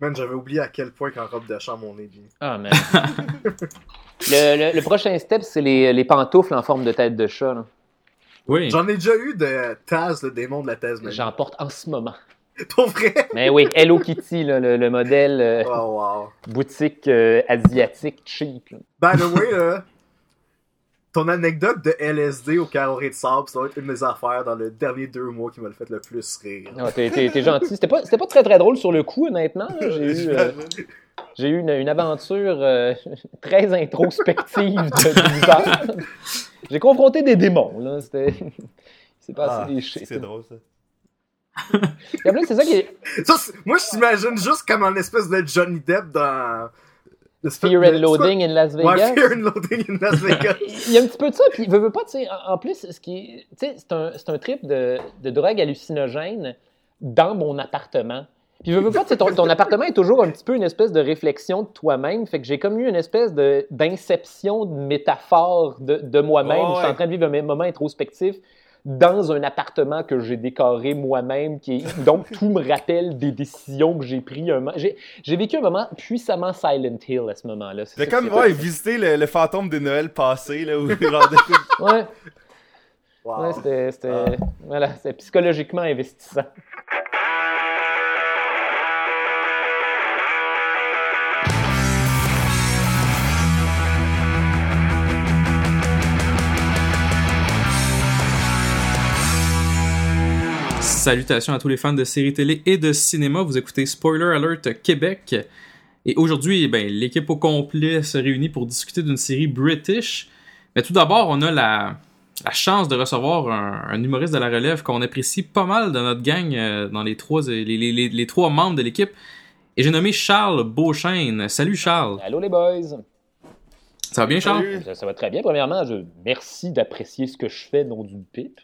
Man, j'avais oublié à quel point qu'en robe de chambre on est bien. Ah, man. le, le- le prochain step, c'est les, les pantoufles en forme de tête de chat. là. Oui. J'en ai déjà eu de Taz, le démon de la Tasmanie. J'en porte en ce moment. Pour vrai? Mais oui, Hello Kitty, là, le, le modèle euh, Oh, wow. boutique euh, asiatique cheap. là. By the way, là, ton anecdote de LSD au carré de sable, ça va être une des affaires dans le dernier deux mois qui m'a le fait le plus rire. Ah, t'es, t'es- t'es gentil. C'était pas, c'était pas très très drôle sur le coup, honnêtement. là. J'ai eu, euh, j'ai eu une, une aventure euh, très introspective de l'hiver. J'ai confronté des démons. Là. C'était... C'est passé Ah, des shit. c'est drôle ça. Et c'est ça qui est Ça, c'est- moi, je t'imagine juste comme un espèce de Johnny Depp dans... Fear and? Loading in Las Vegas? Ouais, Fear and Loading in Las Vegas. Il y a un petit peu de ça, puis veut, veut pas, tu sais, en, plus, ce qui est, tu sais, c'est un, c'est un trip de, de drogue hallucinogène dans mon appartement. Puis veut, veut pas, tu sais, ton, ton appartement est toujours un petit peu une espèce de réflexion de toi-même, fait que j'ai comme eu une espèce de, d'inception de métaphore de, de moi-même. Oh, Je suis en train de vivre un moment introspectif dans un appartement que j'ai décoré moi-même, qui est, donc tout me rappelle des décisions que j'ai prises. un J'ai, j'ai vécu un moment puissamment Silent Hill à ce moment-là. C'est comme ouais, visiter le, le fantôme de Noël passé là où Ouais. Wow. Ouais, c'était, c'était- voilà, c'est psychologiquement investissant. Salutations à tous les fans de séries télé et de cinéma. Vous écoutez Spoiler Alert Québec. Et aujourd'hui, eh ben, l'équipe au complet se réunit pour discuter d'une série British. Mais tout d'abord, on a la, la chance de recevoir un, un humoriste de la relève qu'on apprécie pas mal dans notre gang, euh, dans les trois, les, les- les- les trois membres de l'équipe. Et j'ai nommé Charles Beauchesne. Salut Charles. Allô les boys! Ça va bien Charles? Ça, ça va très bien. Premièrement, je merci d'apprécier ce que je fais, non du pipe.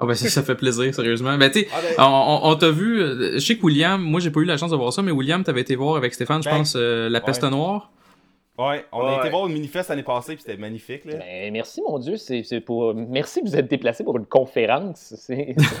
Ah ben ça, ça fait plaisir, sérieusement. Ben tu sais, Ah, ben, On, on- on t'a vu, euh, je sais que William, moi j'ai pas eu la chance de voir ça, mais William, t'avais été voir avec Stéphane, je Ben, pense, euh, La Peste ouais. Noire. Ouais, on a été voir une manifeste l'année passée puis c'était magnifique là. Ben, merci mon Dieu, c'est, c'est pour. Merci que vous êtes déplacé pour une conférence. C'est...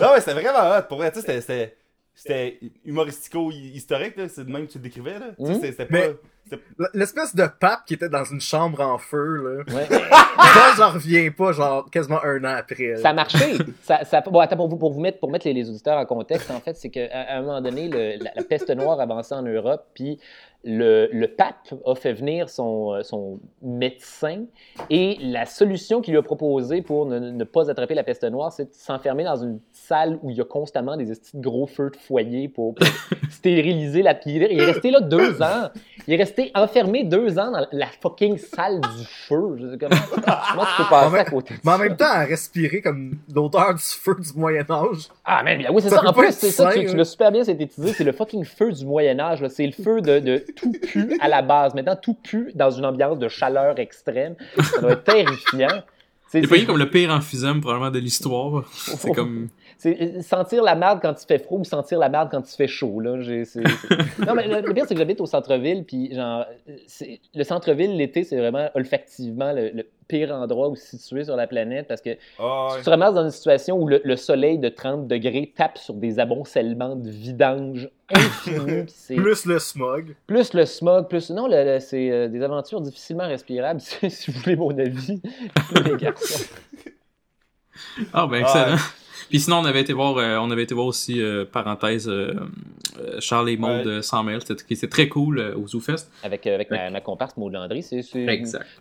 Ah ouais, c'était vraiment hot. Pour vrai, tu sais, c'était- c'était. Humoristico-historique, là. C'est de même que tu le décrivais, là. Tu sais, Mhm. c'était- pas. L'espèce de pape qui était dans une chambre en feu, là. Ouais. Ça, j'en reviens pas, genre, quasiment un an après. là. Ça a marché. Ça, ça- bon, attends, pour, vous, pour, vous mettre, pour mettre les, les auditeurs en contexte, en fait, c'est qu'à à un moment donné, le- la, la peste noire avançait en Europe, puis le, le pape a fait venir son, euh, son médecin, et la solution qu'il lui a proposée pour ne, ne pas attraper la peste noire, c'est de s'enfermer dans une salle où il y a constamment des de gros feux de foyer pour, pour stériliser la pire. Il est resté là deux ans. Il est resté enfermé deux ans dans la fucking salle du feu. Je sais comment, comment tu peux passer à côté de Mais en ça? même temps, à respirer comme l'odeur du feu du Moyen-Âge. Ah, man, oui, c'est Ça En plus, c'est ça, tu, tu hein. l'as super bien synthétisé. C'est le fucking feu du Moyen-Âge. C'est le feu de, de tout pu à la base. Maintenant, tout pu dans une ambiance de chaleur extrême. Ça doit être terrifiant. C'est, pas comme le pire emphysème, probablement, de l'histoire. C'est comme... c'est euh, sentir la merde quand il fait froid ou sentir la merde quand il fait chaud. Là. J'ai- c'est- c'est- Non, mais le, le pire, c'est que j'habite au centre-ville. Puis, genre, euh, le centre-ville, l'été, c'est vraiment olfactivement le, le pire endroit où se situer sur la planète parce que Ah. Tu te ramasses dans une situation où le, le soleil de 30 degrés tape sur des amoncellements de vidange infinis. Plus le smog. plus le smog, plus. Non, le- le- c'est euh, des aventures difficilement respirables, si, vous voulez mon avis, les garçons. Ah ben Ah, excellent. ouais. Puis sinon, on avait été voir, euh, on avait été voir aussi, euh, parenthèse, euh, Charles et Maud Ouais. de 100 mails, c'était qui était très cool euh, au ZooFest. Avec, avec ma, ma comparse Maud Landry, c'est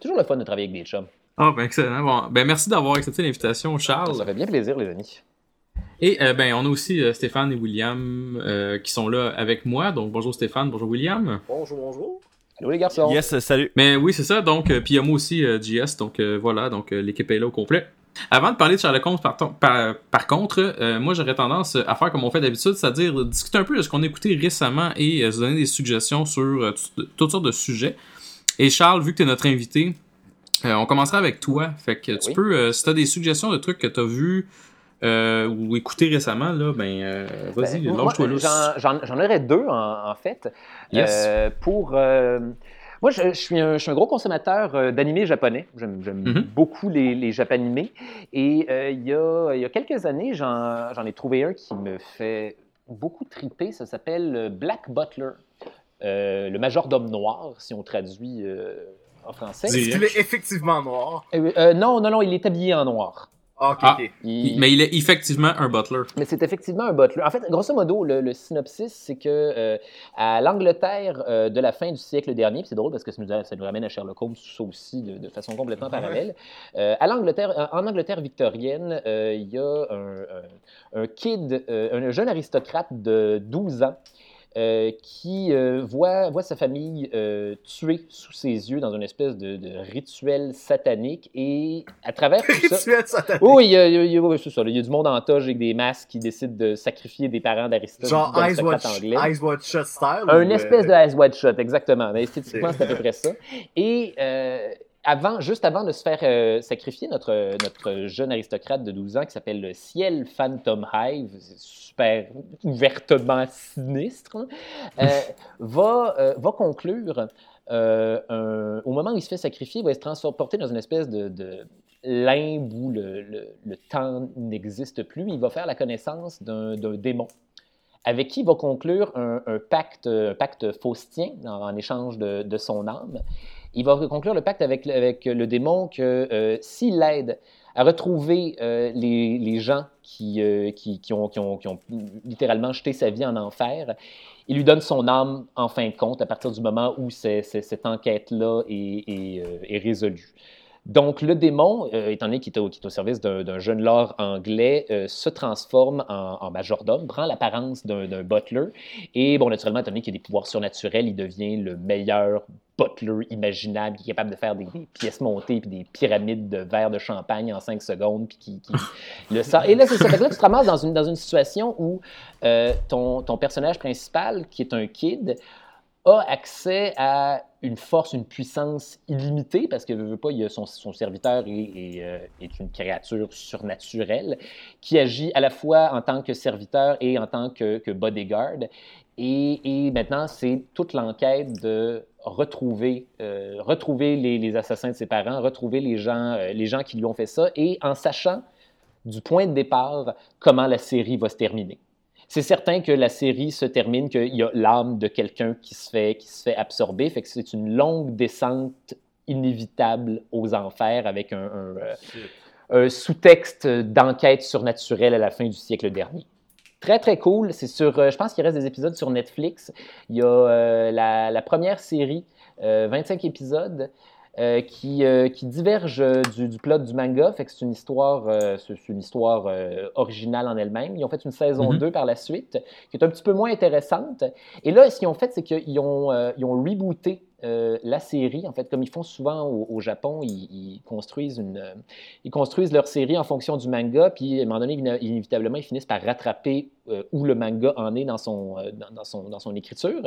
toujours le fun de travailler avec des chums. Ah ben excellent. Bon, ben merci d'avoir accepté l'invitation, Charles. Ça fait bien plaisir, les amis. Et euh, ben on a aussi euh, Stéphane et William euh, qui sont là avec moi. Donc bonjour Stéphane, bonjour William. Bonjour, bonjour. Allô, les garçons. Yes, salut. Mais oui, c'est ça. Donc, euh, puis il y a moi aussi, euh, JS. Donc euh, voilà, donc euh, l'équipe est là au complet. Avant de parler de Sherlock Holmes, par, par, par contre, euh, moi j'aurais tendance à faire comme on fait d'habitude, c'est-à-dire discuter un peu de ce qu'on a écouté récemment et euh, se donner des suggestions sur euh, tout- toutes sortes de sujets. Et Charles, vu que tu es notre invité, on commencera avec toi. Fait que tu Oui. peux, si tu as des suggestions de trucs que tu as vus ou écoutés récemment, là, ben euh, vas-y, Ben, lâche-toi. J'en, aurais deux, en, en fait. Yes. Pour. Moi, je, je suis un, je suis un gros consommateur euh, d'animés japonais. J'aime, Mhm. beaucoup les, les japanimés. Et euh, il, y a, il y a quelques années, j'en, ai trouvé un qui me fait beaucoup trippé. Ça s'appelle euh, Black Butler. Euh, le majordome noir, si on traduit euh, en français. Est-ce qu'il est effectivement noir? Euh, euh, non, non, non, il est habillé en noir. Ah, Ah. Il- Mais il est effectivement un butler. Mais c'est effectivement un butler. En fait, grosso modo, le, le synopsis, c'est que euh, à l'Angleterre euh, de la fin du siècle dernier, puis c'est drôle parce que ça nous, a- ça nous ramène à Sherlock Holmes, ça aussi, de, de façon complètement Ouais. parallèle. Euh, à l'Angleterre, en Angleterre victorienne, euh, il y a un, un- un kid, euh, un jeune aristocrate de 12 ans. Euh, qui euh, voit, voit sa famille euh, tuée sous ses yeux dans une espèce de, de rituel satanique et à travers tout ça... Rituel satanique. Oui, il y a, il y c'est ça. Il y a du monde en toge avec des masques qui décident de sacrifier des parents d'Aristote. Genre Eyes Wide, Shut style. Un ou, espèce euh, de Eyes Wide Shut, exactement. Mais esthétiquement, C'est- à peu près ça. Et euh, avant, juste avant de se faire euh, sacrifier, notre, notre jeune aristocrate de 12 ans qui s'appelle le Ciel Phantom Hive, c'est super ouvertement sinistre, hein, euh, va, euh, va conclure. un- au moment où il se fait sacrifier, il va se transporter dans une espèce de, de limbe où le, le- le temps n'existe plus. Il va faire la connaissance d'un d'un démon avec qui il va conclure un, un pacte, un pacte faustien en, en échange de, de son âme. Il va conclure le pacte avec, avec le démon que euh, s'il l'aide à retrouver euh, les, les gens qui, euh, qui, qui ont, qui, ont, qui ont littéralement jeté sa vie en enfer, il lui donne son âme en fin de compte à partir du moment où c'est- cette enquête-là est, est résolue. Donc, le démon, euh, étant donné qu'il est, au- service d'un jeune lord anglais, euh, se transforme en, majordome, prend l'apparence d'un butler. Et, bon, naturellement, étant donné qu'il a des pouvoirs surnaturels, il devient le meilleur butler imaginable, qui est capable de faire des, pièces montées puis des pyramides de verre de champagne en cinq secondes, puis qui, le sort. Et là, c'est ça. Fait là, tu te ramasses dans une, dans une situation où euh, ton, ton personnage principal, qui est un kid, a accès à une force, une puissance illimitée, parce que veut, pas, il a son, serviteur est, euh, est une créature surnaturelle qui agit à la fois en tant que serviteur et en tant que, bodyguard. Et, maintenant, c'est toute l'enquête de retrouver, euh, retrouver les, les assassins de ses parents, retrouver les gens, euh, les gens qui lui ont fait ça, et en sachant du point de départ comment la série va se terminer c'est certain que la série se termine, qu'il y a l'âme de quelqu'un qui se fait, qui se fait absorber. Fait que c'est une longue descente inévitable aux enfers avec un, un, euh, un sous-texte d'enquête surnaturelle à la fin du siècle dernier. Très, très cool. C'est sur, euh, je pense qu'il reste des épisodes sur Netflix. Il y a euh, la, la première série, euh, 25 épisodes. Euh, qui, euh, qui diverge du, du plot du manga. Fait que c'est une histoire, euh, c'est une histoire euh, originale en elle-même. Ils ont fait une saison Mhm. 2 par la suite, qui est un petit peu moins intéressante. Et là, ce qu'ils ont fait, c'est qu'ils ont, ils ont rebooté euh, la série. En fait, comme ils font souvent au, au Japon, ils, ils construisent une, euh, ils construisent leur série en fonction du manga, puis à un moment donné, iné- inévitablement, ils finissent par rattraper euh, où le manga en est dans son, euh, dans, dans son, dans son écriture.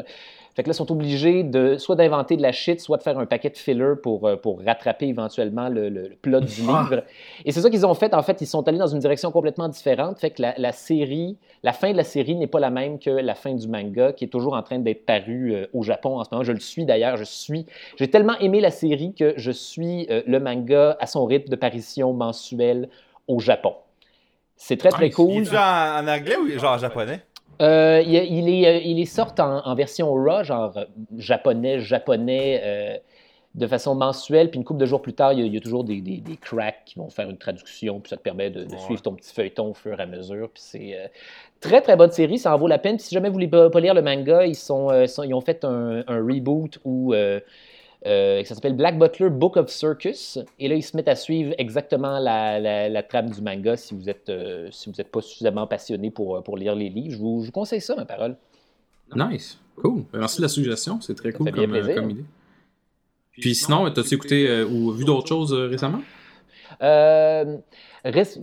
Fait que là, ils sont obligés de soit d'inventer de la shit, soit de faire un paquet de filler pour, euh, pour rattraper éventuellement le, le- le plot du Ah. livre. Et c'est ça qu'ils ont fait. En fait, ils sont allés dans une direction complètement différente. Fait que la, la série, la fin de la série n'est pas la même que la fin du manga, qui est toujours en train d'être paru au Japon en ce moment. Je le suis d'ailleurs. Je suis. J'ai tellement aimé la série que je suis le manga à son rythme de parution mensuelle au Japon. C'est très, très cool. Il est en, en anglais ou genre en japonais? Euh, il, il est, euh, il est sorti en, en version raw, genre euh, japonais, japonais, euh, de façon mensuelle. Puis une couple de jours plus tard, il y a, il y a toujours des, des, des cracks qui vont faire une traduction. Puis ça te permet de, de Ouais. suivre ton petit feuilleton au fur et à mesure. Puis c'est euh, très, très bonne série. Ça en vaut la peine. Puis si jamais vous voulez pas, lire le manga, ils, sont, sont- ils ont fait un, un reboot où. Euh, ça s'appelle Black Butler Book of Circus. Et là, ils se mettent à suivre exactement la, la- la trame du manga si vous êtes, euh, si vous n'êtes pas suffisamment passionné pour, euh, pour lire les livres. Je vous, je vous conseille ça, ma parole. Nice. Cool. Ben, Merci de la suggestion. C'est très Ça cool fait bien comme, euh, plaisir. comme idée. Puis sinon, t'as-tu écouté euh, ou vu d'autres choses euh, récemment? Euh, reste-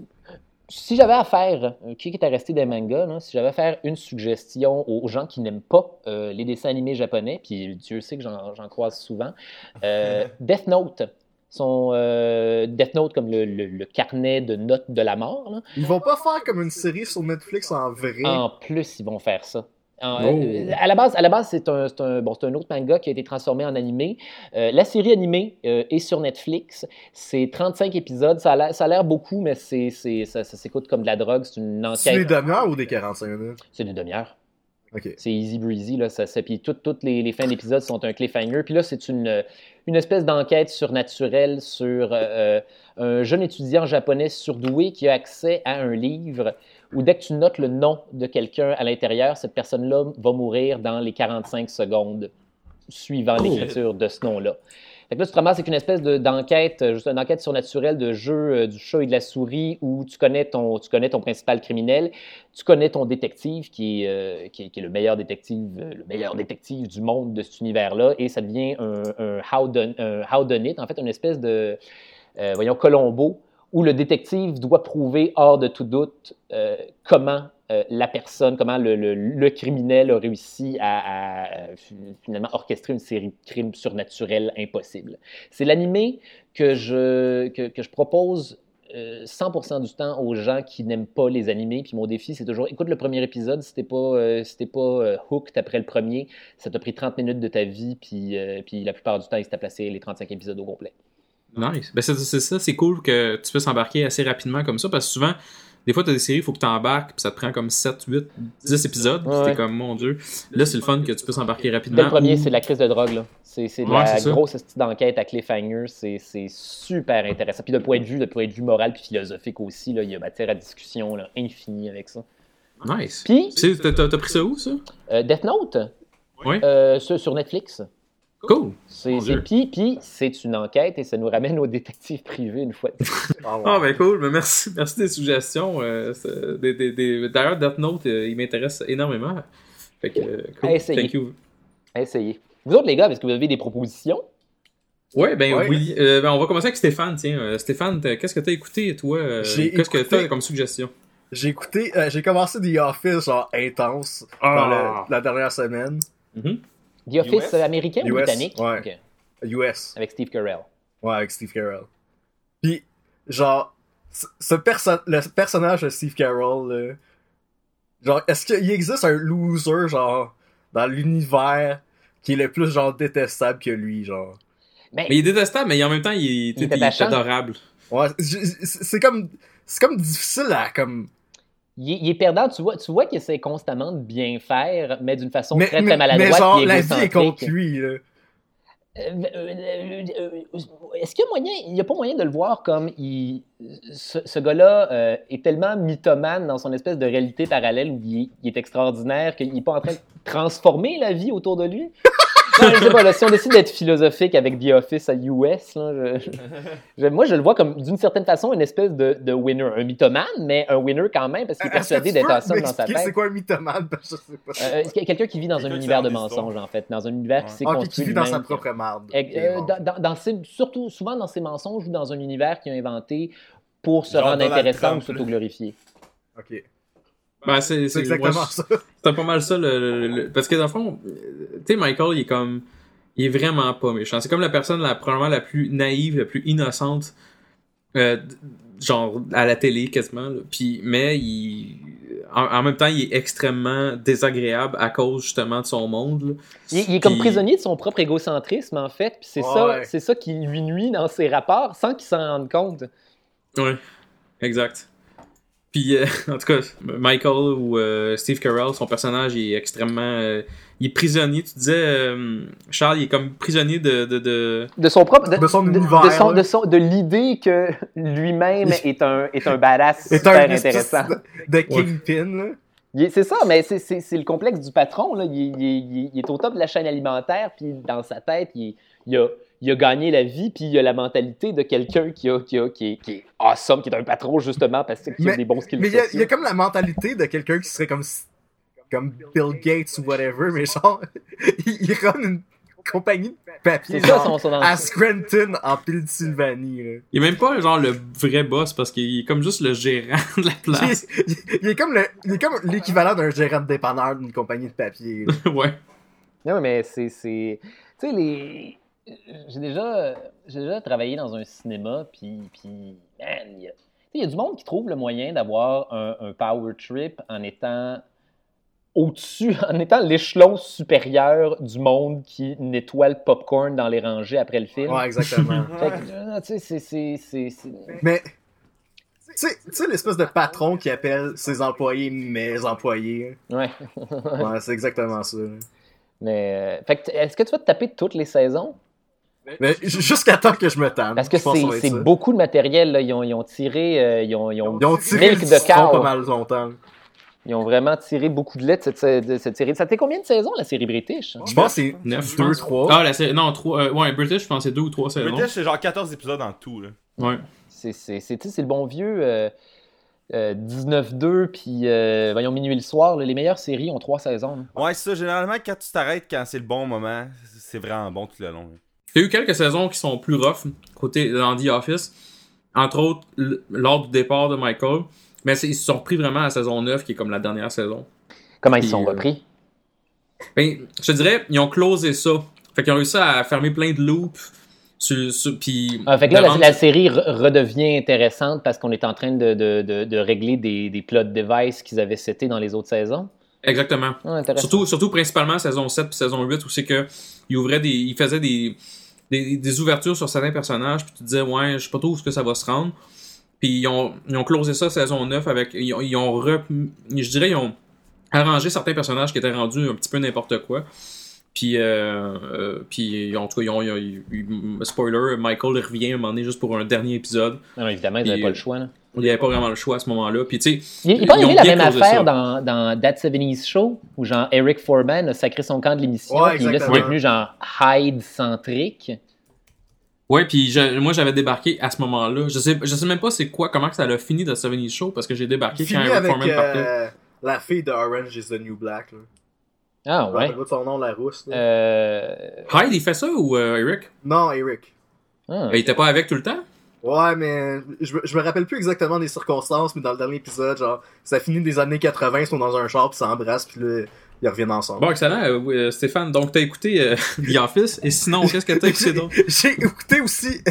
Si j'avais à faire, euh, qui est à rester des mangas, là, si j'avais à faire une suggestion aux gens qui n'aiment pas euh, les dessins animés japonais, puis Dieu sait que j'en j'en croise souvent, euh, Death Note. Son euh, Death Note comme le, le- le carnet de notes de la mort. là. Ils vont pas faire comme une série sur Netflix en vrai. En plus, ils vont faire ça. En- Oh. euh, à la base, à la base c'est un, un- bon, c'est un autre manga qui a été transformé en animé. Euh, la série animée euh, est sur Netflix. C'est 35 épisodes. Ça a l'air- beaucoup, mais c'est, c'est- ça, ça s'écoute comme de la drogue. C'est une C'est des enquête. demi-heures ou des 45 minutes? C'est des demi-heures. Ok. C'est easy breezy, là. Ça, ça- puis toutes, toutes les, les fins d'épisode sont un cliffhanger. Puis là, c'est une, une espèce d'enquête surnaturelle sur euh, un jeune étudiant japonais surdoué qui a accès à un livre où dès que tu notes le nom de quelqu'un à l'intérieur, cette personne-là va mourir dans les 45 secondes suivant l'écriture de ce nom-là. Fait que là, tu te ramasses avec une espèce de- d'enquête, juste une enquête surnaturelle de jeu euh, du chat et de la souris où tu connais ton, tu connais ton principal criminel, tu connais ton détective qui est, euh, qui est, qui est le meilleur détective, euh, le meilleur détective du monde de cet univers-là, et ça devient un, un how done, un how done it, en fait, une espèce de, voyons, Colombo, où le détective doit prouver hors de tout doute euh, comment euh, la personne, comment le, criminel a réussi à, à, euh, fi- finalement orchestrer une série de crimes surnaturels impossibles. C'est l'animé que je, que, je propose euh, 100% du temps aux gens qui n'aiment pas les animés. Puis mon défi, c'est toujours écoute le premier épisode. Si t'es pas, euh, pas euh, hooked après le premier, ça t'a pris 30 minutes de ta vie. Puis, euh, puis la plupart du temps, il t'a placé les 35 épisodes au complet. Nice. Ben, c'est ça, c'est cool que tu puisses embarquer assez rapidement comme ça, parce que souvent, des fois, tu as des séries, il faut que tu embarques, puis ça te prend comme 7, 8, 10 épisodes, puis Ouais, t'es comme, mon Dieu. Là, c'est le fun que tu puisses embarquer rapidement. le premier, ou- c'est la crise de drogue. là. C'est de Ouais, la grosse style d'enquête à cliffhanger. C'est c'est super intéressant. Puis de point de vue, de point de vue moral puis philosophique aussi, là, il y a matière à discussion là, infinie avec ça. Nice. Puis, T'as pris ça où, ça? euh, Death Note, Ouais. euh, sur Netflix. Cool. C'est puis, puis c'est une enquête et ça nous ramène au détective privé une fois. Ah. Ah, ben cool. Ben, merci, merci des suggestions. euh, c'est- des- des- des- D'ailleurs, Death Note, euh, il m'intéresse énormément. Fait que, euh, cool. À essayer. Thank you. Essayez. Vous autres, les gars, est-ce que vous avez des propositions? Ouais, ben Ouais. oui. Euh, ben, on va commencer avec Stéphane, tiens. Euh, Stéphane, t'as- qu'est-ce que t'as écouté, toi? euh, J'ai Qu'est-ce que écouté- t'as comme suggestion? J'ai écouté, euh, j'ai commencé The Office genre intense dans Ah. le- la dernière semaine. Mhm. The Office US? américain ou britannique? ouais. US. Avec Steve Carell. Ouais, avec Steve Carell. Puis, genre, ce, perso- le personnage de Steve Carell, là, genre, est-ce qu'il existe un loser, genre, dans l'univers qui est le plus, genre, détestable que lui, genre? Mais, Mais il est détestable, mais en même temps, il est, Il est il est adorable. Ouais, c'est comme, c'est comme difficile à, comme, il, est- il est perdant. Tu vois, tu vois qu'il essaie constamment de bien faire, mais d'une façon mais, très, mais, très maladroite. mais genre, la vie est égocentrique. contre lui, là. Euh, euh, euh, Est-ce qu'il y a moyen, il n'y a pas moyen de le voir comme il, ce, ce gars-là est tellement mythomane dans son espèce de réalité parallèle où il est, il est extraordinaire qu'il n'est pas en train de transformer la vie autour de lui? Non, je sais pas, là, si on décide d'être philosophique avec The Office à US, là, je- je- moi je le vois comme d'une certaine façon une espèce de, de winner. Un mythomane, mais un winner quand même parce qu'il est persuadé d'être ensemble dans sa tête. C'est quoi un mythomane? Je sais pas. Euh, c'est quelqu'un qui vit dans un univers de mensonges, en fait. Dans un univers qui s'est Ah, construit qui vit dans sa propre marde. Euh, Ok, bon. dans, dans- dans ses- surtout, souvent dans ses mensonges ou dans un univers qu'il a inventé pour se Genre rendre intéressant ou s'autoglorifier. Ok. Ben, c'est C'est exactement moi, ça. C'est pas mal ça, le, le- le- parce que dans le fond, tu sais, Michael, il est comme, il est vraiment pas méchant. C'est comme la personne, la, probablement la plus naïve, la plus innocente, euh, genre, à la télé, quasiment, là. Puis, mais il, en, en même temps, il est extrêmement désagréable à cause, justement, de son monde, là. Il, il est comme Puis- prisonnier de son propre égocentrisme, en fait. Puis c'est Ouais. ça, c'est ça qui lui nuit dans ses rapports sans qu'il s'en rende compte. Ouais, exact. Puis, euh, en tout cas, Michael ou euh, Steve Carell, son personnage, il est extrêmement... euh, il est prisonnier. Tu disais, euh, Charles, il est comme prisonnier de... de, de... De son propre, De son de, univers, de, son- de, son- de l'idée que lui-même est un, est un badass C'est super un intéressant. de, de kingpin, là. Il est- C'est ça, mais c'est- c'est c'est le complexe du patron. Là. Il, est- il est- il est- il est au top de la chaîne alimentaire, puis dans sa tête, il, il a, il a gagné la vie, puis il a la mentalité de quelqu'un qui, a, qui, a, qui, est, qui est awesome, qui est un patron justement parce qu'il a des bons skills Mais il y, a, il sociaux. y a comme la mentalité de quelqu'un qui serait comme, comme Bill Gates ou whatever, mais genre, il, il run une compagnie de papier C'est ça, genre, son, son à Scranton en Pennsylvanie. Là. Il est même pas genre le vrai boss parce qu'il est comme juste le gérant de la Il, place. est- il- est comme le, il est comme l'équivalent d'un gérant de dépanneur d'une compagnie de papier. ouais. Non, mais c'est. c'est- Tu sais, les. J'ai déjà, j'ai déjà travaillé dans un cinéma, puis. puis man, il y, a... y du monde qui trouve le moyen d'avoir un, un power trip en étant au-dessus, en étant l'échelon supérieur du monde qui nettoie le popcorn dans les rangées après le film. Ouais, exactement. Tu sais, c'est- c'est- c'est- c'est- mais, Tu sais, l'espèce de patron qui appelle ses employés mes employés. Ouais. Ouais, c'est exactement ça. Mais, euh, fait que, est-ce que tu vas te taper toutes les saisons? Mais jusqu'à temps que je me tanne. Parce que c'est beaucoup de matériel. Là. Ils, ont, ils ont tiré, euh, ils ont, ils ont, Ils ont tiré milk le de cow. pas mal longtemps. Ils ont vraiment tiré beaucoup de lait de cette, cette série. Ça fait combien de saisons, la série British? Je pense que c'est Neuf, je deux, pense. trois. Ah, la série. Non, trois. euh, ouais, British, je pense que c'est deux ou trois saisons. British, c'est genre 14 épisodes en tout, là. Ouais. C'est c'est- c'est- tu sais, c'est le bon vieux euh, euh, 19-2, puis euh, voyons, Minuit le soir. là. les meilleures séries ont trois saisons. là. Ouais, c'est ça. Généralement, quand tu t'arrêtes quand c'est le bon moment, c'est vraiment bon tout le long. là. Il y a eu quelques saisons qui sont plus rough, côté dans The Office. Entre autres, lors du départ de Michael. Mais ils se sont repris vraiment à la saison 9, qui est comme la dernière saison. Comment ils se sont euh, repris? Ben, je te dirais, ils ont closé ça. Fait qu'ils ont réussi à fermer plein de loops. Sur, sur- puis Ah, fait que là, la, série re- redevient intéressante parce qu'on est en train de, de, de, de régler des, des plot devices qu'ils avaient setés dans les autres saisons. Exactement. Ah. Surtout, surtout principalement saison 7 puis saison 8 où c'est que ils ouvraient des. Ils faisaient des, des, des ouvertures sur certains personnages, puis tu te disais ouais, je sais pas trop où est-ce que ça va se rendre. Puis ils ont, ils ont closé ça saison 9 avec. Ils ont, ils ont re- je dirais ils ont arrangé certains personnages qui étaient rendus un petit peu n'importe quoi. Puis, euh, euh, puis en tout cas, ils ont, ils ont- ils- ils- spoiler, Michael revient à un moment donné juste pour un dernier épisode. Non, évidemment, ils n'avaient pas le choix. Là. Il n'y avait pas vraiment le choix à ce moment-là. Puis tu sais, Il, y ont avoir la même affaire dans, dans That 70s Show, où genre Eric Foreman a sacré son camp de l'émission, Ouais, puis là, c'est devenu genre Hyde-centrique. Ouais, puis je- moi j'avais débarqué à ce moment-là. Je sais, je sais même pas c'est quoi, comment que ça l'a fini de 70 Show parce que j'ai débarqué quand Fini Eric avec Foreman partait. euh, la fille de Orange is the New Black. Là. Ah Je ouais. pas de son nom, la rousse. là. Euh... Hyde, il fait ça ou euh, Eric? Non, Eric. ah. Il était pas avec tout le temps? Ouais, mais je, me- je me rappelle plus exactement des circonstances, mais dans le dernier épisode, genre, ça finit des années 80, ils sont dans un char, puis s'embrassent, puis là, ils reviennent ensemble. Bon, excellent, euh, euh, Stéphane. Donc t'as écouté euh, The Office et sinon, qu'est-ce que t'as écouté d'autre? J'ai écouté aussi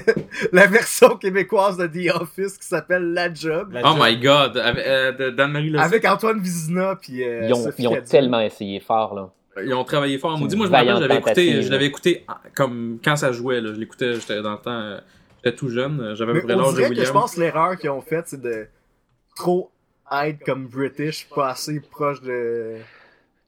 la version québécoise de The Office qui s'appelle La Job, La Oh job. my god, avec, euh, d'Anne-Marie avec Antoine Vizina, puis euh, Ils ont, ils ont tellement essayé fort, là. Ils ont travaillé fort. Maudit, moi je me rappelle, j'avais écouté, je l'avais écouté ah, comme quand ça jouait. Là. Je l'écoutais, j'étais dans le temps, euh, j'étais tout jeune, j'avais à Mais peu près on l'âge de dirait que je pense que l'erreur qu'ils ont faite, c'est de trop être comme British, pas assez proche de,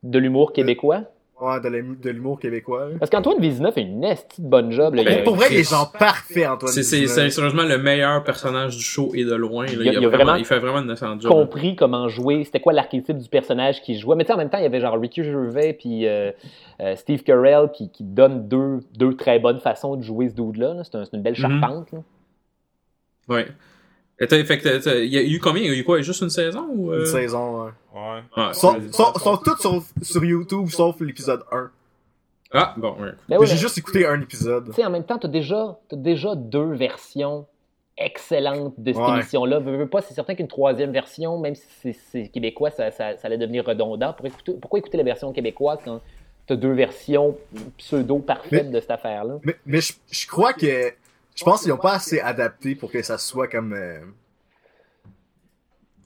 De l'humour québécois? Ouais, de l'hum- de l'humour québécois. là. Parce qu'Antoine Vizina fait une esti de bonne job. Là. Il, Ben, a, pour vrai, il est genre parfait, Antoine C'est, c'est, Vizina. c'est sérieusement le meilleur personnage du show et de loin. là. Il a- il a vraiment il fait vraiment une job. compris comment jouer, c'était quoi l'archétype du personnage qu'il jouait. Mais tu sais, en même temps, il y avait genre Ricky Gervais puis euh, euh, Steve Carell qui, qui donnent deux, deux très bonnes façons de jouer ce dude-là. là. C'est, un- c'est une belle Mhm. charpente. là. Ouais. Et t'as- fait que t'as- t'as- il y a eu combien? Il y a eu quoi? Juste une saison? Ou, euh? Une saison, ouais. Ouais. Ouais. Sont, sont, sont toutes sur, sur YouTube, sauf l'épisode 1. Ah, bon, ouais. Ben oui, J'ai mais- juste écouté un épisode. Tu sais, en même temps, tu as déjà, t'as déjà deux versions excellentes de cette Ouais. émission-là. Veux, veux pas, c'est certain qu'une troisième version, même si c'est, québécois, ça, ça, ça allait devenir redondant. Pour écouter- pourquoi écouter la version québécoise quand tu as deux versions pseudo-parfaites de cette affaire-là? Mais, mais je, je crois que. Je pense qu'ils ont pas assez adapté pour que ça soit comme. euh,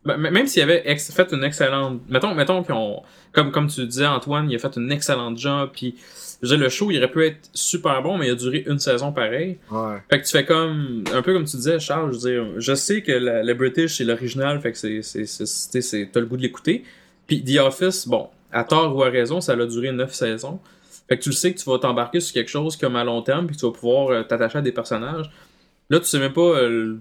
Ben, même s'il avait ex- fait une excellente. Mettons, mettons qu'ils ont. Comme, comme tu disais, Antoine, il a fait une excellente job. Puis, je veux dire, le show, il aurait pu être super bon, mais il a duré une saison pareil. Ouais. Fait que tu fais comme. Un peu comme tu disais, Charles, je veux dire, je sais que la- le British, c'est l'original, fait que c'est. c'est, c'est, c'est, c'est- T'as le goût de l'écouter. Puis, The Office, bon, à tort ou à raison, ça a duré neuf saisons. Fait que tu le sais que tu vas t'embarquer sur quelque chose comme à long terme, puis que tu vas pouvoir euh, t'attacher à des personnages. Là, tu sais même pas euh,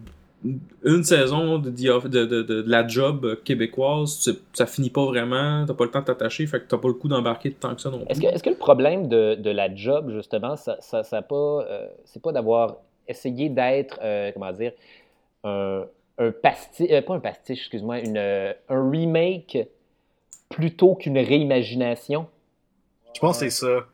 une saison de, The Off- de, de, de, de la job québécoise, tu sais- ça finit pas vraiment, t'as pas le temps de t'attacher, fait que t'as pas le coup d'embarquer tant que ça non plus. Est-ce que, est-ce que le problème de, de la job, justement, ça, ça, ça a pas, euh, c'est pas d'avoir essayé d'être, euh, comment dire, un, un pastiche, pas un pastiche, excuse-moi, une, euh, un remake plutôt qu'une réimagination? Je pense que c'est ça.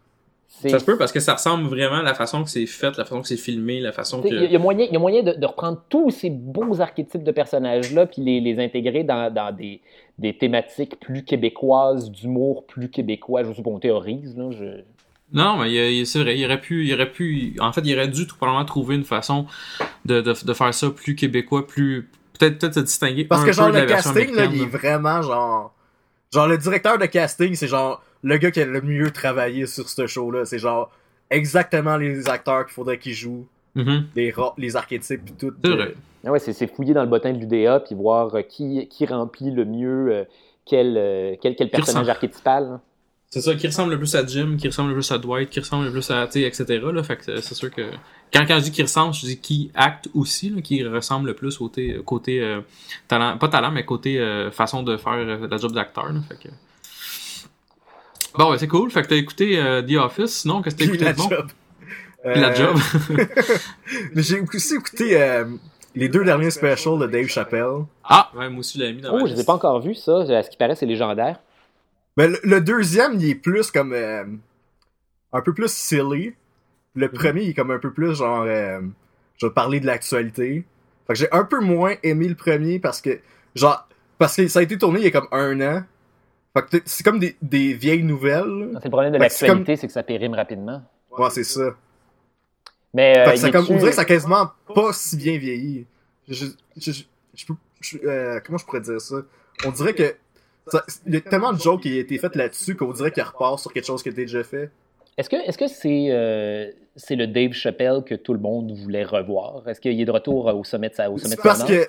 Ça se peut parce que ça ressemble vraiment à la façon que c'est fait, la façon que c'est filmé, la façon que. Il y, a- moyen, il y a moyen de, de reprendre tous ces beaux archétypes de personnages-là puis les, les intégrer dans, dans des, des thématiques plus québécoises, d'humour plus québécois. Je sais pas, on théorise. Là, je... Non, mais c'est vrai, il aurait pu, il aurait pu, en fait, il aurait dû tout probablement trouver une façon de, de, de faire ça plus québécois, plus, peut-être, peut-être se distinguer Parce un que genre peu de la le version casting là, il est vraiment genre. Genre le directeur de casting, c'est genre le gars qui a le mieux travaillé sur ce show-là. C'est genre exactement les acteurs qu'il faudrait qu'ils jouent, Mhm. les, archétypes pis tout. C'est de- vrai. Ah ouais, c'est c'est fouiller dans le bottin de l'UDA puis voir euh, qui, qui remplit le mieux euh, quel, euh, quel, quel personnage archétypal. hein. C'est ça, qui ressemble le plus à Jim, qui ressemble le plus à Dwight, qui ressemble le plus à, tu sais, etc. Là, fait que c'est sûr que quand, quand je dis qui ressemble, je dis qui acte aussi, là, qui ressemble le plus au côté, côté euh, talent, pas talent, mais côté euh, façon de faire euh, la job d'acteur. là, Fait que... Bon, ben, c'est cool. Fait que t'as écouté euh, The Office. Sinon, qu'est-ce que t'as écouté la de bon? job. Puis la Euh, job. Mais j'ai aussi écouté euh, les deux derniers specials de Dave Chappelle. ah, ouais, moi aussi, je l'avais mis dans Oh, ma je les ai pas encore vus, ça. À ce qui paraît, c'est légendaire. Mais le, le deuxième, il est plus comme euh, un peu plus silly. Le premier, il est comme un peu plus genre euh, je vais parler de l'actualité. Fait que j'ai un peu moins aimé le premier parce que genre parce que ça a été tourné il y a comme un an. Fait que c'est comme des, des vieilles nouvelles. là. C'est le problème de c'est l'actualité, c'est que ça périme rapidement. Ouais, c'est ça. Mais euh, Fait que ça comme, on dirait que ça a quasiment pas si bien vieilli. Je, je, je, je- je peux- je- euh, comment je pourrais dire ça? On dirait que il y a tellement de jokes qui ont été faites là-dessus qu'on dirait qu'il repart sur quelque chose qui a été déjà fait. Est-ce que est-ce que c'est euh, c'est le Dave Chappelle que tout le monde voulait revoir? Est-ce qu'il est de retour au sommet de sa au sommet C'est de parce que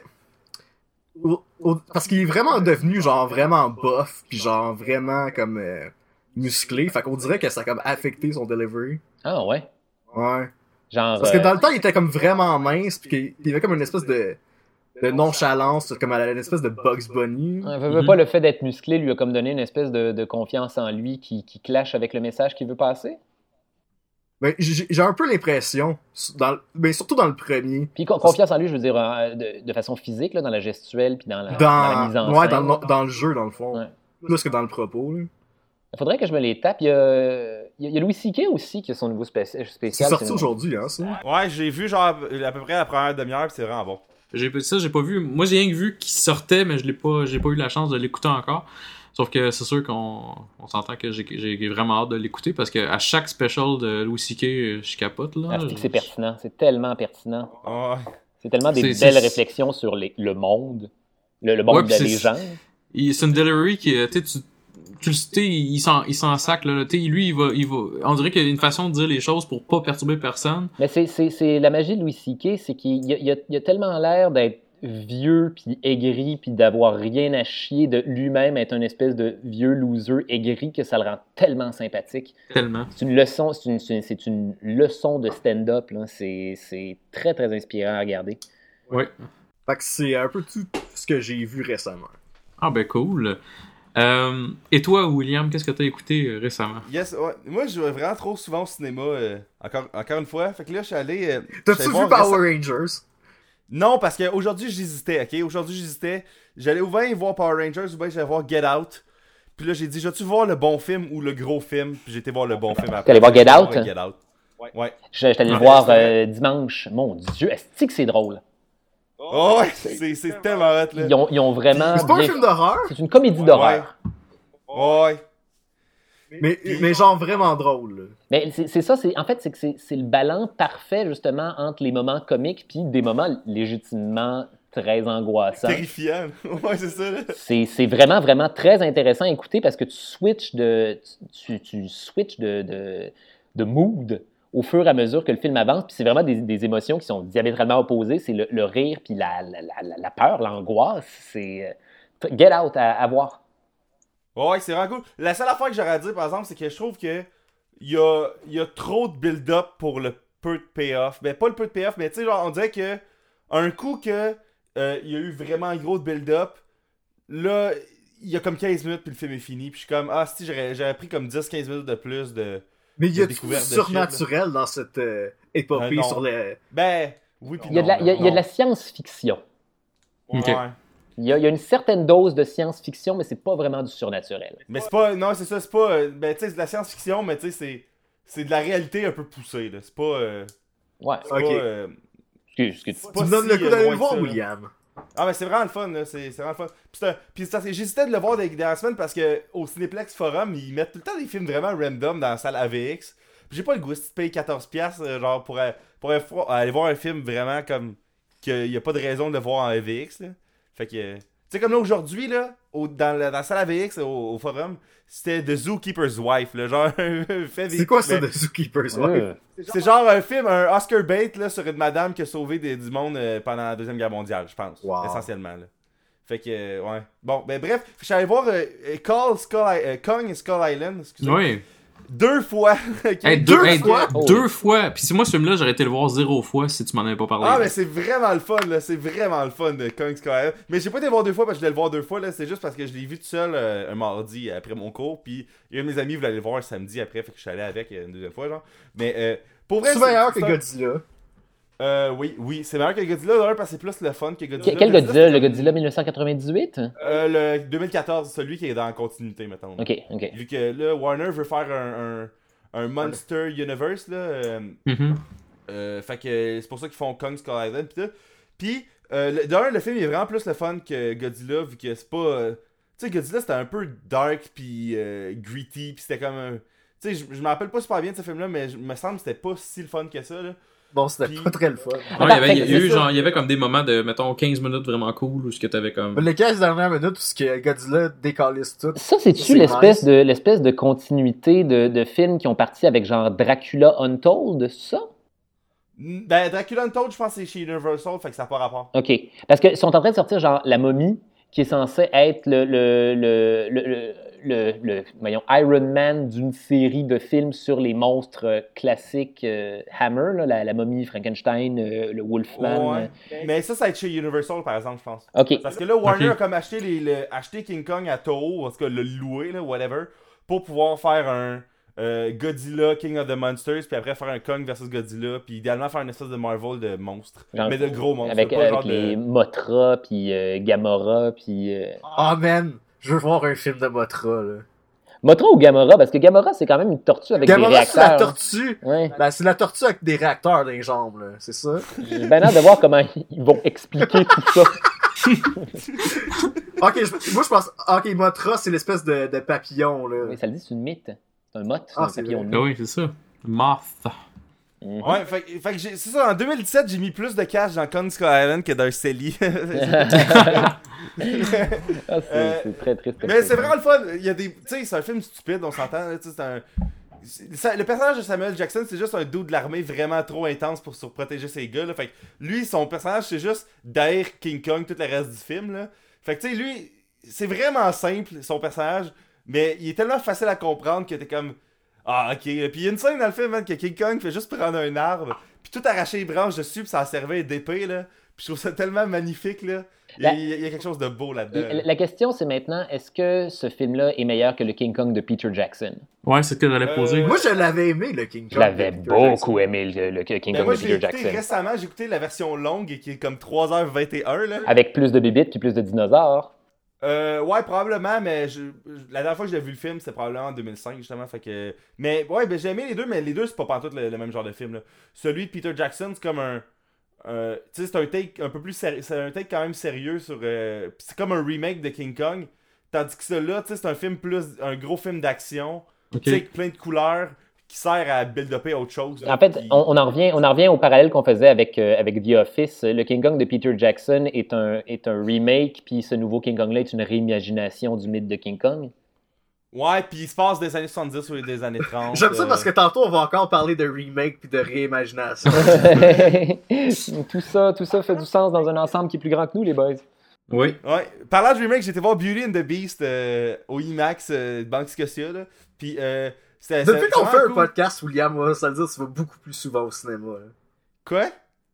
au- au- parce qu'il est vraiment devenu genre vraiment buff puis genre vraiment comme euh, musclé. Fait qu'on dirait que ça a comme affecté son delivery. Ah ouais. Ouais. Genre Parce que euh, dans le temps, il était comme vraiment mince puis qu'il y avait comme une espèce de de nonchalance, comme à une espèce de Bugs Bunny. euh, veut- veut pas le fait d'être musclé lui a comme donné une espèce de, de confiance en lui qui, qui clash avec le message qu'il veut passer. Ben, j'ai un peu l'impression, dans, le- ben, surtout dans le premier, Puis con- confiance en lui, je veux dire euh, de, de façon physique là, dans la gestuelle puis dans la, dans la mise en ouais, scène. dans, le- dans le jeu, dans le fond. Ouais. Plus que dans le propos. là. Il faudrait que je me les tape. Il y a, il y a- Louis C.K. aussi qui a son nouveau spéci- C'est spécial. sorti aujourd'hui, hein, ça? Ouais, j'ai vu genre à peu près la première demi-heure, c'est vraiment bon. J'ai ça, j'ai pas vu. Moi, j'ai rien que vu qu'il sortait, mais je l'ai pas, j'ai pas eu la chance de l'écouter encore. Sauf que c'est sûr qu'on on s'entend que j'ai j'ai vraiment hâte de l'écouter parce que à chaque special de Louis C.K., je capote là. Ah, c'est que c'est pertinent. C'est tellement pertinent. Ouais. C'est tellement des belles réflexions sur les- le monde, le, le monde Ouais, de puis la c'est- une delivery qui, tu tu, le sais, il s'en, il s'en sac, là. Tu sais, lui, il va, il va, on dirait qu'il y a une façon de dire les choses pour pas perturber personne. Mais c'est- c'est c'est la magie de Louis C.K., c'est qu'il y a, il y a- il y a tellement l'air d'être vieux, puis aigri, puis d'avoir rien à chier, de lui-même être une espèce de vieux loser aigri que ça le rend tellement sympathique. Tellement. C'est une leçon, c'est une, c'est une- c'est une leçon de stand-up. là. C'est c'est très, très inspirant à regarder. Ouais. Fait que c'est un peu tout ce que j'ai vu récemment. Ah, ben cool. Euh, et toi, William, qu'est-ce que t'as écouté euh, récemment? Yes, ouais. Moi, je vais vraiment trop souvent au cinéma, euh, encore, encore une fois. Fait que là, je suis allé. euh, T'as-tu vu Power Rangers? Non, parce qu'aujourd'hui, j'hésitais, ok? Aujourd'hui, j'hésitais. J'allais ou bien voir Power Rangers ou bien j'allais voir Get Out. Puis là, j'ai dit, vas-tu voir le bon film ou le gros film? Puis j'ai été voir le bon film après. T'es allé voir Get Out? Get Out. Ouais. Je, je suis allé le Ah, voir euh, dimanche. Mon Dieu, est-ce que c'est drôle? Oh, ouais, c'est c'est tellement hot, là. Ils ont, ils ont vraiment. C'est pas un film d'horreur, C'est une comédie d'horreur. Ouais. mais, mais genre vraiment drôle. là. Mais c'est ça, c'est en fait, c'est que c'est le ballon parfait justement entre les moments comiques puis des moments légitimement très angoissants. Terrifiant. ouais, c'est ça, c'est vraiment, vraiment très intéressant à écouter parce que tu switches de, tu, tu switches de, de, de mood au fur et à mesure que le film avance. Puis c'est vraiment des, des émotions qui sont diamétralement opposées. C'est le, le rire, puis la, la, la, la peur, l'angoisse. C'est euh, Get Out à, voir. Ouais, c'est vraiment cool. La seule affaire que j'aurais à dire, par exemple, c'est que je trouve que il y a, y a trop de build-up pour le peu de payoff. Ben, pas le peu de payoff, mais tu sais, genre, on dirait que un coup que euh, il y a eu vraiment un gros build-up, là, il y a comme 15 minutes, puis le film est fini. Puis je suis comme, ah, si, j'aurais pris comme 10-15 minutes de plus de. Mais il y a de surnaturel dans cette euh, épopée Euh, sur le. Ben, oui, puis Il y a de la, il y a- il y a de la science-fiction. Ok. Ouais. Il y, a, il y a une certaine dose de science-fiction, mais c'est pas vraiment du surnaturel. Mais c'est pas. Non, c'est ça, c'est pas. euh, Ben, tu sais, c'est de la science-fiction, mais tu sais, c'est. C'est de la réalité un peu poussée, là. C'est pas. euh, Ouais. c'est Ok. pas, euh, Excuse, excuse. c'est Tu me donnes le coup d'aller voir, ça, là. William. Ah, mais c'est vraiment le fun, là. C'est vraiment le fun. Puis, puis j'hésitais de le voir des dernières semaines parce que au Cinéplex Forum, ils mettent tout le temps des films vraiment random dans la salle AVX. J'ai pas le goût, tu payes 14$, euh, genre, pour, euh, pour aller voir- un film vraiment comme. qu'il n'y a pas de raison de le voir en AVX. Fait que. Euh, sais, comme là, aujourd'hui, là, au- dans, la, dans la salle AVX, au, au forum, c'était The Zookeeper's Wife, là, genre un fait C'est quoi ça mais- de Zookeeper's Wife? Ouais. C'est genre un film, un Oscar bait, là, sur une madame qui a sauvé des- du monde euh, pendant la Deuxième Guerre mondiale, je pense, Wow. essentiellement, là. Fait que, euh, ouais. Bon, ben bref, je suis allé voir euh, Call Skull, I- Kong et Skull Island, excusez-moi. Oui. Deux fois. Hey, deux, Deux hey, fois? deux fois. Puis si moi, ce film-là, j'aurais été le voir zéro fois si tu m'en avais pas parlé. Ah, mais c'est vraiment le fun, là. C'est vraiment le fun de Kong Island. Mais j'ai pas été le voir deux fois parce que je voulais le voir deux fois, là. C'est juste parce que je l'ai vu tout seul euh, un mardi après mon cours. Puis il y a un de mes amis qui voulait aller le voir un samedi après. Fait que je suis allé avec une deuxième fois, genre. Mais euh, pour vrai. C'est meilleur que Godzilla. Euh, oui, oui. C'est meilleur que Godzilla, d'ailleurs, parce que c'est plus le fun que Godzilla. Quel Godzilla? Le Godzilla 1998 Euh, le 2014, celui qui est dans la continuité, mettons. Ok, ok. Vu que là, Warner veut faire un, un, un Monster Universe, là. euh, Mhm. euh, fait que c'est pour ça qu'ils font Kong Skull Island pis tout. Pis, euh, le- d'un, le film est vraiment plus le fun que Godzilla, vu que c'est pas. euh, tu sais, Godzilla c'était un peu dark pis euh, gritty, pis c'était comme un. Tu sais, je je me rappelle pas super bien de ce film-là, mais je- me semble que c'était pas si le fun que ça, là. Bon, c'était Puis- pas très le fun. Il y avait, il y a C'est eu, ça. genre, il y avait comme des moments de, mettons, 15 minutes vraiment cool où ce que t'avais comme. Les 15 dernières minutes où ce que Godzilla décalisse tout. Ça, c'est-tu C'est l'espèce nice. de l'espèce de continuité de, de films qui ont parti avec genre Dracula Untold, ça? Ben, Dracula Untold, je pense que c'est chez Universal, fait que ça n'a pas rapport. OK. Parce qu'ils sont en train de sortir genre La Momie, qui est censé être le, le, le, le, le, le- le- voyons, Iron Man d'une série de films sur les monstres euh, classiques euh, Hammer, là, la, la momie, Frankenstein, euh, le Wolfman. Ouais. Mais ça, ça va être chez Universal, par exemple, je pense. Parce que là, Warner a comme acheté, les, le- acheté King Kong à Toho, en tout cas le louer, là, whatever, pour pouvoir faire un euh, Godzilla King of the Monsters, puis après faire un Kong versus Godzilla, puis idéalement faire une espèce de Marvel de monstres. Genre- mais de gros monstres. Avec, pas avec genre les de... Mothra, puis euh, Gamora, puis... euh, Ah, man! Je veux voir un film de Mothra, là. Mothra ou Gamora? Parce que Gamora, c'est quand même une tortue avec des Gamora, c'est la réacteurs. tortue! Ouais. Ben, c'est la tortue avec des réacteurs dans les jambes, là. C'est ça? J'ai bien hâte de voir comment ils vont expliquer tout ça. Ok, je- moi je pense. Ok, Mothra, c'est l'espèce de, de papillon, là. Oui, ça le dit, c'est une mythe. C'est un moth, c'est Ah, un c'est papillon de vrai. Ah oui, c'est ça. Moth. Mhm. Ouais, fait, fait que j'ai- c'est ça, en 2017, j'ai mis plus de cash dans Skull Island que dans Celly. Ah, c'est Euh, très triste. Mais c'est vraiment le fun. Il y a des. Tu sais, c'est un film stupide, on s'entend. C'est un. ça- le personnage de Samuel Jackson, c'est juste un dos de l'armée vraiment trop intense pour surprotéger ses gars. Là. Fait que lui, son personnage, c'est juste d'Air King Kong tout le reste du film. Là. Fait que tu sais, lui, c'est vraiment simple, son personnage, mais il est tellement facile à comprendre que t'es comme. Ah, ok. Puis il y a une scène dans le film, man, que King Kong fait juste prendre un arbre, puis tout arracher les branches dessus, puis ça servait d'épée, là. Puis je trouve ça tellement magnifique, là. Il y a, La- il y a quelque chose de beau là-dedans. La, la question, c'est maintenant, est-ce que ce film-là est meilleur que le King Kong de Peter Jackson? Ouais, c'est ce que j'allais Euh, poser. Moi, je l'avais aimé, le King Kong. Je l'avais beaucoup Jackson. aimé, le, le King Ben Kong moi, de Peter écouté Jackson. récemment, j'ai écouté la version longue qui est comme 3h21 là. Avec plus de bébites puis plus de dinosaures. Euh, ouais, probablement, mais je, la dernière fois que j'ai vu le film, c'était probablement en 2005 justement, fait que mais ouais, ben j'ai aimé les deux, mais les deux c'est pas pantoute le, le même genre de film là. Celui de Peter Jackson, c'est comme un euh, tu sais, c'est un take un peu plus sérieux, c'est un take quand même sérieux sur euh, c'est comme un remake de King Kong, tandis que celui-là, tu sais, c'est un film plus un gros film d'action, Ok. tu sais, avec plein de couleurs qui sert à build-upper autre chose. En fait, on, on en revient, on en revient au parallèle qu'on faisait avec, euh, avec The Office. Le King Kong de Peter Jackson est un, est un remake, puis ce nouveau King Kong-là est une réimagination du mythe de King Kong. Ouais, puis il se passe des années 70 ou des années 30. J'aime ça euh, parce que tantôt, on va encore parler de remake puis de réimagination. tout, ça, tout ça fait du sens dans un ensemble qui est plus grand que nous, les boys. Oui. Ouais, parlant de remake, j'étais voir Beauty and the Beast euh, au IMAX euh, de Banque Scotia, là. Puis, euh. Depuis qu'on fait un podcast, William, ça veut dire que tu vas beaucoup plus souvent au cinéma. là. Quoi?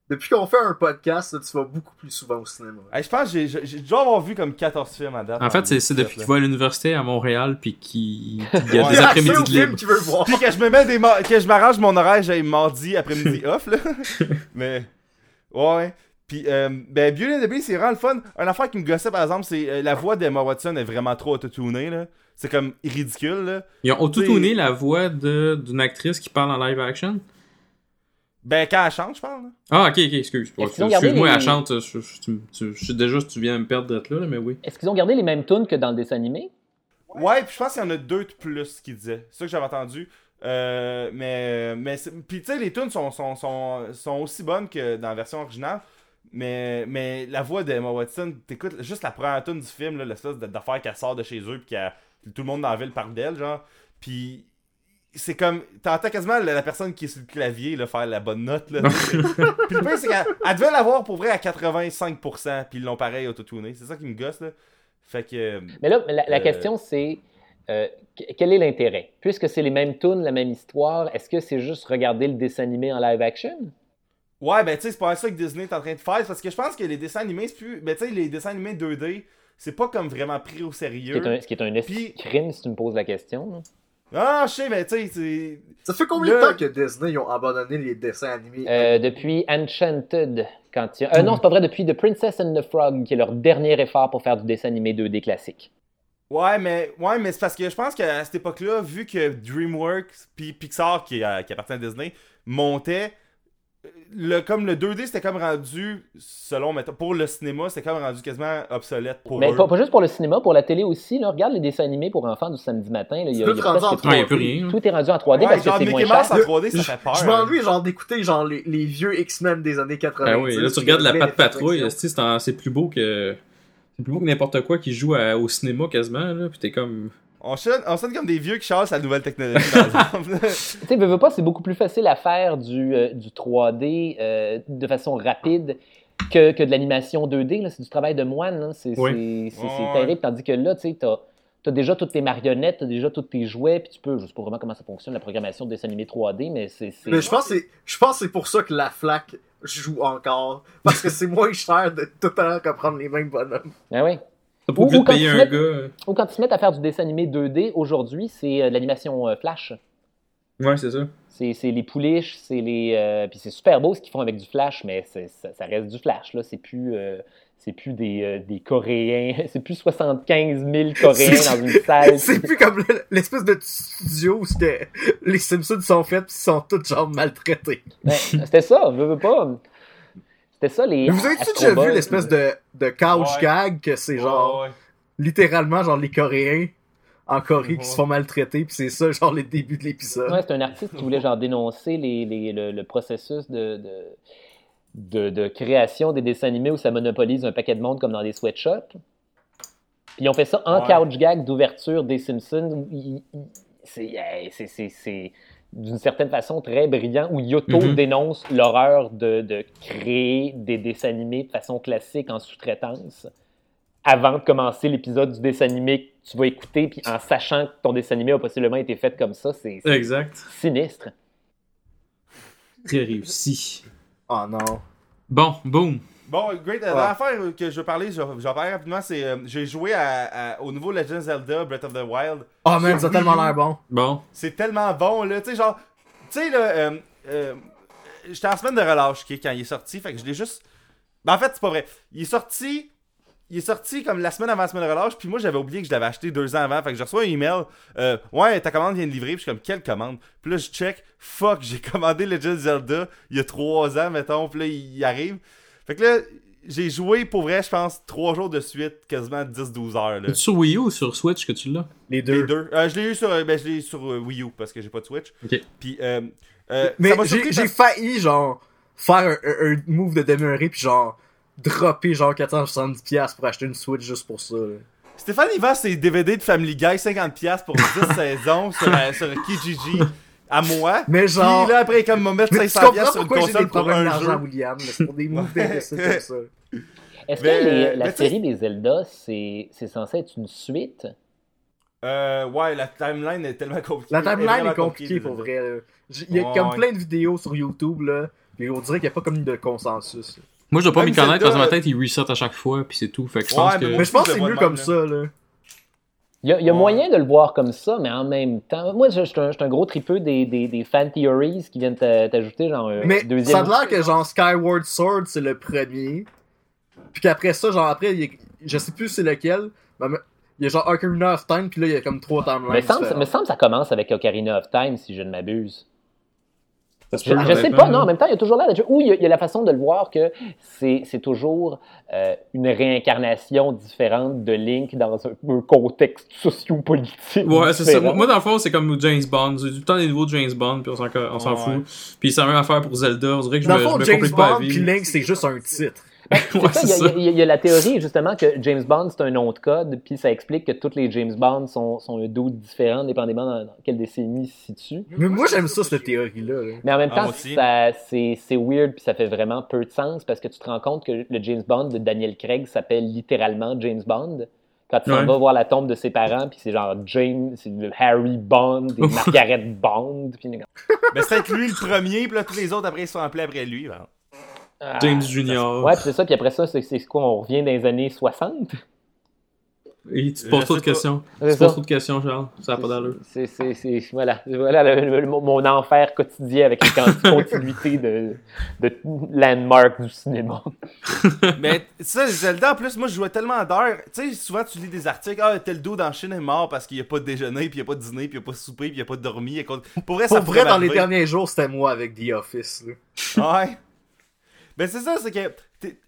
Depuis qu'on fait un podcast, là, tu vas beaucoup plus souvent au cinéma. Hey, Je pense que j'ai- dû avoir vu comme 14 films à date. En fait, c'est c'est depuis qu'il va à l'université à Montréal, puis qu'il y a des Il a accès après-midi de libre. Puis que je me mets des que je m'arrange mon horaire, j'ai mardi après-midi off, là. Mais. Ouais. Puis, euh, ben, Beauty and the Beast, c'est vraiment le fun. Une affaire qui me gossait, par exemple, c'est euh, la voix d'Emma Watson est vraiment trop autotunée, là. C'est comme ridicule, là. Ils ont autotuné la voix de- d'une actrice qui parle en live action? Ben, quand elle chante, je parle, là. Ah, ok, ok, excuse. Excuse-moi, les- elle chante. Je, je- tu- tu- je sais déjà si tu viens de me perdre d'être là, là, mais oui. Est-ce qu'ils ont gardé les mêmes tunes que dans le dessin animé? Ouais, puis je pense qu'il y en a deux de plus qui disaient. C'est ça que j'avais entendu. Euh, mais, mais c'est- puis tu sais, les tunes sont, sont, sont, sont aussi bonnes que dans la version originale. Mais, mais la voix d'Emma Watson, t'écoutes juste la première tune du film, l'espèce d'affaire qu'elle sort de chez eux, puis qu'elle- tout le monde dans la ville parle d'elle, genre. Puis c'est comme. T'entends quasiment la, la personne qui est sur le clavier là, faire la bonne note. Là, puis le pire, c'est qu'elle elle devait l'avoir pour vrai à 85%, puis ils l'ont pareil autotuné. C'est ça qui me gosse, là. Fait que. Mais là, la, la Euh, question, c'est euh, que- quel est l'intérêt? Puisque c'est les mêmes tunes, la même histoire, est-ce que c'est juste regarder le dessin animé en live action? Ouais, ben tu sais, c'est pas ça que Disney est en train de faire, parce que je pense que les dessins animés, c'est plus. Ben tu sais, les dessins animés 2D, c'est pas comme vraiment pris au Ce qui sérieux. est un, ce qui est un Puis- crime si tu me poses la question. là. Ah, je sais, mais tu sais. Ça fait combien de Le- temps que Disney ils ont abandonné les dessins animés? Euh, depuis Enchanted, quand il y a... euh, non, c'est pas vrai, depuis The Princess and the Frog, qui est leur dernier effort pour faire du dessin animé 2D classique. Ouais, mais, ouais, mais c'est parce que je pense qu'à cette époque-là, vu que DreamWorks puis Pixar, qui, euh, qui appartient à Disney, montait, le, comme le 2D, c'était comme rendu, selon, mettons, pour le cinéma, c'était comme rendu quasiment obsolète pour Mais eux. pas, pas juste pour le cinéma, pour la télé aussi. Là, regarde les dessins animés pour enfants du samedi matin. Là, il y a- il y a tout rendu en Ouais, y a tout. plus rien. Tout est rendu en 3D Ouais, parce que c'est moins cher. en 3D, ça fait peur. Je m'ennuie genre d'écouter genre les, les vieux X-Men des années 80. Ah oui, là tu regardes la patte patrouille, c'est plus beau que. C'est plus beau que n'importe quoi qui joue à- au cinéma quasiment, là, pis t'es comme. On sonne, on sonne comme des vieux qui chassent la nouvelle technologie, par exemple. Tu sais, veux, veux pas, c'est beaucoup plus facile à faire du, euh, du 3D euh, de façon rapide que, que de l'animation 2D. là. C'est du travail de moine. C'est Oui. Ouais. terrible. Tandis que là, tu sais, t'as as déjà toutes tes marionnettes, t'as déjà tous tes jouets, puis tu peux, je sais pas vraiment comment ça fonctionne, la programmation de dessin animé 3D, mais c'est... Mais je pense que c'est je pense que c'est pour ça que la flaque joue encore. Parce que c'est moins cher de tout le temps reprendre les mêmes bonhommes. Ah oui. Ou- ou quand payer un gars. Ou quand ils se mettent à faire du dessin animé 2D, aujourd'hui, c'est euh, de l'animation euh, flash. Ouais, c'est ça. C'est c'est les pouliches, c'est les. euh, puis c'est super beau ce qu'ils font avec du flash, mais ça, ça reste du flash, là. C'est plus. euh, c'est plus des, euh, des Coréens. C'est plus 75 000 Coréens dans une salle. C'est plus comme le- l'espèce de studio où les Simpsons sont faits ils sont tous genre maltraités. Ben, C'était ça, veux, veux pas. C'était ça les. Mais vous avez-tu déjà vu l'espèce de, de couch Ouais. gag que c'est genre Ouais, littéralement genre les Coréens en Corée qui se font maltraiter pis c'est ça genre les débuts de l'épisode. Ouais, c'est un artiste qui voulait genre dénoncer les, les- le, le processus de, de, de- de création des dessins animés où ça monopolise un paquet de monde comme dans des sweatshops. Puis ils ont fait ça en Ouais. couch gag d'ouverture des Simpsons. C'est d'une certaine façon très brillant où Yoto Mhm. dénonce l'horreur de, de créer des dessins animés de façon classique en sous-traitance avant de commencer l'épisode du dessin animé que tu vas écouter, puis en sachant que ton dessin animé a possiblement été fait comme ça, c'est c'est Exact. sinistre. Très réussi. Oh non. Bon, boom. Bon, great. Euh, Ouais. L'affaire que je veux parler, je je vais parler rapidement, c'est. euh, J'ai joué à, à- au nouveau Legend Zelda Breath of the Wild. Oh man, ça a tellement l'air bon. Bon. C'est tellement bon, là. Tu sais, genre. Tu sais, là. Euh, euh, J'étais en semaine de relâche ok, quand il est sorti. Fait que je l'ai juste. Ben, en fait, c'est pas vrai. Il est sorti. Il est sorti comme la semaine avant la semaine de relâche. Puis moi, j'avais oublié que je l'avais acheté deux ans avant. Fait que je reçois un email. euh, ouais, ta commande vient de livrer. Puis je suis comme, quelle commande? Puis là, je check. Fuck, j'ai commandé Legend Zelda il y a trois ans, mettons. Puis là, il arrive. Fait que là, j'ai joué pour vrai, je pense, trois jours de suite, quasiment 10-12 heures. Là. Sur Wii U ou sur Switch que tu l'as? Les deux. Les deux. Euh, je l'ai eu sur, euh, ben, je l'ai eu sur euh, Wii U parce que j'ai pas de Switch. Ok. Puis, euh, euh, Mais j'ai parce- failli genre faire un, un- un move de demeurer puis genre dropper genre 470$ pour acheter une Switch juste pour ça. là. Stéphane, il vend ses DVD de Family Guy 50$ pour 10 saisons sur, sur Kijiji à moi. Mais genre. Puis là, après, comme m'a mettre mais tu 500$ comprends sur une console pour un jeu? William. C'est pour des moves comme ça. Est-ce Mais, que les- la mais série des Zelda, c'est c'est censé être une suite? Euh, ouais, la timeline est tellement compliquée. La timeline est compliquée pour vrai. là. Il y a Ouais, comme ouais. plein de vidéos sur YouTube là. Puis on dirait qu'il n'y a pas comme de consensus. là. Moi, je dois pas m'y connaître parce que ma tête, il reset à chaque fois, puis c'est tout. Fait que je pense Ouais, que. mais Mais je pense que c'est mieux comme même, ça là. Il y a, il y a Ouais. moyen de le voir comme ça, mais en même temps, moi, je je suis un, je suis un gros tripeux des, des, des fan theories qui viennent t'a- t'ajouter genre un Mais deuxième. ça a l'air que genre Skyward Sword c'est le premier. Puis qu'après ça, genre après, il je sais plus c'est lequel. mais il y a genre Ocarina of Time, puis là il y a comme trois timelines. Mais semble, me semble que ça commence avec Ocarina of Time, si je ne m'abuse. Ça se Je, peut, je sais pas, non, en même temps, il y a toujours là. Ou il y, a- il y a la façon de le voir que c'est c'est toujours euh, une réincarnation différente de Link dans un, un contexte socio-politique. Ouais, c'est ça. Moi, dans le fond, c'est comme James Bond. J'ai tout le temps des nouveaux James Bond, puis on s'en, on s'en Ouais. fout. Puis c'est la même affaire pour Zelda. On dirait que je Dans me, fond, je me James complique pas la Bond vie. puis Link c'est juste un titre. Ouais, il y, a- y y la théorie justement que James Bond c'est un nom de code, puis ça explique que tous les James Bond sont, sont un dude différent, dépendamment dans, dans quelle décennie ils se situent. Mais moi, j'aime ça, cette théorie-là. là. Mais en même Ah, temps, c'est weird, puis ça fait vraiment peu de sens parce que tu te rends compte que le James Bond de Daniel Craig s'appelle littéralement James Bond. Quand tu s'en Ouais. vas voir la tombe de ses parents, puis c'est genre James, c'est le Harry Bond et Margaret Bond. Puis, Mais c'est peut-être lui le premier, puis là, tous les autres après, ils sont appelés après lui. ben. Ah. James Junior. Ouais, puis c'est ça, puis après ça, c'est c'est quoi On revient dans les années 60 Et tu te poses trop de questions. Tu poses trop de questions, Charles. Ça n'a pas d'allure. C'est, c'est, c'est, voilà, voilà le- le- mon mon enfer quotidien avec les con- continuités de, de landmark du cinéma. Mais ça, Zelda, en plus, moi, je jouais tellement d'heures. Tu sais, souvent, tu lis des articles. Ah, tel dos dans le Chine est mort parce qu'il n'y a pas de déjeuner, puis il n'y a pas de dîner, puis il n'y a pas de souper, puis il n'y a pas de dormi. Pour vrai, ça Pour vrai, dans les derniers jours, c'était moi avec The Office. Là. Ouais. Ben c'est ça, c'est que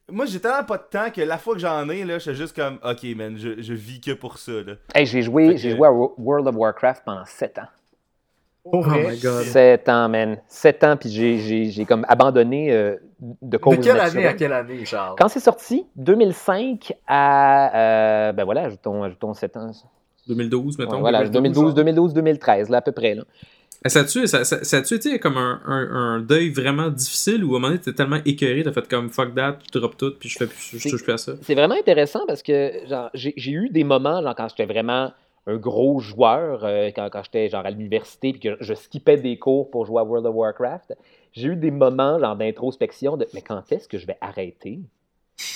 moi j'ai tellement pas de temps que la fois que j'en ai là, je suis juste comme OK man, je, je vis que pour ça là. Hey, j'ai joué, que- j'ai joué à Wo- World of Warcraft pendant 7 ans. Oh vrai. my god. 7 ans, man. 7 ans, puis j'ai, j'ai, j'ai comme abandonné euh, de cause De quelle année à quelle année, Charles? Quand c'est sorti, 2005 à, euh, ben voilà, ajoutons, ajoutons 7 ans. 2012, mettons. Ouais, voilà, 2012, 2012, 2013, là, à peu près, là. Ça a-tu ça, ça, ça comme un, un, un deuil vraiment difficile ou à un moment donné t'es tellement écœuré, t'as fait comme fuck that, je drop tout, puis je fais plus, je touche plus à ça. C'est vraiment intéressant parce que j'ai eu des moments genre, quand j'étais vraiment un gros joueur, euh, quand, quand j'étais genre à l'université puis que je skippais des cours pour jouer à World of Warcraft. J'ai eu des moments genre d'introspection de mais quand est-ce que je vais arrêter?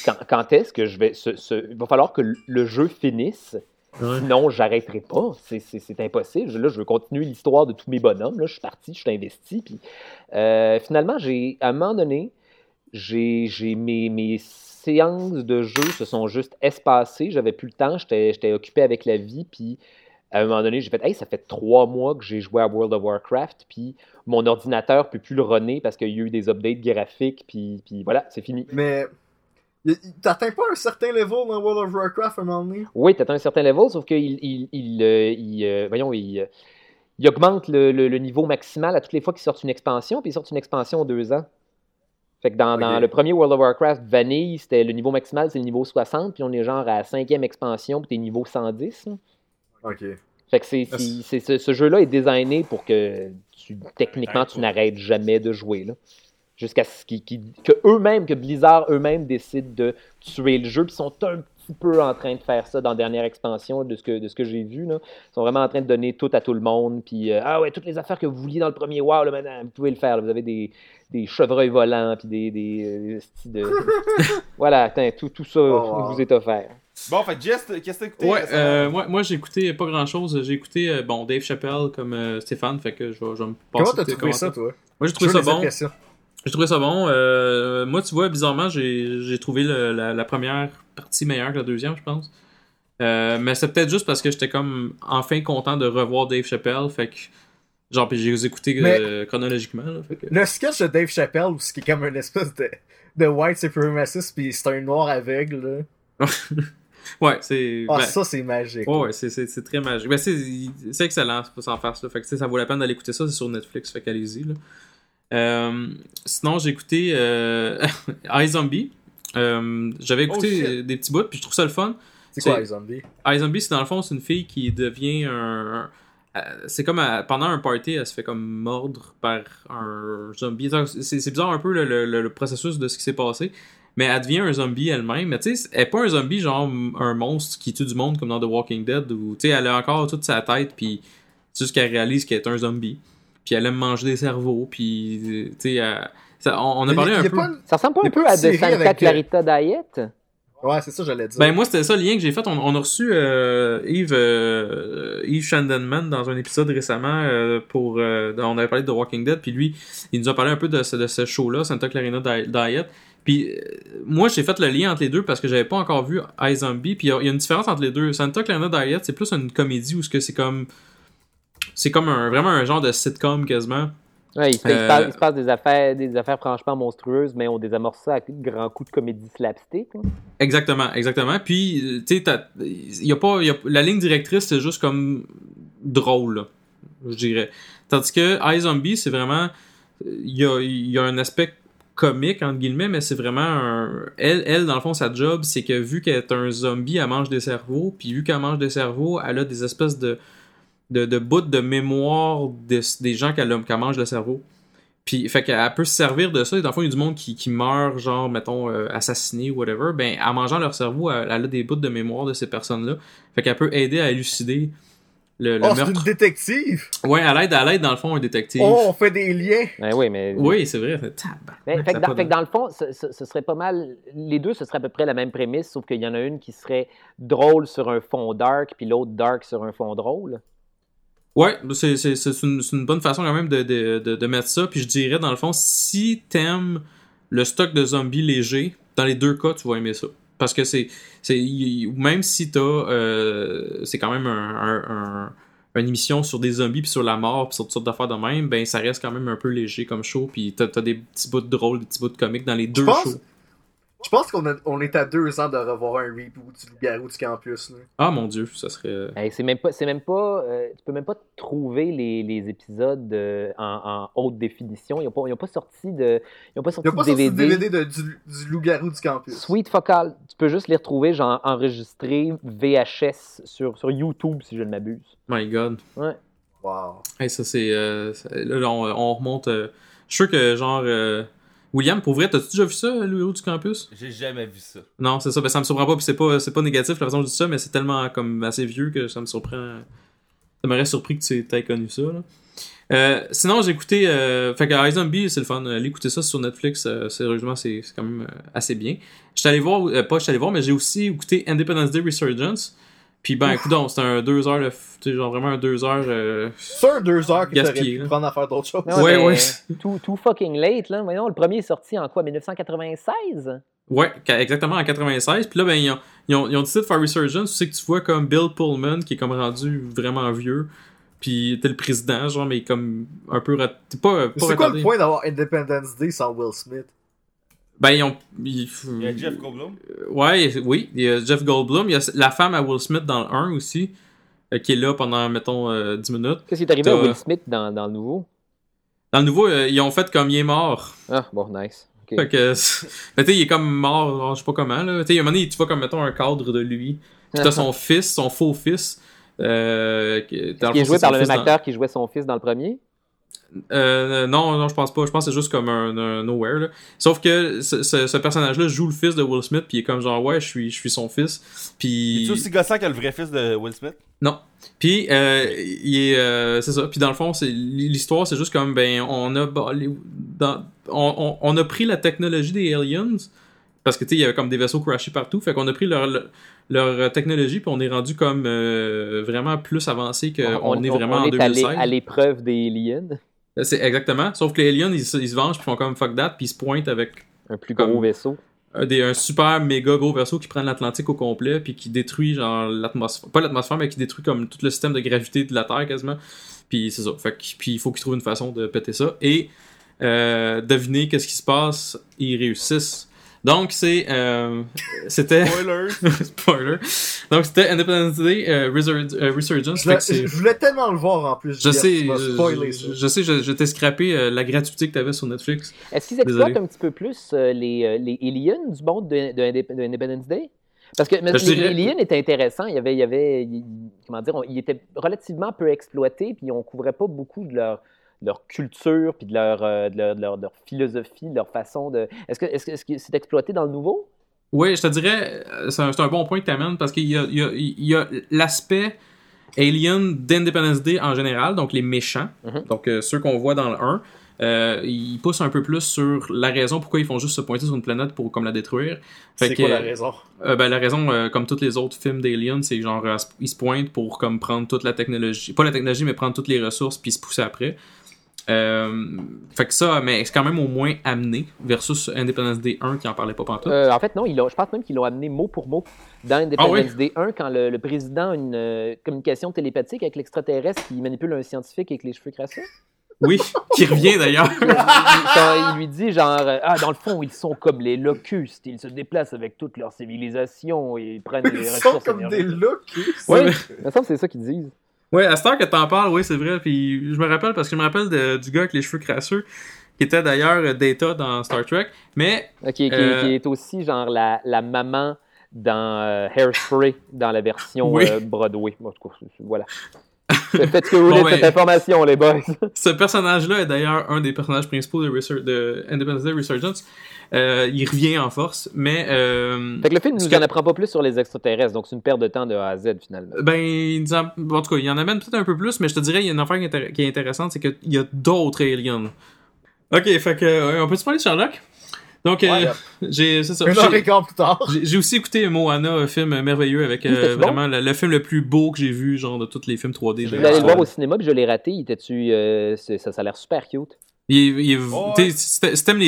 Quand, quand est-ce que je vais. ce- ce- Il va falloir que le jeu finisse. Ouais. Sinon, j'arrêterai pas. C'est- impossible. Je- Là, je veux continuer l'histoire de tous mes bonhommes. Là, je suis parti, je suis investi. Puis, euh, finalement, j'ai à un moment donné, j'ai mes, mes séances de jeu se sont juste espacées. J'avais plus le temps. J'étais occupé avec la vie. Puis, à un moment donné, j'ai fait Hey, ça fait trois mois que j'ai joué à World of Warcraft. Puis, mon ordinateur peut plus le runner parce qu'il y a eu des updates graphiques. Puis, puis voilà, c'est fini. Mais. T'atteins pas un certain level dans World of Warcraft à un moment donné? Oui, tu atteins un certain level, sauf qu'il il, il, euh, il, euh, voyons, il, euh, il augmente le, le- le niveau maximal à toutes les fois qu'il sort une expansion, puis il sort une expansion en deux ans. Fait que dans, le premier World of Warcraft Vanille, c'était le niveau maximal, c'est le niveau 60, puis on est genre à la cinquième expansion, puis t'es niveau 110. là. Ok. Fait que c'est, c'est- c'est- ce, ce jeu-là est designé pour que tu, techniquement tu n'arrêtes jamais de jouer. Là. Jusqu'à ce qu'ils, qu'ils- que eux-mêmes, que Blizzard eux-mêmes décident de tuer le jeu, puis ils sont un petit peu en train de faire ça dans la dernière expansion de ce que, de ce que j'ai vu. Là. Ils sont vraiment en train de donner tout à tout le monde. Puis, euh, ah ouais, toutes les affaires que vous vouliez dans le premier WoW, là, maintenant, vous pouvez le faire. là. Vous avez des, des chevreuils volants, puis des. des, euh, esti de... voilà, attends, tout, tout ça wow. vous est offert. Bon, fait Jess, qu'est-ce que t'as écouté Ouais, euh, moi, moi j'ai écouté pas grand chose. J'ai écouté euh, bon Dave Chappelle comme euh, Stéphane, fait que je vais, je vais me passer Comment t'as trouvé ça, toi? Moi j'ai trouvé ça bon. J'ai trouvé ça bon. Euh, moi, tu vois, bizarrement, j'ai trouvé le- la, la première partie meilleure que la deuxième, je pense. Euh, mais c'est peut-être juste parce que j'étais comme enfin content de revoir Dave Chappelle, fait que genre puis j'ai écouté euh, chronologiquement. Là, fait que... Le sketch de Dave Chappelle, où c'est comme une espèce de, de white supremacist, pis c'est un noir aveugle, là. Ouais, c'est. Ah, ben, ça, c'est magique. Ouais, ouais, c'est, très magique. Ben, c'est, excellent, sans farce. Là. Fait que, ça vaut la peine d'aller écouter ça, c'est sur Netflix, fait qu'allez-y. Euh, sinon, j'ai écouté euh, iZombie. Euh, j'avais écouté Oh, des petits bouts, puis je trouve ça le fun. C'est quoi, zombies? iZombie, c'est dans le fond, c'est une fille qui devient un. c'est comme à- pendant un party, elle se fait comme mordre par un zombie. C'est, bizarre un peu le, le- le processus de ce qui s'est passé. Mais elle devient un zombie elle-même. Mais tu sais, elle est pas un zombie genre un monstre qui tue du monde comme dans The Walking Dead. Où, tu sais, elle a encore toute sa tête, puis qu'elle réalise qu'elle est un zombie. Puis elle aime manger des cerveaux, puis tu sais, on, on a Mais parlé a- un peu. une- Ça ressemble pas un peu à série Santa avec, euh, Clarita Diet? Ouais, c'est ça, j'allais dire. Ben moi c'était ça le lien que j'ai fait. On, on a reçu euh, Yves euh, Yves Shandenman dans un épisode récemment euh, pour euh, on avait parlé de The Walking Dead puis lui il nous a parlé un peu de ce, de ce show là Santa Clarita Di- Diet. Puis euh, moi j'ai fait le lien entre les deux parce que j'avais pas encore vu iZombie puis il y, a- il y a une différence entre les deux. Santa Clarita Diet c'est plus une comédie où ce que c'est comme c'est comme un vraiment un genre de sitcom quasiment. Ouais, il, se, il se Euh, passe, il se passe des affaires, des affaires franchement monstrueuses, mais on désamorce ça à grands coups de comédie slapstick. hein. Exactement, exactement. Puis, euh, tu sais, y a pas, y a- la ligne directrice, c'est juste comme drôle, là, je dirais. Tandis que iZombie, c'est vraiment, il y a, y a un aspect comique, entre guillemets, mais c'est vraiment un... Elle, elle, dans le fond, sa job, c'est que vu qu'elle est un zombie, elle mange des cerveaux, puis vu qu'elle mange des cerveaux, elle a des espèces de, de, de bouts de mémoire des, des gens qu'elle qu'elle mange le cerveau. Puis, fait qu'elle peut se servir de ça. Et dans le fond, il y a du monde qui, qui meurt, genre, mettons, euh, assassiné ou whatever. Ben, en mangeant leur cerveau, elle, elle a des bouts de mémoire de ces personnes-là. Fait qu'elle peut aider à élucider le, le Oh, c'est meurtre. une détective! Ouais, elle aide, elle aide, dans le fond, un détective. Oh, on fait des liens! Ben oui, mais. Oui, c'est vrai. Mais, fait, que a dans, pas fait que de- dans le fond, ce, ce- ce serait pas mal. Les deux, ce serait à peu près la même prémisse, sauf qu'il y en a une qui serait drôle sur un fond dark, puis l'autre dark sur un fond drôle. Ouais, c'est, c'est, c'est une, bonne façon quand même de, de, de, de mettre ça. Puis je dirais, dans le fond, si t'aimes le stock de zombies léger, dans les deux cas, tu vas aimer ça. Parce que c'est. c'est même si t'as. Euh, c'est quand même un, un- un- une émission sur des zombies, puis sur la mort, puis sur toutes sortes d'affaires de même, ben ça reste quand même un peu léger comme show. Puis t'as, t'as des petits bouts de drôles, des petits bouts de comiques dans les deux pense- shows. Je pense qu'on a- on est à deux ans de revoir un reboot du Loup-Garou du Campus. Là. Ah mon dieu, ça serait. Hey, c'est même pas. C'est même pas euh, tu peux même pas trouver les, les épisodes euh, en, en haute définition. Ils n'ont pas, ils ont pas sorti de. Ils ont pas sorti n'y a pas de sorti de DVD. DVD de- du, du Loup-Garou du Campus. Sweet Focal, tu peux juste les retrouver genre enregistrés VHS sur, sur YouTube si je ne m'abuse. My god. Ouais. Wow. Hey, ça c'est. euh, là, là, on, on remonte. euh, je suis sûr que genre. William, pour vrai, t'as-tu déjà vu ça, le héros du campus? J'ai jamais vu ça. Non, c'est ça, ben ça me surprend pas, puis c'est pas, c'est pas négatif la façon dont je dis ça, mais c'est tellement comme assez vieux que ça me surprend. Ça m'aurait surpris que tu aies connu ça. Là. Euh, sinon, j'ai écouté. Euh, fait que iZombie, c'est le fun. Allez écouter ça sur Netflix. Euh, sérieusement, c'est c'est quand même assez bien. J'étais allé voir, pas j'étais allé voir, mais j'ai aussi écouté Independence Day Resurgence. Puis ben, écoute, c'était un deux heures, tu sais, genre vraiment un deux heures. euh, C'est un deux heures que t'aurais pu prendre à faire d'autres choses. Non, Ouais, mais ouais. Too, too fucking late, là. Voyons, le premier est sorti en quoi 1996 Ouais, exactement en 96. Puis là, ben, ils ont, ils ont, ils ont décidé de faire Resurgence. Tu sais que tu vois comme Bill Pullman, qui est comme rendu vraiment vieux. Puis t'es le président, genre, mais comme un peu. rat- T'es pas, pas C'est quoi le point d'avoir Independence Day sans Will Smith? Ben, ils ont. ils- Il y a Jeff Goldblum. Ouais, oui, il y a Jeff Goldblum. Il y a la femme à Will Smith dans le 1 aussi, euh, qui est là pendant, mettons, euh, 10 minutes. Qu'est-ce qui est arrivé à Will Smith dans, dans le nouveau? Dans le nouveau, euh, ils ont fait comme il est mort. Ah, bon, nice. Ok. Fait que. Mais tu sais, il est comme mort, genre, je sais pas comment, là. Tu sais, il y a un moment donné, tu vois comme, mettons, un cadre de lui. Puis t'as son fils, son faux fils. Euh, qui, est joué par le même dans- acteur qui jouait son fils dans le premier? Euh, non, non, je pense pas. Je pense que c'est juste comme un, un nowhere. Là. Sauf que ce, ce- ce personnage-là joue le fils de Will Smith, puis il est comme genre, ouais, je suis, je suis son fils. Puis. Es-tu aussi gossant que le vrai fils de Will Smith? Non. Puis, euh, il est. euh, c'est ça. Puis, dans le fond, c'est l'histoire, c'est juste comme, ben, on a. dans- on, on- on a pris la technologie des aliens, parce que, tu sais, il y avait comme des vaisseaux crashés partout. Fait qu'on a pris leur, leur technologie, puis on est rendu comme euh, vraiment plus avancé qu'on est vraiment en on est l'é- 2016. à l'épreuve des aliens. C'est exactement. Sauf que les aliens, ils, se- ils se vengent, puis font comme fuck that, puis ils se pointent avec Un plus gros vaisseau. un, des, un super méga gros vaisseau qui prend l'Atlantique au complet, puis qui détruit genre l'atmosphère. Pas l'atmosphère, mais qui détruit comme tout le système de gravité de la Terre quasiment. Puis c'est ça. Fait puis il faut qu'ils trouvent une façon de péter ça. Et euh, devinez qu'est-ce qui se passe? Ils réussissent. Donc c'est. euh, c'était. Spoiler! Spoiler. Donc c'était Independence Day euh, euh, Resurgence. Je, que voulais tellement le voir en plus. je sais, tu je, sais, je, je t'ai scrappé euh, la gratuité que t'avais sur Netflix. Est-ce qu'ils exploitent Désolé. un petit peu plus euh, les, les aliens du monde de, de Indep- de Independence Day? Parce que mais Ben, les, dirais- les aliens étaient intéressants. Il y avait, il y avait il- comment dire, on- ils étaient relativement peu exploités, puis on couvrait pas beaucoup de leur, leur culture, puis de leur, euh, de leur, de leur- de leur philosophie, de leur façon de. Est-ce que est-ce que est-ce que c'est exploité dans le nouveau? Oui, je te dirais, euh, c'est un, c'est un bon point que tu amènes parce qu'il y a, il y a- il y a l'aspect Alien d'Independence Day en général, donc les méchants, Mhm. donc euh, ceux qu'on voit dans le 1. euh, ils poussent un peu plus sur la raison pourquoi ils font juste se pointer sur une planète pour comme la détruire. C'est quoi la raison? euh, ben, la raison, euh, comme tous les autres films d'Alien, c'est genre ils se pointent pour comme prendre toute la technologie, pas la technologie, mais prendre toutes les ressources puis se pousser après. Euh, fait que ça, mais c'est quand même au moins amené versus Independence Day 1 qui en parlait pas pantoute. Euh, en fait, non, ils je pense même qu'ils l'ont amené mot pour mot dans Independence Ah oui? Day 1 quand le, le président a une euh, communication télépathique avec l'extraterrestre qui manipule un scientifique avec les cheveux crasseux. Oui, qui revient d'ailleurs. il, il- lui dit genre euh, ah dans le fond ils sont comme les locustes ils se déplacent avec toute leur civilisation et ils prennent les Ils sont ressources comme des looks. Oui, Ouais. il me semble que c'est ça qu'ils disent. Ouais, à cette heure que t'en parles, oui, c'est vrai. Puis je me rappelle parce que je me rappelle de- du gars avec les cheveux crasseux. qui était d'ailleurs euh, Data dans Star Trek. Mais Euh, qui est aussi genre la, la maman dans euh, Hairspray, dans la version Oui. euh, Broadway. Bon, en tout cas, voilà. Faites ce que vous voulez Bon, de cette ben- information, les boys. ce personnage-là est d'ailleurs un des personnages principaux de, Resur- de Independence Day Resurgence. Euh, il revient en force, mais euh, Fait que le film nous que- en apprend pas plus sur les extraterrestres, donc c'est une perte de temps de A à Z finalement. ben, il en, en tout cas, il y en amène peut-être un peu plus, mais je te dirais, il y a une affaire qui est, intér- qui est intéressante, c'est qu'il y a d'autres aliens. Ok, fait que, euh, on peut se parler de Sherlock? Donc, euh, Ouais. j'ai, c'est ça. J'ai- aussi écouté Moana, un film merveilleux avec Oui, euh, bon? vraiment le, le film le plus beau que j'ai vu, genre de tous les films 3D. Je aller le vu. voir au cinéma, puis je l'ai raté. Il était-tu. euh, ça, ça a l'air super cute. Il, il Oh, les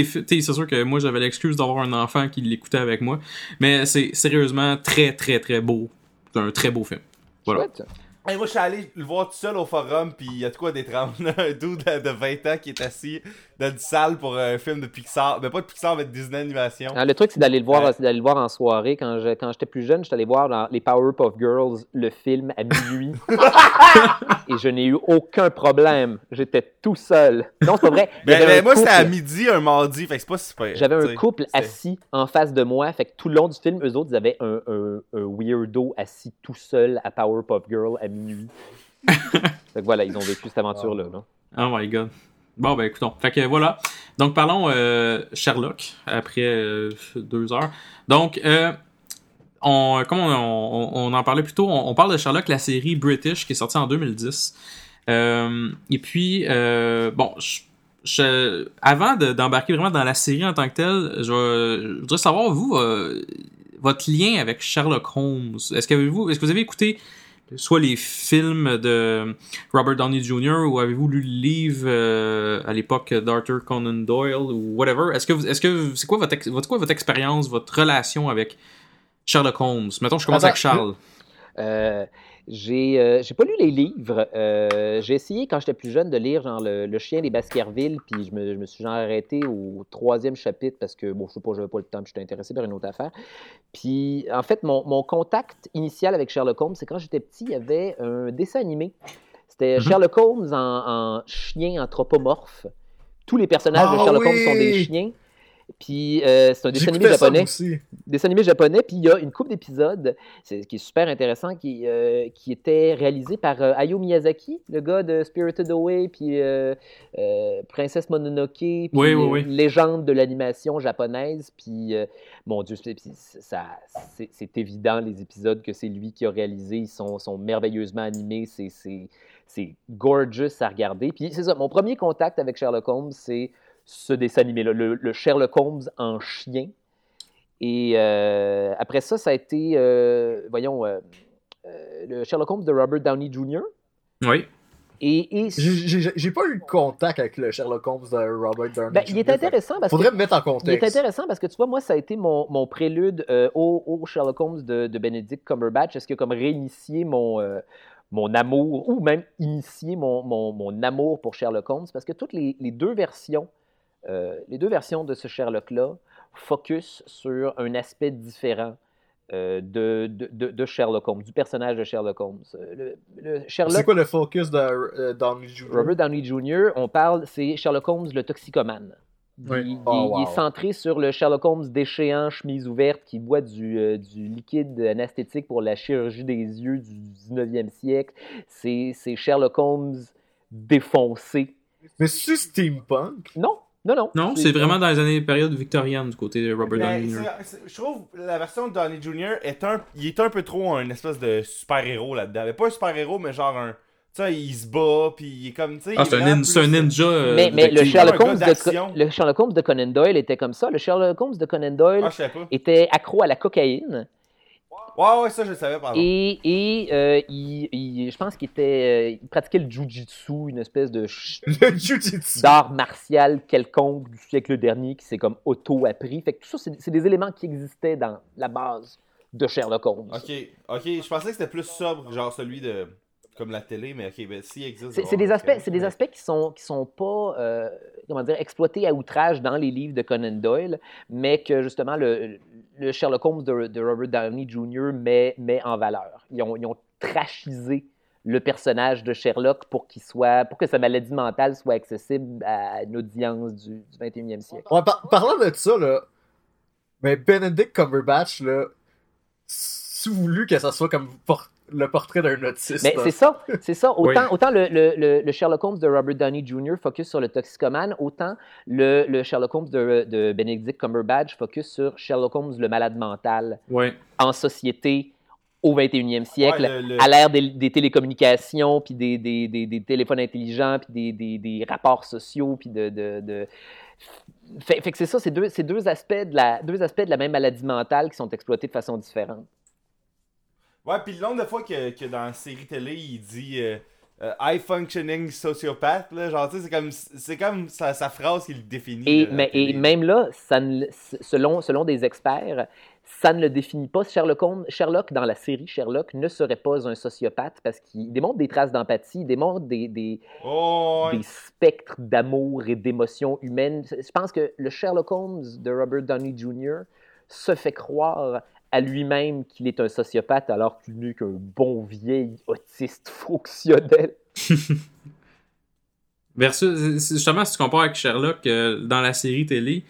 c'est sûr que moi j'avais l'excuse d'avoir un enfant qui l'écoutait avec moi, mais c'est sérieusement très très très beau. C'est un très beau film. Voilà. Chouette. Hey, moi, je suis allé le voir tout seul au forum, puis il y a de quoi d'être un dude de, de 20 ans qui est assis dans une salle pour un film de Pixar. Mais pas de Pixar, mais de Disney Animation. Ah, le truc, c'est d'aller le voir, Ouais. c'est d'aller le voir en soirée. Quand je- quand j'étais plus jeune, j'étais allé voir dans les Powerpuff Girls, le film à minuit. et je n'ai eu aucun problème. J'étais tout seul. Non, c'est pas vrai. Mais, mais un moi, c'était à midi, un mardi, fait que c'est pas super. J'avais un couple assis en face de moi. Fait que tout le long du film, eux autres, ils avaient un, un, un weirdo assis tout seul à Powerpuff Girl à minuit. voilà, ils ont vécu cette aventure-là. là. Oh my god. Bon ben écoutons. Fait que voilà. Donc parlons euh, Sherlock après euh, deux heures. Donc euh, on, comme on, on- on en parlait plus tôt, on, on parle de Sherlock, la série British qui est sortie en 2010. Euh, et puis bon, je- je- avant de- d'embarquer vraiment dans la série en tant que telle, je, je voudrais savoir vous votre lien avec Sherlock Holmes. Est-ce que vous, est-ce que vous avez écouté soit les films de Robert Downey Jr. ou avez-vous lu le livre euh, à l'époque d'Arthur Conan Doyle ou whatever? Est-ce que vous, est-ce que c'est quoi votre, ex- votre quoi votre expérience, votre relation avec Sherlock Holmes? Mettons, je commence Attends, avec Charles. Euh, j'ai euh, j'ai pas lu les livres. Euh, j'ai essayé quand j'étais plus jeune de lire genre le, le chien des Baskerville, puis je me, je me suis genre arrêté au troisième chapitre parce que bon, je sais pas, j'avais pas le temps, puis j'étais intéressé par une autre affaire. Puis en fait, mon, mon contact initial avec Sherlock Holmes, c'est quand j'étais petit, il y avait un dessin animé. C'était Mhm. Sherlock Holmes en, en chien anthropomorphe. Tous les personnages de Ah Sherlock Holmes sont des chiens. Puis euh, c'est un dessin animé japonais aussi. dessin animé japonais, puis il y a une couple d'épisodes c'est- qui est super intéressant, qui, euh, qui était réalisé par euh, Hayao Miyazaki, le gars de Spirited Away, puis euh, euh, Princesse Mononoke, puis Oui, oui, oui. légende de l'animation japonaise, puis euh, mon Dieu, c'est- puis ça, c'est c'est évident les épisodes que c'est lui qui a réalisé, ils sont, sont merveilleusement animés, c'est- c'est c'est gorgeous à regarder. Puis c'est ça, mon premier contact avec Sherlock Holmes, c'est ce dessin animé-là, le, le Sherlock Holmes en chien. Et euh, après ça, ça a été, euh, voyons, euh, euh, le Sherlock Holmes de Robert Downey Jr. Oui. Et, et J'ai- pas eu de contact avec le Sherlock Holmes de Robert Downey. ben, il est Jr., intéressant parce Faudrait que me mettre en il est contexte. intéressant parce que tu vois, moi, ça a été mon, mon prélude euh, au, au Sherlock Holmes de, de Benedict Cumberbatch. Est-ce que comme réinitié mon, euh, mon amour, ou même initié mon, mon, mon amour pour Sherlock Holmes, parce que toutes les, les deux versions, euh, les deux versions de ce Sherlock-là focus sur un aspect différent euh, de, de, de- Sherlock Holmes, du personnage de Sherlock Holmes. Euh, Le, le Sherlock C'est quoi le focus de euh, Downey Jr.? Robert Downey Jr., on parle, c'est Sherlock Holmes le toxicomane. Il, Oui. il- Oh, il est centré sur le Sherlock Holmes déchéant, chemise ouverte, qui boit du, euh, du liquide anesthétique pour la chirurgie des yeux du 19e siècle. C'est c'est Sherlock Holmes défoncé. Mais c'est steampunk? Non, non, non. Non, c'est vraiment dans les années période victorienne du côté de Robert Mais Downey Jr. je trouve la version de Downey Jr. est un, il est un peu trop un espèce de super-héros là-dedans. Pas un super-héros, mais genre un. Tu sais, il se bat, puis il est comme. tu sais, Ah, il est c'est un, c'est un plus- ninja. euh, mais, mais le. Sherlock Holmes de, le Sherlock Holmes de Conan Doyle était comme ça. Le Sherlock Holmes de Conan Doyle Ah, était accro à la cocaïne. Ouais, ouais, ça, je le savais, pardon. Et, et euh, il, il- je pense qu'il était, euh, il pratiquait le jujitsu, une espèce de d'art martial quelconque du siècle dernier qui s'est comme auto-appris. Fait que tout ça, c'est des éléments qui existaient dans la base de Sherlock Holmes. Ok, ok, je pensais que c'était plus sobre, genre celui de. Comme la télé, mais ok, ben s'il existe. C'est des aspects, c'est des aspects qui sont qui sont pas euh, comment dire exploités à outrage dans les livres de Conan Doyle, mais que justement le, le Sherlock Holmes de, Robert Downey Jr. met, met en valeur. Ils ont, ils ont trachisé le personnage de Sherlock pour qu'il soit, pour que sa maladie mentale soit accessible à une audience du, du 21e siècle. Ouais, par- parlant de ça, là, mais Benedict Cumberbatch, là, si voulu que ça soit comme le portrait d'un autiste. Mais c'est ça, c'est ça. Autant, Oui. autant le, le- le- le Sherlock Holmes de Robert Downey Jr. focus sur le toxicomane, autant le, le Sherlock Holmes de, de Benedict Cumberbatch focus sur Sherlock Holmes, le malade mental, Ouais. en société au 21e siècle, Ouais, le- le- à l'ère des, des télécommunications, puis des, des- des- des téléphones intelligents, puis des, des- des rapports sociaux, puis de... de- de- Fait, fait que c'est ça, c'est deux, c'est deux, aspects de la, deux aspects de la même maladie mentale qui sont exploités de façon différente. Ouais, puis le nombre de fois que, que dans la série télé, il dit euh, euh, high functioning sociopathe, là, genre, tu sais, c'est comme, c'est comme sa, sa phrase qui le définit. Et, là, mais, même là, ça ne selon, selon des experts, ça ne le définit pas. Sherlock, Holmes- Sherlock, dans la série Sherlock, ne serait pas un sociopathe parce qu'il démontre des traces d'empathie, il démontre des, des, Oh, des spectres d'amour et d'émotions humaines. Je pense que le Sherlock Holmes de Robert Downey Jr. se fait croire à lui-même qu'il est un sociopathe alors qu'il n'est qu'un bon vieil autiste fonctionnel. Versus, c'est- justement, si tu compares avec Sherlock euh, dans la série télé,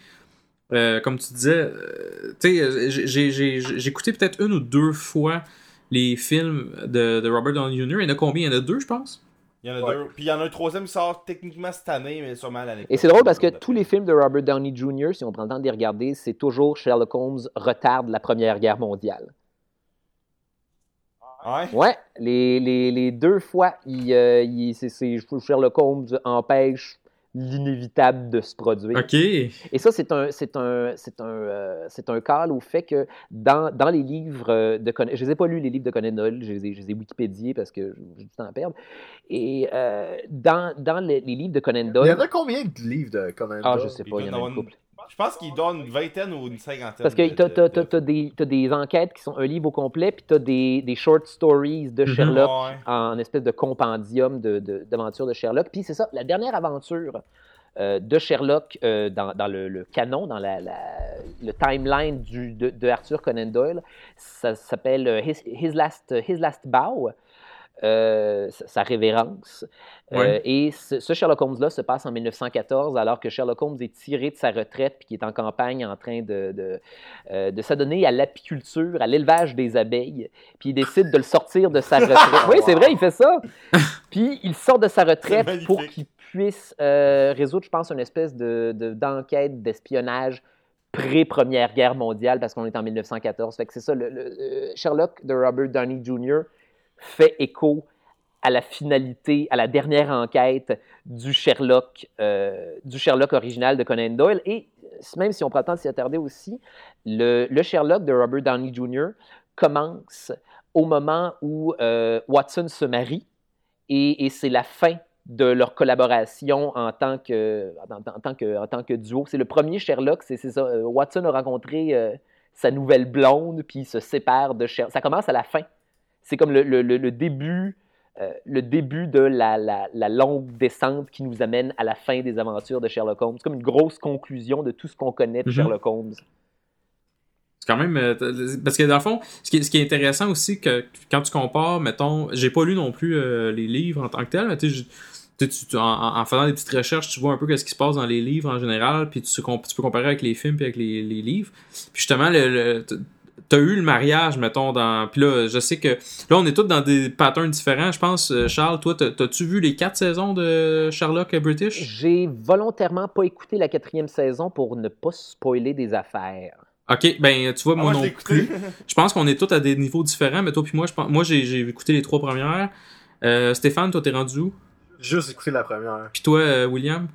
euh, comme tu disais, euh, tu sais, j'ai- j'ai j'ai- j'ai écouté peut-être une ou deux fois les films de, de Robert Downey Jr. Il y en a combien? Il y en a deux, je pense? Il y en a Ouais. deux. Puis il y en a un troisième qui sort techniquement cette année, mais sûrement l'année Et c'est drôle parce que tous les films de Robert Downey Jr., si on prend le temps de les regarder, c'est toujours Sherlock Holmes retarde la Première Guerre mondiale. Ouais. Ouais, les, les, les deux fois, il, euh, il- c'est, c'est- Sherlock Holmes empêche l'inévitable de se produire. Ok. Et ça, c'est un, c'est un, c'est un, euh, c'est un call au fait que dans, dans les livres euh, de Conan, je les ai pas lus les livres de Conan Doyle, je les ai, je les ai Wikipédiés parce que j'ai du temps à perdre. Et euh, dans, dans les, les livres de Conan Il y Doyle, en a combien de livres de Conan ah, Doyle? je sais pas, il y en a une couple. Je pense qu'il donne une vingtaine ou une cinquantaine. Parce que de- t'as, de- t'as, de- t'as, t'as des, t'as des enquêtes qui sont un livre au complet, puis t'as des, des short stories de Mhm. Sherlock Ouais. en espèce de compendium de, de- d'aventures de Sherlock. Puis c'est ça, la dernière aventure euh, de Sherlock euh, dans, dans le, le canon, dans la, la- le timeline du, de, de Arthur Conan Doyle, ça s'appelle euh, His, His Last, His Last Bow. Euh, sa révérence. Euh, et ce, ce Sherlock Holmes-là se passe en 1914, alors que Sherlock Holmes est tiré de sa retraite puis qui est en campagne en train de, de, euh, de s'adonner à l'apiculture, à l'élevage des abeilles. Puis il décide de le sortir de sa retraite. Oui, c'est vrai, il fait ça. Puis il sort de sa retraite pour qu'il puisse résoudre, je pense, une espèce de, de- d'enquête d'espionnage pré-première guerre mondiale parce qu'on est en 1914. Fait que c'est ça, le- le Sherlock de Robert Downey Jr. fait écho à la finalité, à la dernière enquête du Sherlock, euh, du Sherlock original de Conan Doyle. Et euh, même si on prend le temps de s'y attarder aussi, le, le Sherlock de Robert Downey Jr. commence au moment où euh, Watson se marie et, c'est la fin de leur collaboration en tant que, en, tant que, en tant que duo. C'est le premier Sherlock, c'est ça. Watson a rencontré sa nouvelle blonde, puis il se sépare de Sherlock. Ça commence à la fin. C'est comme le, le- le- le début, euh, le début de la, la- la longue descente qui nous amène à la fin des aventures de Sherlock Holmes. C'est comme une grosse conclusion de tout ce qu'on connaît de Mhm. Sherlock Holmes. C'est quand même. euh, parce que dans le fond, ce qui est, ce qui est intéressant aussi, que quand tu compares, mettons, j'ai pas lu non plus euh, les livres en tant que tel, mais tu tu en, en faisant des petites recherches, tu vois un peu ce qui se passe dans les livres en général, puis tu, peux comparer avec les films puis avec les, les livres. Puis justement, le, le- t'as eu le mariage, mettons, dans. Puis là, je sais que. Là, on est tous dans des patterns différents, je pense. Euh, Charles, toi, t'as- t'as-tu vu les quatre saisons de Sherlock British? J'ai volontairement pas écouté la quatrième saison pour ne pas spoiler des affaires. Ok, ben, tu vois, Ah, moi, non plus. écouté. Je pense qu'on est tous à des niveaux différents, mais toi puis moi, je pense, moi j'ai, j'ai écouté les trois premières. Euh, Stéphane, toi t'es rendu où? Juste écouter la première. Puis toi, euh, William,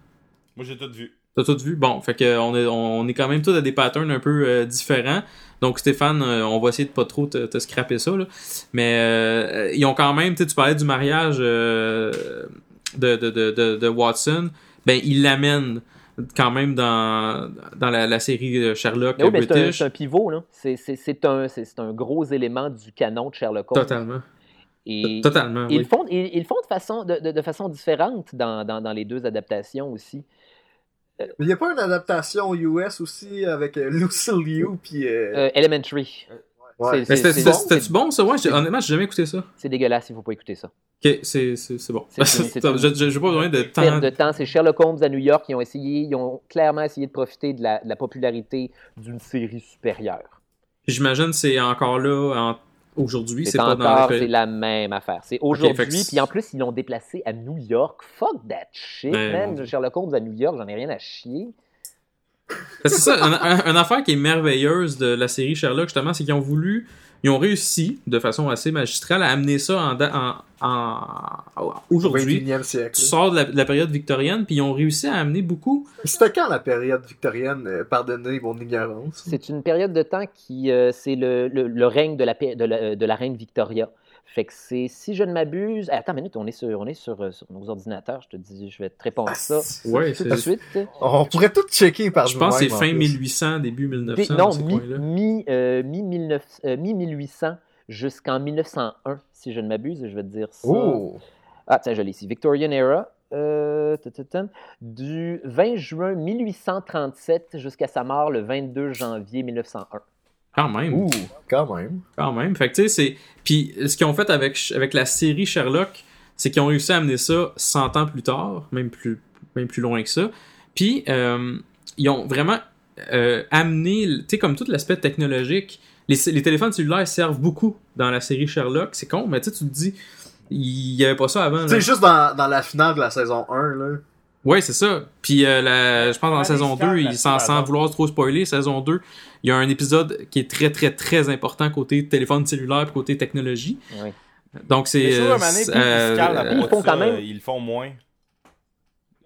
Moi, j'ai tout vu. t'as tout vu? Bon, fait que euh, on est, on est quand même tous à des patterns un peu euh, différents. Donc Stéphane, euh, on va essayer de pas trop te, te scraper ça, là. Mais euh, ils ont quand même, tu parlais du mariage euh, de, de, de, de, de Watson, ben ils l'amènent quand même dans, dans la, la série Sherlock Mais oui, mais c'est un, British. c'est un pivot, là. C'est, c'est- c'est un, c'est, c'est un gros élément du canon de Sherlock Holmes. Totalement. Et Totalement, ils, oui. le font, ils, ils le font de façon, de, de- de façon différente dans, dans, dans les deux adaptations aussi. Mais il n'y a pas une adaptation US aussi avec euh, Lucille Liu puis. euh, Euh, Elementary. Ouais. C'est- Mais c'était- c'est c'était- bon, C'était-tu bon, ça? Ouais, honnêtement, j'ai jamais écouté ça. C'est dégueulasse, il faut pas écouter ça. Ok, c'est bon. Je j'ai pas besoin de temps. De temps, c'est Sherlock Holmes à New York. Ils ont essayé, ils ont clairement essayé de profiter de la, de la popularité d'une série supérieure. J'imagine que c'est encore là en- aujourd'hui, c'est pas dans c'est la même affaire. C'est aujourd'hui, puis en plus, ils l'ont déplacé à New York. Fuck that shit, Ben, man. Sherlock Holmes à New York, j'en ai rien à chier. Que C'est ça, un- un- une affaire qui est merveilleuse de la série Sherlock, justement, c'est qu'ils ont voulu, ils ont réussi, de façon assez magistrale, à amener ça en, aujourd'hui. 21e siècle. Tu sors de la, de la période victorienne, puis ils ont réussi à amener beaucoup. C'était quand la période victorienne? Euh, Pardonnez mon ignorance. C'est une période de temps qui, euh, c'est le, le- le règne de la, de, la, de la reine Victoria. Fait que c'est, si je ne m'abuse, Ah, attends une minute, on est sur, on est sur, euh, sur nos ordinateurs. Je te dis, je vais te répondre ça Ouais, tout de suite. On pourrait tout checker par Je pense que c'est fin plus. 1800, début 1900. Des- non, dans ces mi, coins-là. mi, euh, mi, 19 euh, mi 1800 jusqu'en 1901, si je ne m'abuse. Je vais te dire ça. Oh! Ah, tiens, je l'ai ici. Victorian Era. euh, du 20 juin 1837 jusqu'à sa mort le 22 janvier 1901. Quand même. Ouh, quand même. Quand même. Fait que tu sais, c'est. Puis ce qu'ils ont fait avec, avec la série Sherlock, c'est qu'ils ont réussi à amener ça 100 ans plus tard, même plus, même plus loin que ça. Puis euh, ils ont vraiment euh, amené, tu sais, comme tout l'aspect technologique. Les, les téléphones cellulaires servent beaucoup dans la série Sherlock. C'est con, mais tu sais, tu te dis, il y avait pas ça avant. Tu sais, juste dans, dans la finale de la saison 1, là. Ouais, c'est ça. Puis euh, la- je pense dans Ah, saison les scans, 2, la il, sans, vouloir trop spoiler, saison 2, il y a un épisode qui est très très très important côté téléphone cellulaire et côté technologie. Oui. Donc c'est euh, euh, ils font quand même- Ils le font moins.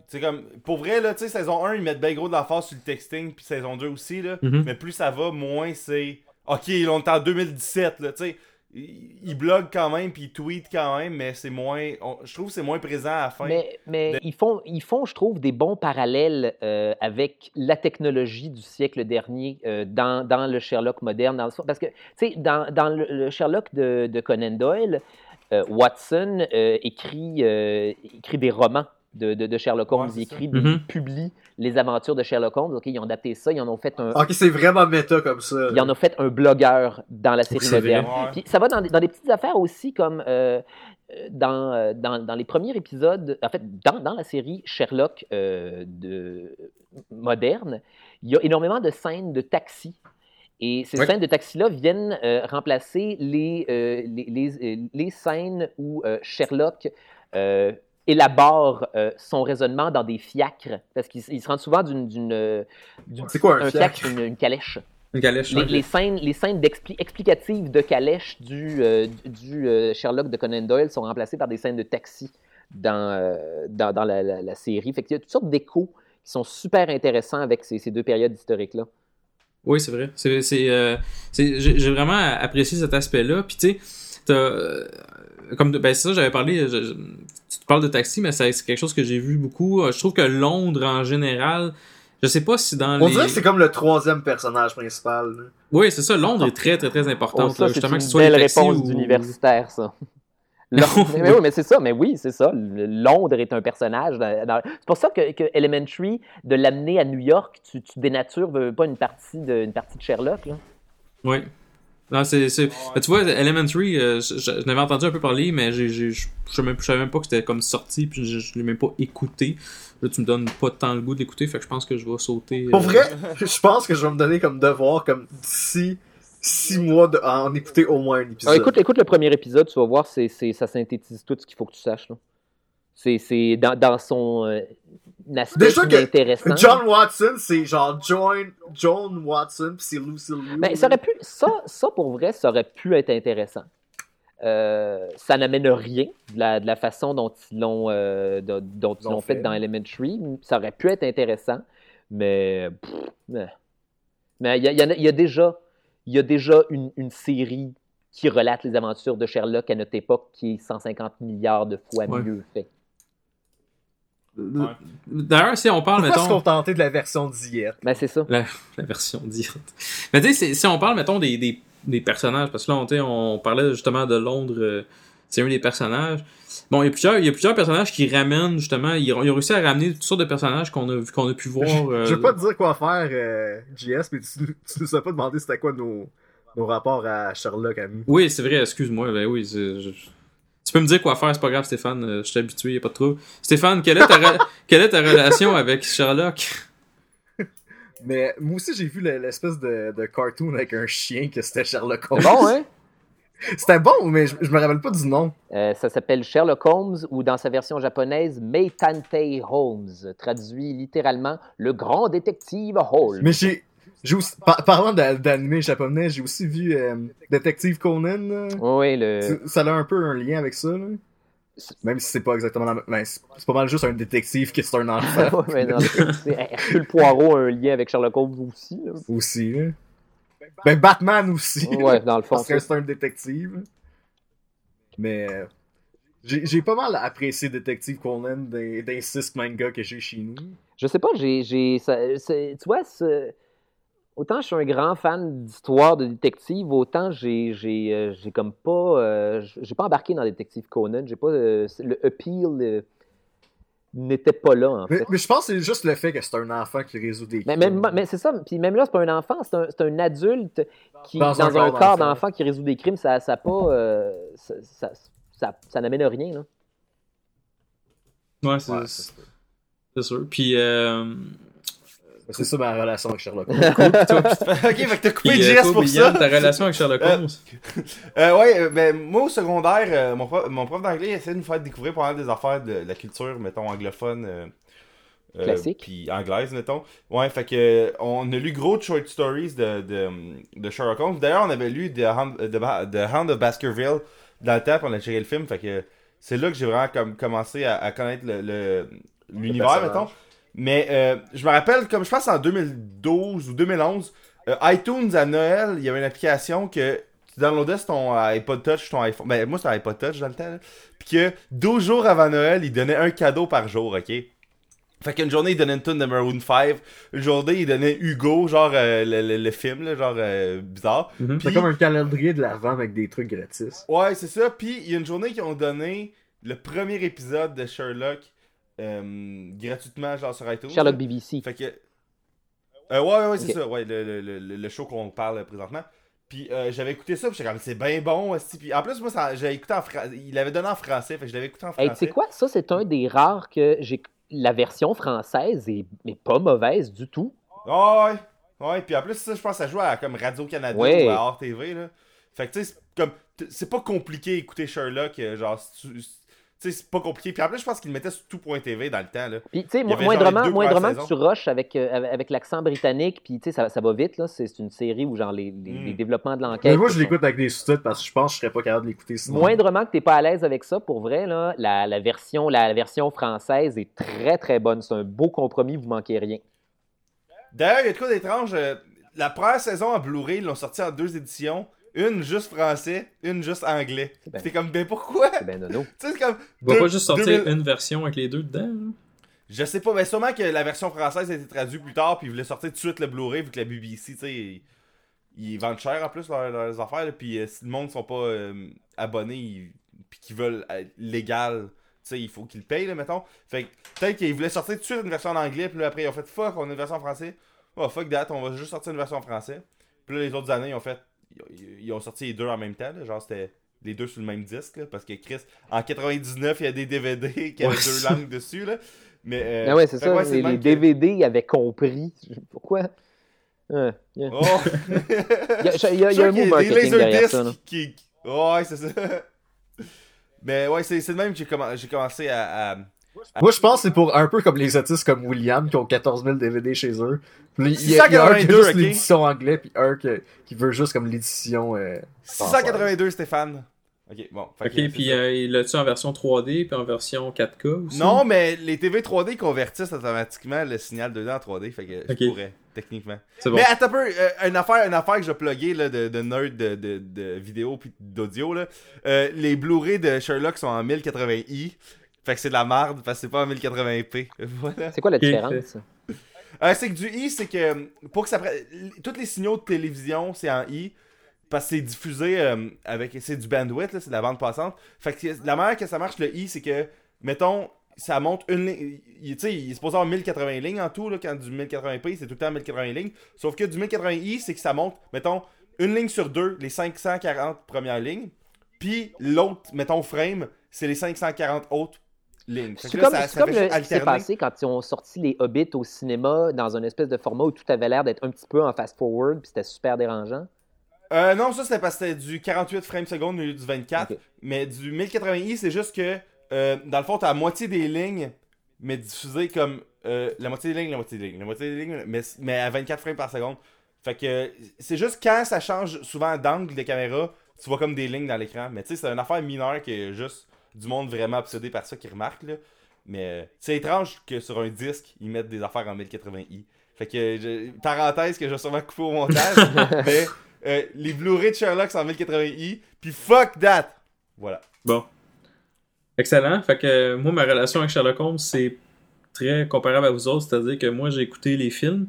C'est comme, pour vrai, là, tu sais, saison 1, ils mettent bien gros de la force sur le texting, puis saison 2 aussi, là. Mhm. Mais plus ça va, moins c'est. Ok, on est en 2017, là, tu sais. Ils bloguent quand même, puis ils tweetent quand même, mais c'est moins. on- je trouve que c'est moins présent à la fin. Mais, mais de- ils, font, ils font, je trouve, des bons parallèles euh, avec la technologie du siècle dernier euh, dans, dans le Sherlock moderne. Dans le- parce que, tu sais, dans, dans le, Sherlock de, de Conan Doyle, euh, Watson écrit, écrit des romans de, de, de Sherlock Holmes. Ouais, c'est il ça. écrit, Mhm. les aventures de Sherlock Holmes. Ok, ils ont adapté ça, ils en ont fait un, Ok, c'est vraiment méta comme ça. il en a fait un blogueur dans la série moderne. Ouais. Puis ça va dans des, dans des petites affaires aussi, comme euh, euh, dans, euh, dans, dans les premiers épisodes, en fait, dans, dans la série Sherlock euh, de, moderne, il y a énormément de scènes de taxi. Et ces Ouais. scènes de taxi-là viennent euh, remplacer les, euh, les, les, les scènes où euh, Sherlock euh, élabore euh, son raisonnement dans des fiacres, parce qu'il il se rend souvent d'une... d'une, euh, C'est quoi un fiacre? une, une calèche. une calèche. Les, les scènes, les scènes explicatives de calèche du, euh, du euh, Sherlock de Conan Doyle sont remplacées par des scènes de taxi dans, dans, dans la, la- la série. Fait qu'il y a toutes sortes d'échos qui sont super intéressants avec ces, ces deux périodes historiques-là. Oui, c'est vrai. C'est, c'est, c'est- j'ai, vraiment apprécié cet aspect-là. Puis tu sais, comme ben c'est ça, j'avais parlé. je- je- tu te parles de taxi, mais c'est, quelque chose que j'ai vu beaucoup. Euh, Je trouve que Londres en général, je sais pas si dans On les. dirait que c'est comme le troisième personnage principal. là. Oui, c'est ça. Londres est très très très importante. Oh, c'est justement, une que ce soit belle réponse ou- d'universitaire, ça. Londres- mais, oui, mais c'est ça, mais oui, c'est ça. Londres est un personnage. dans- C'est pour ça que, que Elementary, de l'amener à New York, tu, tu dénatures pas une partie de, une partie de Sherlock. Là. Oui. Non, c'est, c'est... ben, tu vois, Elementary, euh, je, je- je n'avais entendu un peu parler, mais j'ai, j'ai, je je savais même, je savais même pas que c'était comme sorti, puis je, je l'ai même pas écouté. Là, tu me donnes pas tant le goût de l'écouter, fait que je pense que je vais sauter. Pour euh, vrai, je pense que je vais me donner comme devoir, comme d'ici six mois, de, à en écouter au moins un épisode. Ah, écoute, écoute le premier épisode, tu vas voir, c'est, c'est- ça synthétise tout ce qu'il faut que tu saches. là. C'est, c'est dans, dans son euh, aspect Déjà qui que intéressant. John Watson, c'est genre John, John Watson, pis c'est Lucy Liu. Ben, ça, aurait pu, ça, ça, pour vrai, ça aurait pu être intéressant. Euh, ça n'amène rien de la, de la façon dont ils l'ont, euh, dont, ils L'ont fait fait. dans Elementary. Ça aurait pu être intéressant, mais. pff, mais il y, a- y y déjà, il y a déjà une, une série qui relate les aventures de Sherlock à notre époque qui est 150 milliards de fois Ouais. mieux fait. Euh, D'ailleurs, si on parle, Pourquoi se mettons. contenter de la version d'hier? Ben, c'est ça. La, la version directe. Mais tu sais, si on parle, mettons, des, des, des personnages, parce que là, on, on parlait justement de Londres, euh, c'est un des personnages. Bon, il y, a plusieurs, il y a plusieurs personnages qui ramènent, justement, ils ont, ils ont réussi à ramener toutes sortes de personnages qu'on a, vu- qu'on a pu voir. Je, euh, je vais pas te dire quoi faire, euh, JS, mais tu, tu nous as pas demandé c'était quoi nos, nos rapports à Sherlock à nous. Oui, c'est vrai, excuse-moi. Ben oui, c'est- je- tu peux me dire quoi faire, c'est pas grave, Stéphane. euh, Je suis habitué, y a pas de trouble. Stéphane, quelle est ta, re- quelle est ta relation avec Sherlock? Mais moi aussi, j'ai vu le- l'espèce de, de cartoon avec un chien que c'était Sherlock Holmes. C'est bon, hein? C'était bon, mais je, je me rappelle pas du nom. Euh, ça s'appelle Sherlock Holmes ou dans sa version japonaise, Meitante Holmes, traduit littéralement le grand détective Holmes. Mais j'ai. J'ai aussi, par- parlant d'a- d'anime japonais, j'ai aussi vu euh, Détective Conan. Oui, le... Ça a un peu un lien avec ça. Là. Même si c'est pas exactement la même. ben, c'est pas mal juste un détective qui c'est un enfant Ouais, mais non, Hercule Poirot a un lien avec Sherlock Holmes aussi. là. aussi. Là. Ben Batman aussi. Ouais, dans le fond. Parce que c'est un détective. Mais j'ai pas mal apprécié Détective Conan des, des six mangas que j'ai chez nous. Je sais pas, j'ai. tu vois, c'est- autant je suis un grand fan d'histoire de détective, autant j'ai j'ai euh, j'ai comme pas. euh, j'ai pas embarqué dans Détective Conan. J'ai pas. euh, le appeal euh, n'était pas là, en Mais, fait. mais je pense que c'est juste le fait que c'est un enfant qui résout des Mais, crimes. même- mais c'est ça, puis même là, c'est pas un enfant, c'est un, c'est un adulte qui, Dans dans, un un, corps corps d'enfant. qui résout des crimes, ça, ça pas. euh, ça, ça, ça- ça n'amène à rien, là. Ouais, c'est Ouais, c'est c'est sûr. Puis, euh, c'est ça ma relation avec Sherlock Holmes. ok, fait que t'as coupé JS toi, pour ça. ta relation avec Sherlock Euh, Holmes? Euh, ouais, euh, ben, moi au secondaire, euh, mon prof, mon prof d'anglais essayait de nous faire découvrir pas mal des affaires de, la culture, mettons, anglophone. euh, euh, Classique. Puis anglaise, mettons. Ouais, fait que on a lu gros de short stories de, de, de Sherlock Holmes. D'ailleurs, on avait lu The Hound, The Hound of Baskerville dans le temps, puis on a checké le film. Fait que c'est là que j'ai vraiment comme, commencé à, à connaître le- le- l'univers, personnage. mettons. Mais euh, je me rappelle, comme je pense en 2012 ou 2011, euh, iTunes à Noël, il y avait une application que tu downloadais sur ton iPod Touch, ton iPhone. Ben, moi, c'était un iPod Touch dans le temps. là. Puis que 12 jours avant Noël, il donnait un cadeau par jour, ok? Fait qu'une journée, il donnait une tune de Maroon 5. Une journée, il donnait Hugo, genre euh, le, le- le film, là, genre euh, bizarre. Mhm. C'est Puis- comme un calendrier de l'avant avec des trucs gratis. Ouais, c'est ça. Puis il y a une journée qui ont donné le premier épisode de Sherlock euh, gratuitement, genre sur iTunes. Sherlock. BBC. Fait que. Euh, ouais, ouais, ouais, c'est ça. Ouais, le, le, le, le show qu'on parle présentement. Puis euh, j'avais écouté ça, puis j'étais comme, c'est bien bon. esti. Puis en plus, moi, j'avais écouté en français. Il l'avait donné en français, fait que je l'avais écouté en Hey, tu français. sais quoi? Ça, c'est un des rares que j'ai. La version française est, est pas mauvaise du tout. Ouais, ouais. Puis en plus, ça, je pense que ça joue à comme Radio-Canada Ouais. ou à RTV, là. Fait que tu sais, c'est comme. C'est pas compliqué d'écouter Sherlock, genre. si tu- c'est pas compliqué. Puis plus, je pense qu'il le mettait sur tout.tv dans le temps, là. Puis, tu sais, moindrement, moindrement que tu rushes avec, euh, avec, avec l'accent britannique, puis, tu sais, ça, ça va vite, là. C'est une série où, genre, les, les, Mm. les développements de l'enquête. Mais moi, je l'écoute avec des sous-titres parce que je pense que je serais pas capable de l'écouter sinon. Moindrement que t'es pas à l'aise avec ça, pour vrai, là, la, la version, la, version française est très, très bonne. C'est un beau compromis, vous manquez rien. D'ailleurs, il y a de quoi d'étrange. euh, la première saison en Blu-ray, ils l'ont sorti en deux éditions. Une juste français, une juste anglais. Bien. C'était comme, ben pourquoi? C'est ben nono. Tu sais, c'est comme. Va deux- pas juste sortir 2000 une version avec les deux dedans? hein? Je sais pas, mais sûrement que la version française a été traduite plus tard, puis ils voulaient sortir tout de suite le Blu-ray, vu que la BBC, tu sais, ils, ils vendent cher en plus leurs, leurs affaires, là, puis euh, si le monde sont pas euh, abonnés, ils- puis qu'ils veulent être légal, tu sais, il faut qu'ils le payent, là, mettons. Fait que peut-être qu'ils voulaient sortir tout de suite une version en anglais, puis là, après, ils ont fait fuck, on a une version en français. Oh, fuck that, on va juste sortir une version en français. Puis là, les autres années, ils ont fait. Ils, ils ont sorti les deux en même temps, là, genre c'était les deux sur le même disque, là, parce que Chris, en 99, il y a des DVD qui avaient deux langues dessus, là. Mais, euh, Ah ouais, c'est ça. ouais, les, le DVD avaient compris. Pourquoi? Hein, hein. Oh! Il y a, il y a- un mot marketing derrière ça. Qui... Ouais, c'est ça. Mais ouais, c'est de même que j'ai commen- j'ai commencé à. à- Moi, je pense que c'est pour un peu comme les autistes comme William qui ont 14 000 DVD chez eux. Puis Il y, a- il y a un qui a 682, juste ok? l'édition anglais, puis un qui, qui veut juste comme l'édition. Euh, 682, Stéphane. Ok, bon. Ok, que, puis euh, il l'a-tu en version 3D puis en version 4K aussi? Non, mais les TV 3D convertissent automatiquement le signal 2D en 3D, fait que je pourrais, techniquement. C'est bon. Mais attends un peu, euh, une, affaire, une affaire que je là, de, de nerd de, de, de vidéo puis d'audio. là. Euh, les Blu-ray de Sherlock sont en 1080i. Fait que c'est de la merde parce que c'est pas en 1080p. Voilà. C'est quoi la différence? Euh, c'est que du i, c'est que euh, pour que ça prenne. Tous les signaux de télévision, c'est en i. Parce que c'est diffusé euh, avec. C'est du bandwidth, là, c'est de la bande passante. Fait que la manière que ça marche, le i, c'est que, mettons, ça monte une ligne. Tu sais, il est supposé avoir 1080 lignes en tout, là, quand du 1080p, c'est tout le temps 1080 lignes. Sauf que du 1080i, c'est que ça monte, mettons, une ligne sur deux, les 540 premières lignes. Puis l'autre, mettons, frame, c'est les 540 autres C'est comme, ça- comme le- qui s'est passé quand ils ont sorti les Hobbits au cinéma dans un espèce de format où tout avait l'air d'être un petit peu en fast-forward, puis c'était super dérangeant? Euh, non, ça c'était parce que c'était du 48 frames secondes au lieu du 24. Ok. Mais du 1080i, c'est juste que euh, dans le fond, t'as la moitié des lignes, mais diffusées comme euh, la moitié des lignes, la moitié des lignes, la moitié des lignes, mais, mais à 24 frames par seconde. Fait que c'est juste quand ça change souvent d'angle des caméras, tu vois comme des lignes dans l'écran. Mais tu sais, c'est une affaire mineure qui est juste du monde vraiment obsédé par ça qui remarque. Là. Mais euh, c'est étrange que sur un disque, ils mettent des affaires en 1080i. Fait que, je- parenthèse que je vais sûrement couper au montage, mais euh, les Blu-ray de Sherlock sont en 1080i, puis fuck that! Voilà. Bon. Excellent. Fait que moi, ma relation avec Sherlock Holmes, c'est très comparable à vous autres. C'est-à-dire que moi, j'ai écouté les films.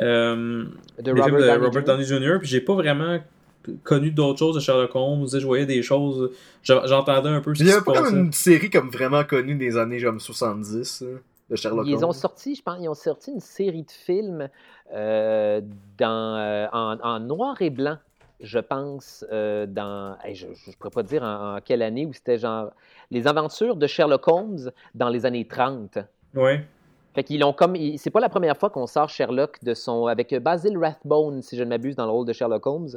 euh, De les films Robert de Downey Robert Jr. Downey Jr. Puis j'ai pas vraiment connu d'autres choses de Sherlock Holmes. Je voyais des choses. J'entendais un peu ce Il y avait pas comme une série comme vraiment connue des années comme 70 hein, de Sherlock Ils ont Holmes? sorti, je pense, ils ont sorti une série de films euh, dans, euh, en, en noir et blanc, je pense, euh, dans, hey, je ne pourrais pas dire en, en quelle année, où c'était genre les aventures de Sherlock Holmes dans les années 30. Ouais. Fait qu'ils l'ont comme, c'est pas la première fois qu'on sort Sherlock de son, avec Basil Rathbone, si je ne m'abuse, dans le rôle de Sherlock Holmes.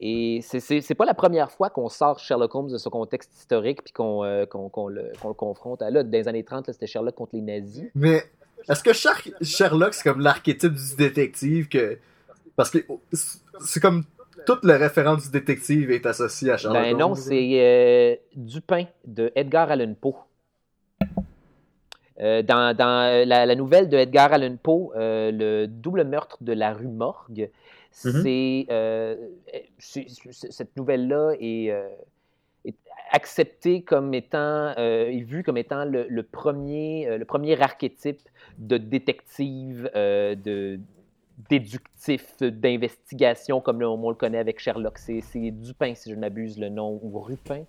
Et c'est- pas la première fois qu'on sort Sherlock Holmes de son contexte historique puis qu'on euh, le, le confronte. à- Là, dans les années 30, là, c'était Sherlock contre les nazis. Mais est-ce que Char- Sherlock, c'est comme l'archétype du détective que. Parce que c'est comme toute le référent du détective est associé à Sherlock Ben Holmes. non, c'est euh, Dupin de Edgar Allan Poe. Euh, dans dans la, la nouvelle de Edgar Allan Poe, euh, le double meurtre de la rue Morgue, Mhm. c'est euh, c'est- cette nouvelle-là est, euh, est acceptée comme étant euh, est vue comme étant le, le premier euh, le premier archétype de détective euh, de déductif d'investigation comme le- on le connaît avec Sherlock. C'est c'est Dupin, si je ne m'abuse, le nom, ou Rupin.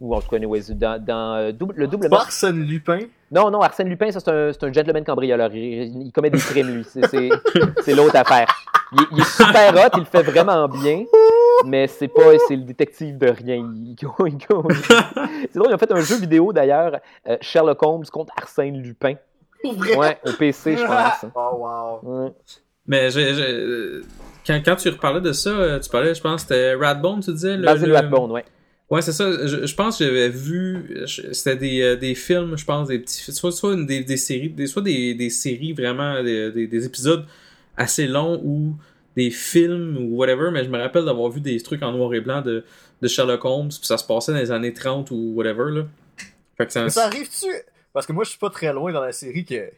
Ou en tout cas, anyways, dans, dans double- le double meurtre. Arsène Lupin? Non, non, Arsène Lupin, ça, c'est un, c'est un gentleman cambrioleur. Il, il commet des crimes, lui. C'est l'autre affaire. Il, il est super hot, il le fait vraiment bien, mais c'est pas c'est le détective de rien. C'est drôle, ils ont fait un jeu vidéo d'ailleurs, euh, Sherlock Holmes contre Arsène Lupin. Ouais, au PC, je pense. Oh wow. Ouais. Mais j'ai- euh, quand, quand tu reparlais de ça, euh, tu parlais, je pense, c'était Radbone, tu disais? le- Basil le- Rathbone, ouais. Ouais, c'est ça. Je, je pense que j'avais vu. je- C'était des, des films, je pense, des petits. Soit, soit une- des, des séries, des, soit des, des séries vraiment, des, des, des épisodes assez longs ou des films ou whatever, mais je me rappelle d'avoir vu des trucs en noir et blanc de, de Sherlock Holmes, puis ça se passait dans les années 30 ou whatever, là. Fait que ça, Mais ça arrive-tu? Parce que moi, je suis pas très loin dans la série que.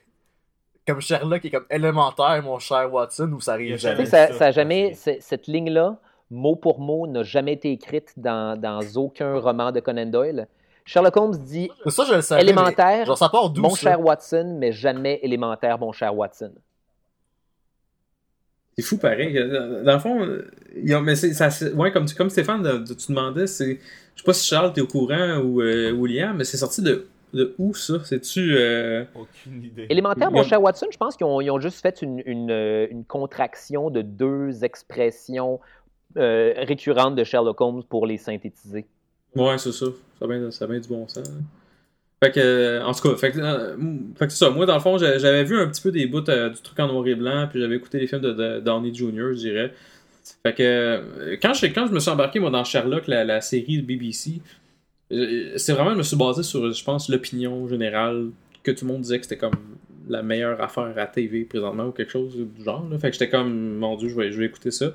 Comme Sherlock est comme élémentaire, mon cher Watson, ou ça arrive jamais. ça, ça, ça a ça, jamais, cette ligne-là, mot pour mot, n'a jamais été écrite dans, dans aucun roman de Conan Doyle. Sherlock Holmes dit ça, je le savais. mais élémentaire, Genre, ça part mon cher Watson, mais jamais élémentaire, mon cher Watson. C'est fou pareil. Dans dans le fond, euh, ils ont- mais c'est, ça, c'est- ouais, comme, tu- comme Stéphane, de- de- tu demandais, c'est, je sais pas si Charles t'es au courant ou euh, William, mais c'est sorti de, de où ça? C'est-tu, euh, Aucune idée. Élémentaire, mon cher Watson, je pense qu'ils ont, ils ont juste fait une, une, euh, une contraction de deux expressions euh, récurrentes de Sherlock Holmes pour les synthétiser. Ouais, c'est ça. Ça a bien, ça a bien du bon sens. hein. Fait que, euh, en tout cas, euh, c'est ça. Moi, dans le fond, j'a- j'avais vu un petit peu des bouts euh, du truc en noir et blanc, puis j'avais écouté les films de, de Downey Jr., je dirais. Fait que, quand je, me suis embarqué, moi, dans Sherlock, la, la série BBC, c'est vraiment, je me suis basé sur, je pense, l'opinion générale, que tout le monde disait que c'était comme la meilleure affaire à TV présentement, ou quelque chose du genre. là. Fait que j'étais comme, mon Dieu, je vais, je vais écouter ça.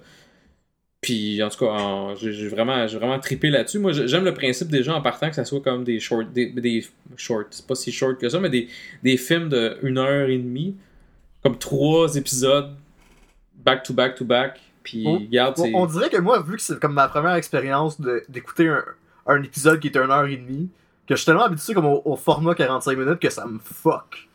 Puis en tout cas, en- j'ai vraiment, j'ai vraiment trippé là-dessus. Moi, j'aime le principe des gens en partant que ça soit comme des short, des, des short, c'est pas si short que ça, mais des, des films de une heure et demie, comme trois épisodes, back to back to back. Puis Oh, regarde. On, on dirait que moi, vu que c'est comme ma première expérience de- d'écouter un, un épisode qui est une heure et demie, que je suis tellement habitué comme au, au format 45 minutes que ça me fuck.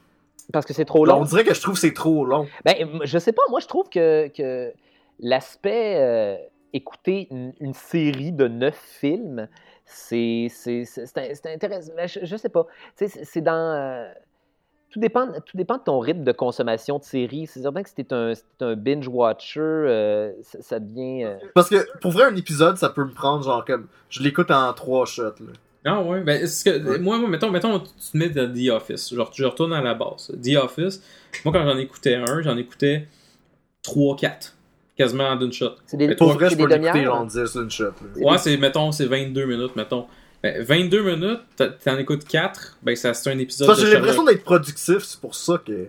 Parce que c'est trop long. on dirait que je trouve que c'est trop long. Ben, je sais pas, moi je trouve que, que l'aspect euh, écouter une, une série de neuf films, c'est c'est- c'est- c'est un- c'est intéressant. Je, je sais pas. Tu C'est c'est dans. euh, tout dépend, tout dépend de ton rythme de consommation de séries. C'est certain que si t'es un, si un binge-watcher, euh, ça, ça devient... euh, Parce que pour vrai, un épisode, ça peut me prendre genre comme. Je l'écoute en trois shots. Là. Ah ouais, ben, est-ce que, Ouais. moi, moi, mettons, mettons, tu te mets dans The Office. Genre, je retourne à la base. The Office, moi, quand j'en écoutais un, j'en écoutais 3-4. Quasiment d'une shot. C'est des, Mais Pour Pour vrai, je peux des l'écouter demi-heures. genre 10 une shot. Ouais, c'est, mettons, c'est 22 minutes, mettons. Ben, 22 minutes, t'as- t'en écoutes 4, ben, ça, c'est un épisode de j'ai l'impression Sherlock. d'être productif, c'est pour ça que.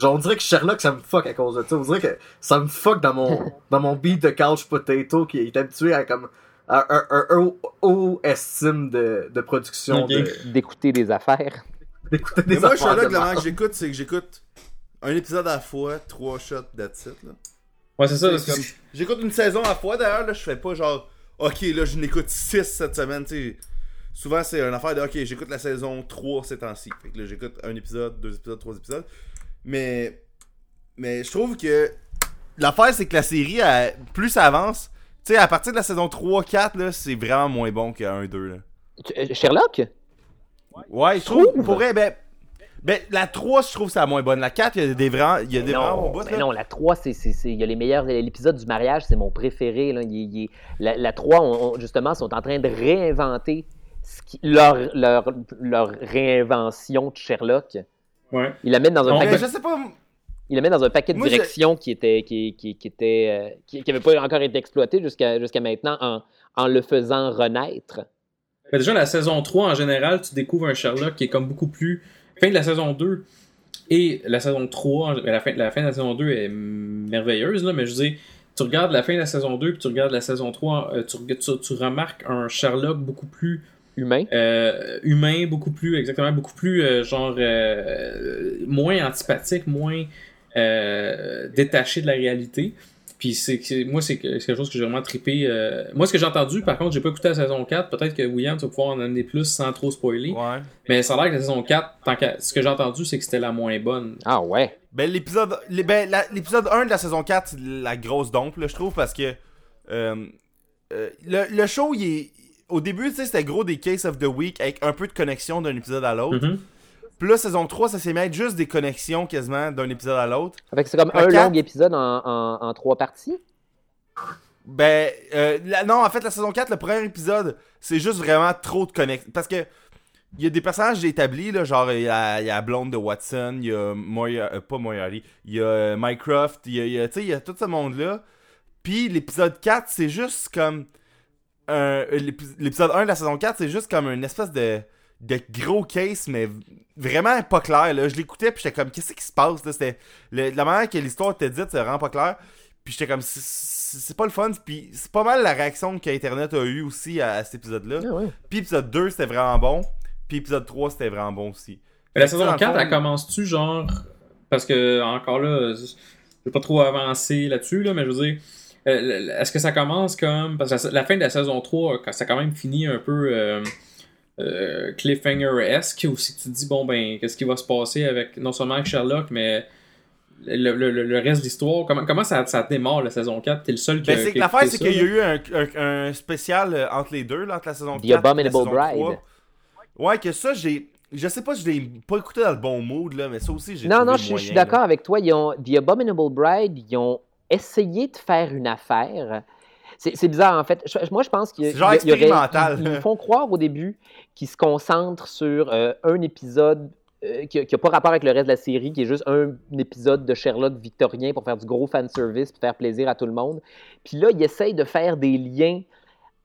Genre, on dirait que Sherlock, ça me fuck à cause de ça. On dirait que ça me fuck dans mon, dans mon beat de couch potato qui est habitué à comme. à un, un, un haut, estime de, de production. De- d'écouter des affaires. D'écouter des Mais moi, affaires Sherlock, de la manière merde. que j'écoute, c'est que j'écoute un épisode à la fois, trois shots, that's it, là. Ouais, c'est ça. Comme- J'écoute une saison à la fois, d'ailleurs, là, je fais pas genre, ok, là, je n'écoute 6 cette semaine, tu sais. Souvent, c'est une affaire de, ok, j'écoute la saison 3 ces temps-ci. Fait que là, j'écoute un épisode, deux épisodes, trois épisodes. Mais, mais je trouve que l'affaire, c'est que la série, elle- plus ça avance, tu sais, à partir de la saison 3-4, là, c'est vraiment moins bon que 1-2, là. Tu- euh, Sherlock? Ouais, je trouve, Trouve? pour vrai, ben, ben, la 3, je trouve c'est la moins bonne. La 4, il y a des vraiment, il y a des bons Non, mais là. non, la 3, c'est, c'est, c'est- il y a les meilleurs. L'épisode du mariage, c'est mon préféré. Là. Il il la, la 3, on- on- justement, sont en train de réinventer ce qui- leur, leur, leur réinvention de Sherlock. Ouais. Ils la mettent dans un paquet, je sais pas, ils la mettent dans un paquet de Moi, je- directions qui était qui, qui, qui était euh, qui, qui avait pas encore été exploité jusqu'à jusqu'à maintenant en, en le faisant renaître. Ben, déjà, la saison 3, en général, tu découvres un Sherlock qui est comme beaucoup plus. Fin de la saison 2 et la saison 3, ben, la fin, la fin de la saison 2 est merveilleuse, là, mais je veux dire, tu regardes la fin de la saison 2 puis tu regardes la saison 3, euh, tu, reg- tu, tu remarques un Sherlock beaucoup plus Humain. euh, humain, beaucoup plus, exactement, beaucoup plus, euh, genre, moins antipathique, moins détaché de la réalité. Puis c'est c'est- moi, c'est que- quelque chose que j'ai vraiment trippé. euh. Moi, ce que j'ai entendu, par contre, j'ai pas écouté la saison 4. Peut-être que William, tu vas pouvoir en amener plus sans trop spoiler. Ouais. Mais ça a l'air que la saison 4, tant qu'à- ce que j'ai entendu, c'est que c'était la moins bonne. Ah ouais. Ben, l'épisode les- ben, la- l'épisode 1 de la saison 4, c'est la grosse dompe, là, je trouve, parce que euh, euh, le, le show, il est. Au début, tu sais, c'était gros des Case of the Week avec un peu de connexion d'un épisode à l'autre. Mhm. Puis là, saison 3, ça s'est mis à être juste des connexions quasiment d'un épisode à l'autre. Fait que c'est comme un quatre- long épisode en, en, en trois parties? Ben, euh, la- non, en fait, la saison 4, le premier épisode, c'est juste vraiment trop de connexion. Parce que. Il y a des personnages établis, là, genre il y a, il y a la blonde de Watson, il y a Moya, euh, pas Moriarty, il y a euh, Mycroft, il y a, il y a- tu sais, il y a tout ce monde-là. Puis l'épisode 4, c'est juste comme. L'épisode 1 de la saison 4, c'est juste comme une espèce de, de gros case, mais vraiment pas clair. Là. Je l'écoutais, puis j'étais comme, qu'est-ce qui se passe? Là? C'était, le- la manière que l'histoire était dite, c'est vraiment pas clair. Puis j'étais comme, c'est- pas le fun. Puis c'est pas mal la réaction qu'Internet a eu aussi à, à cet épisode-là. Ah ouais. Puis épisode 2, c'était vraiment bon. Puis épisode 3, c'était vraiment bon aussi. Mais la saison dans le 4, fond, elle commence-tu genre. Parce que, encore là, je vais pas trop avancer là-dessus, là, mais je veux dire. euh, Est-ce que ça commence comme. Parce que la, la fin de la saison 3, quand ça a quand même fini un peu euh, euh, cliffhanger-esque, où si tu te dis, bon, ben, qu'est-ce qui va se passer avec. Non seulement avec Sherlock, mais. Le, le- le- reste de l'histoire, comment, comment ça, ça démarre la saison 4 T'es le seul qui Ben, a c'est que l'affaire, c'est ça, qu'il y a là. eu un, un- un spécial euh, entre les deux, là, entre la saison The 4 et la Abominable saison Bride. 3. Ouais, que ça, j'ai. Je sais pas, je l'ai pas écouté dans le bon mood, là, mais ça aussi, j'ai Non, non, je, suis là. d'accord avec toi. Ils ont, The Abominable Bride, ils ont essayé de faire une affaire. C'est bizarre, en fait. Je- moi, je pense qu'il y a- C'est genre il y aurait- expérimental. Ils, font croire au début qu'ils se concentrent sur euh, un épisode euh, qui n'a pas rapport avec le reste de la série, qui est juste un épisode de Sherlock victorien pour faire du gros fanservice, pour faire plaisir à tout le monde. Puis là, ils essayent de faire des liens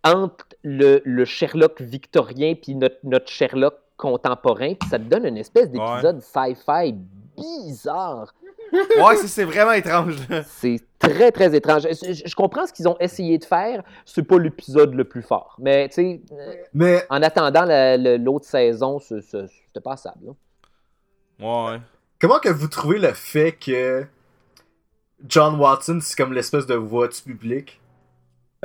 entre le, le Sherlock victorien puis notre, notre Sherlock contemporain, puis ça te donne une espèce d'épisode sci-fi bizarre. Ouais, c'est- c'est vraiment étrange. là. C'est très, très étrange. Je, comprends ce qu'ils ont essayé de faire. C'est pas l'épisode le plus fort. Mais, tu sais, euh, Mais en attendant l'autre saison, c'était passable. là. Ouais. comment que vous trouvez le fait que John Watson, c'est comme l'espèce de voix du public?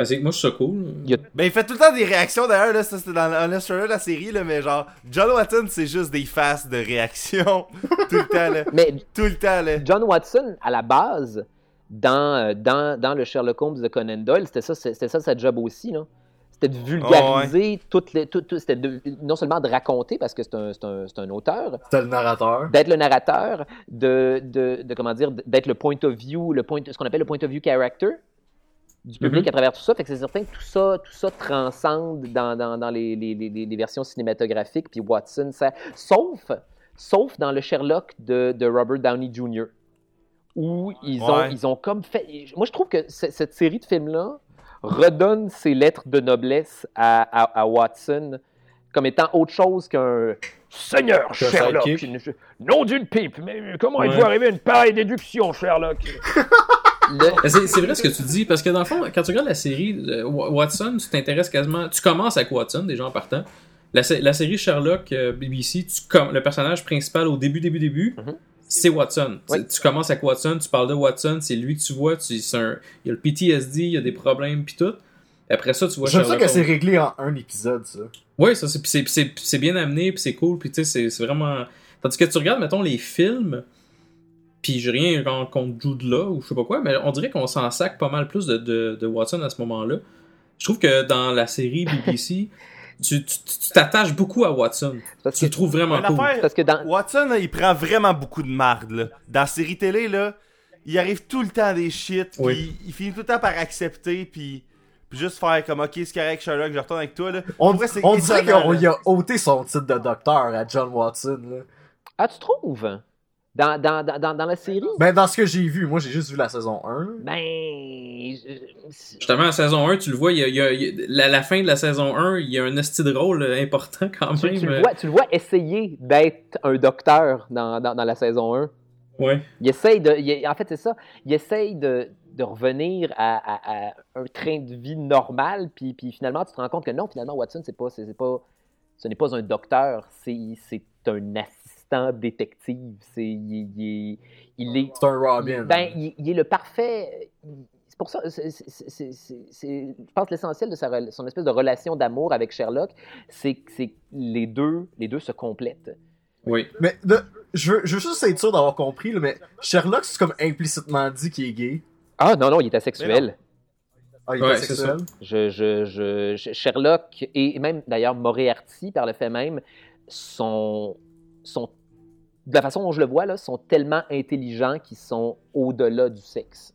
C'est que moi, je suis cool. Il a- Ben, il fait tout le temps des réactions d'ailleurs, là, ça c'était dans Honest Trailer, la série, là, mais genre, John Watson, c'est juste des faces de réaction. tout le temps, là. Mais Tout le temps, là. John Watson, à la base, dans, euh, dans, dans le Sherlock Holmes de Conan Doyle, c'était ça, c'était ça sa job aussi. là. c'était de vulgariser toutes les, tout, tout- c'était de- non seulement de raconter parce que c'est un, c'est un, c'est un auteur, C'était le narrateur. d'être le narrateur, de, de, de comment dire, d'être le point of view, le point, ce qu'on appelle le point of view character du public Mhm. à travers tout ça. Fait que c'est certain que tout ça, tout ça transcende dans, dans, dans les, les, les, les versions cinématographiques. Puis Watson, ça, sauf, sauf dans le Sherlock de, de Robert Downey Jr. Où ils ont, Ouais. ils ont comme fait. Moi, je trouve que cette série de films-là redonne ses lettres de noblesse à, à, à Watson comme étant autre chose qu'un Seigneur Sherlock. Une- Nom d'une pipe, mais comment Ouais. il peut arriver à une pareille déduction, Sherlock? C'est vrai ce que tu dis, parce que dans le fond, quand tu regardes la série euh, Wa- Watson, tu t'intéresses quasiment. Tu commences avec Watson, déjà en partant. La, sé- la série Sherlock euh, BBC, tu com- le personnage principal au début, début, début, Mhm. c'est Watson. Oui. Tu- Tu commences avec Watson, tu parles de Watson, c'est lui que tu vois. Tu, un- il y a le PTSD, il y a des problèmes, puis tout. Après ça, tu vois J'aime ça Sherlock que c'est réglé en un épisode, ça. Oui, ça, c'est, bien amené, puis c'est cool, puis tu sais, c'est, c'est vraiment... Tandis que tu regardes, mettons, les films, puis j'ai rien con- contre Jude là ou je sais pas quoi, mais on dirait qu'on s'en sac pas mal plus de, de, de Watson à ce moment-là. Je trouve que dans la série BBC, tu, tu, tu t'attaches beaucoup à Watson. parce, Tu que, le trouves vraiment cool. affaire, parce que dans. Watson, il prend vraiment beaucoup de marde, là. Dans la série télé, là, il arrive tout le temps à des shit, puis Oui. il finit tout le temps par accepter, puis puis juste faire comme, ok, c'est correct, Sherlock, je retourne avec toi, là. On, vrai, dirait qu'on y a ôté son titre de docteur à John Watson. Là. Ah, tu trouves? Dans, dans, dans, dans, la série? Ben, dans ce que j'ai vu, moi j'ai juste vu la saison 1. là. Ben. je- Justement, la saison 1, tu le vois, il y a, il y a- il y a- la, la fin de la saison 1, il y a un esti de rôle euh, important quand Tu, même. tu le euh, vois, tu le vois essayer d'être un docteur dans, dans, dans la saison 1. Ouais. Il essaye de. il- en fait, c'est ça. Il essaye de, de revenir à, à- à un train de vie normal, puis, puis finalement, tu te rends compte que non, finalement, Watson, c'est pas, c'est, c'est pas, ce n'est pas un docteur, c'est, c'est un assistant détective. C'est, il, il est- il est C'est un Robin. Ben, il, il est le parfait. C'est pour ça, c'est- c'est- c'est- c'est- c'est- je pense que l'essentiel de sa, son espèce de relation d'amour avec Sherlock, c'est que les deux, les deux se complètent. Oui. Mais de- je, veux, je veux juste être sûr d'avoir compris, là, mais Sherlock, c'est comme implicitement dit qu'il est gay. Ah non, non, il est asexuel. Ah, il est Ouais, asexuel? c'est Je, je, je- je- Sherlock et même d'ailleurs Moriarty, par le fait même, sont, sont, de la façon dont je le vois, là, sont tellement intelligents qu'ils sont au-delà du sexe.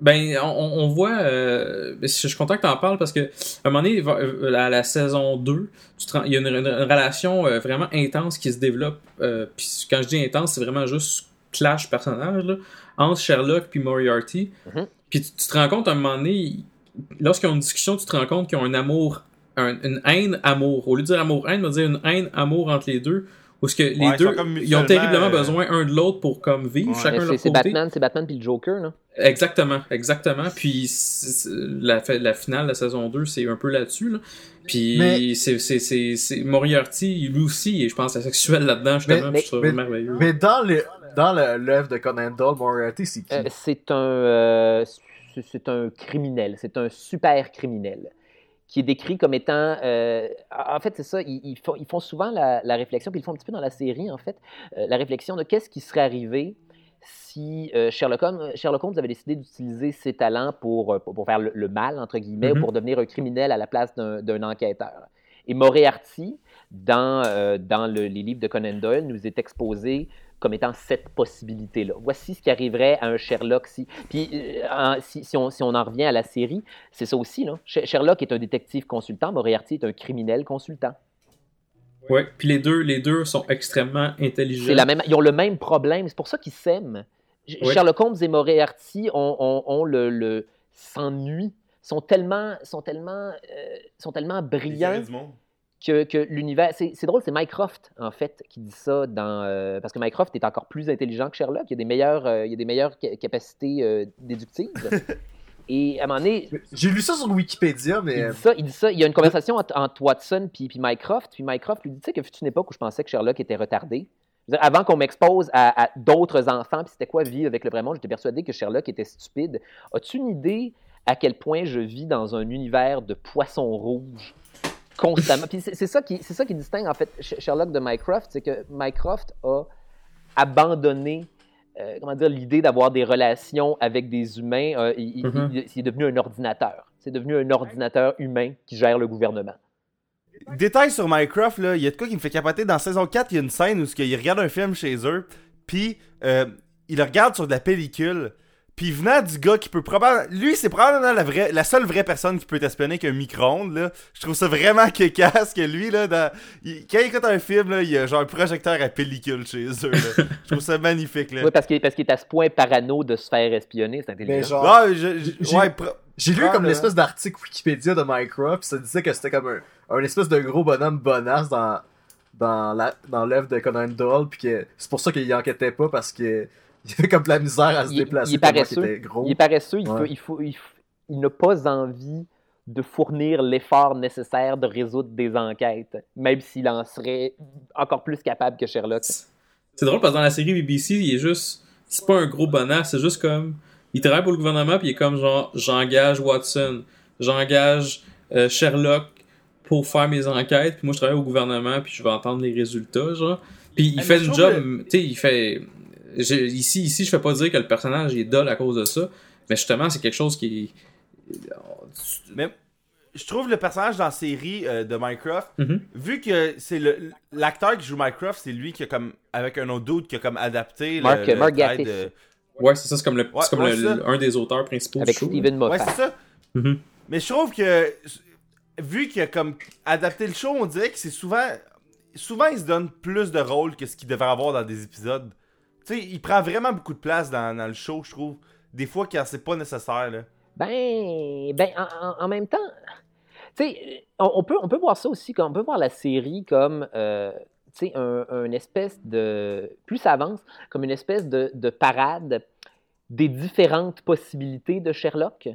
Ben, on, on voit. euh, je suis content que tu en parles parce que à un moment donné, va- euh, à la saison 2, tu te rends- il y a une, une- une relation euh, vraiment intense qui se développe. euh, Puis quand je dis intense, c'est vraiment juste clash personnage là, entre Sherlock puis Moriarty. Mhm. Puis tu, tu te rends compte à un moment donné, ils- lorsqu'ils ont une discussion, tu te rends compte qu'ils ont un amour, un- une haine-amour. Au lieu de dire amour-haine, on va dire une haine-amour entre les deux. Où ce que les Ouais, deux, ils ont terriblement euh, besoin un de l'autre pour comme vivre, Ouais. chacun Mais C'est leur c'est côté. Batman, c'est Batman puis le Joker, là. Exactement, exactement. Puis c'est- c'est- la, la finale de la saison 2, c'est un peu là-dessus. Là. Puis Mais- c'est, c'est, c'est, c'est- Moriarty, lui aussi, et je pense, asexuel là-dedans, justement. Mais- puis je trouve mais- ça merveilleux. Mais dans le dans l'œuvre de Conan Doyle, Moriarty, c'est qui? Euh, c'est un, euh, c'est- c'est un criminel, c'est un super criminel qui est décrit comme étant. euh, en fait, c'est ça, ils, ils font, ils font souvent la, la réflexion, puis ils le font un petit peu dans la série, en fait, euh, la réflexion de qu'est-ce qui serait arrivé si euh, Sherlock, Holmes, Sherlock Holmes avait décidé d'utiliser ses talents pour, pour, faire le, le mal, entre guillemets, ou pour devenir un criminel à la place d'un d'un enquêteur. Et Moriarty, dans, euh, dans le- les livres de Conan Doyle, nous est exposé comme étant cette possibilité-là. Voici ce qui arriverait à un Sherlock si. Puis, euh, en- si, si on, si on en revient à la série, c'est ça aussi. Là. Sh- Sherlock est un détective consultant, Moriarty est un criminel consultant. Ouais. Puis les deux, les deux sont extrêmement intelligents. C'est la même, ils ont le même problème, c'est pour ça qu'ils s'aiment. Oui. Sherlock Holmes et Moriarty ont, ont- ont le, le s'ennuient, sont tellement, sont tellement, euh, sont tellement brillants du monde. Que, que l'univers. C'est drôle, c'est Mycroft, en fait, qui dit ça dans. euh, parce que Mycroft est encore plus intelligent que Sherlock. Il y a des meilleures, euh, il a des meilleures ca- capacités euh, déductives. Et à un moment donné, J'ai lu ça sur Wikipédia, mais il dit ça, il dit ça. Il y a une conversation entre, entre Watson puis, puis Mycroft. Puis Mycroft lui dit Tu sais que fut une époque où je pensais que Sherlock était retardé. Dire, avant qu'on m'expose à, à d'autres enfants, puis c'était quoi vivre avec le vrai monde, j'étais persuadé que Sherlock était stupide. As-tu une idée à quel point je vis dans un univers de poissons rouges? Constamment? puis c'est ça, qui, c'est ça qui distingue en fait Sh- Sherlock de Mycroft, c'est que Mycroft a abandonné euh, comment dire, l'idée d'avoir des relations avec des humains, euh, il, il- il- c'est devenu un ordinateur. C'est devenu un ordinateur humain qui gère le gouvernement. Détail sur Minecraft, là, il y a de quoi qui me fait capoter. Dans saison 4, il y a une scène où il regarde un film chez eux, puis euh, il regarde sur de la pellicule. Puis venant du gars qui peut probablement. Lui, c'est probablement la, vraie, la seule vraie personne qui peut t'espionner avec un micro-ondes. là. Je trouve ça vraiment casse que lui, là, dans... il- quand il écoute un film, là, il y a genre un projecteur à pellicule chez eux. là. Je trouve ça magnifique. Là. Oui, parce qu'il parce qu'il est à ce point parano de se faire espionner, c'est intelligent. Mais genre, Ah, je- je- J'ai- ouais, pro- j'ai lu comme le- l'espèce d'article Wikipédia de Minecraft, pis ça disait que c'était comme un, un espèce de gros bonhomme bonasse dans, dans la- dans l'œuvre de Conan Doyle, puis que c'est pour ça qu'il enquêtait pas, parce que il avait comme de la misère à se Il- déplacer il est paresseux. qu'il était gros. Il est paresseux, il, Ouais. faut- il, faut, il, faut- il n'a pas envie de fournir l'effort nécessaire de résoudre des enquêtes, même s'il en serait encore plus capable que Sherlock. C'est drôle parce que dans la série BBC, il est juste. C'est pas un gros bonasse, c'est juste comme. Il travaille pour le gouvernement, puis il est comme genre j'engage Watson, j'engage euh, Sherlock pour faire mes enquêtes, puis moi je travaille au gouvernement, puis je vais entendre les résultats, genre. Puis il Ah, fait trouve job, tu sais, il fait. Je- ici, ici, je fais pas dire que le personnage est dull à cause de ça, mais justement, c'est quelque chose qui Mais je trouve le personnage dans la série euh, de Minecraft, Mhm. vu que c'est le l'acteur qui joue Minecraft, c'est lui qui a comme avec un autre doute qui a comme adapté le- Mark- le, Mark de- Ouais, c'est ça, c'est comme, le, Ouais, c'est comme ouais, le- le- un des auteurs principaux Avec du show. Steven Ouais, Moffat. c'est ça. Mhm. Mais je trouve que vu qu'il a comme adapté le show, on dirait que c'est souvent souvent il se donne plus de rôle que ce qu'il devrait avoir dans des épisodes. Tu sais, il prend vraiment beaucoup de place dans, le show, je trouve. Des fois quand c'est pas nécessaire. Ben, ben en, même temps, tu sais, on, peut, on peut voir ça aussi, comme, on peut voir la série comme, euh, tu sais, un, espèce de, plus ça avance, comme une espèce de parade des différentes possibilités de Sherlock.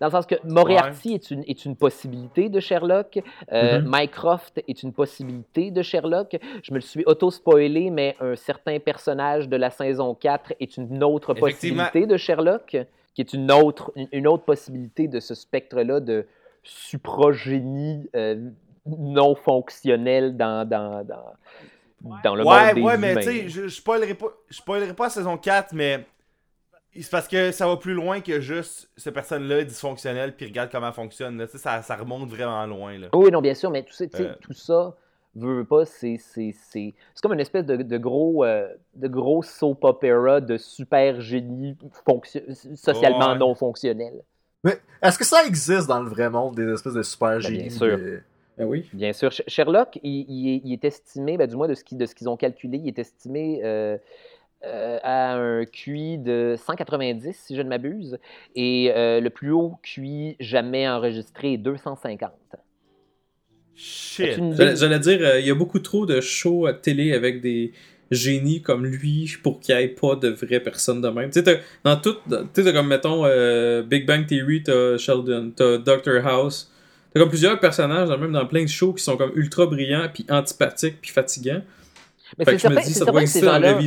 Dans le sens que Moriarty est, une, est une possibilité de Sherlock, euh, Mhm. Mycroft est une possibilité de Sherlock. Je me le suis auto-spoilé, mais un certain personnage de la saison 4 est une autre possibilité de Sherlock, qui est une autre, une- autre possibilité de ce spectre-là de supragénie euh, non fonctionnel dans, dans, dans, dans le ouais, monde des ouais, mais humains. tu sais, je, spoilerai pas je spoilerai pas la saison 4 mais c'est parce que ça va plus loin que juste cette personne-là est dysfonctionnelle puis regarde comment elle fonctionne. là. Ça, ça remonte vraiment loin. Là. Oui, non, bien sûr, mais tout ça, Euh. tout ça veut, veut pas, c'est comme une espèce de, de gros, euh, de gros soap opera de super génie fonction- socialement Ouais. non fonctionnel. Mais est-ce que ça existe dans le vrai monde, des espèces de super Ben, bien génies? sûr. de- Ah oui? Bien sûr. Sh- Sherlock, il, il est, il est estimé, ben, du moins de ce qu'ils de ce qu'ils ont calculé, il est estimé euh, euh, à un QI de 190, si je ne m'abuse, et euh, le plus haut QI jamais enregistré est 250. Shit. Une J'allais dire, euh, il y a beaucoup trop de shows à télé avec des génies comme lui pour qu'il n'y ait pas de vraies personnes de même. Tu sais, t'as- dans tout, tu sais, t'as comme, mettons, euh, Big Bang Theory, t'as Sheldon, t'as Doctor House, t'as comme plusieurs personnages, même dans plein de shows, qui sont comme ultra brillants, puis antipathiques, puis fatigants. Mais c'est certain, que ces gens-là,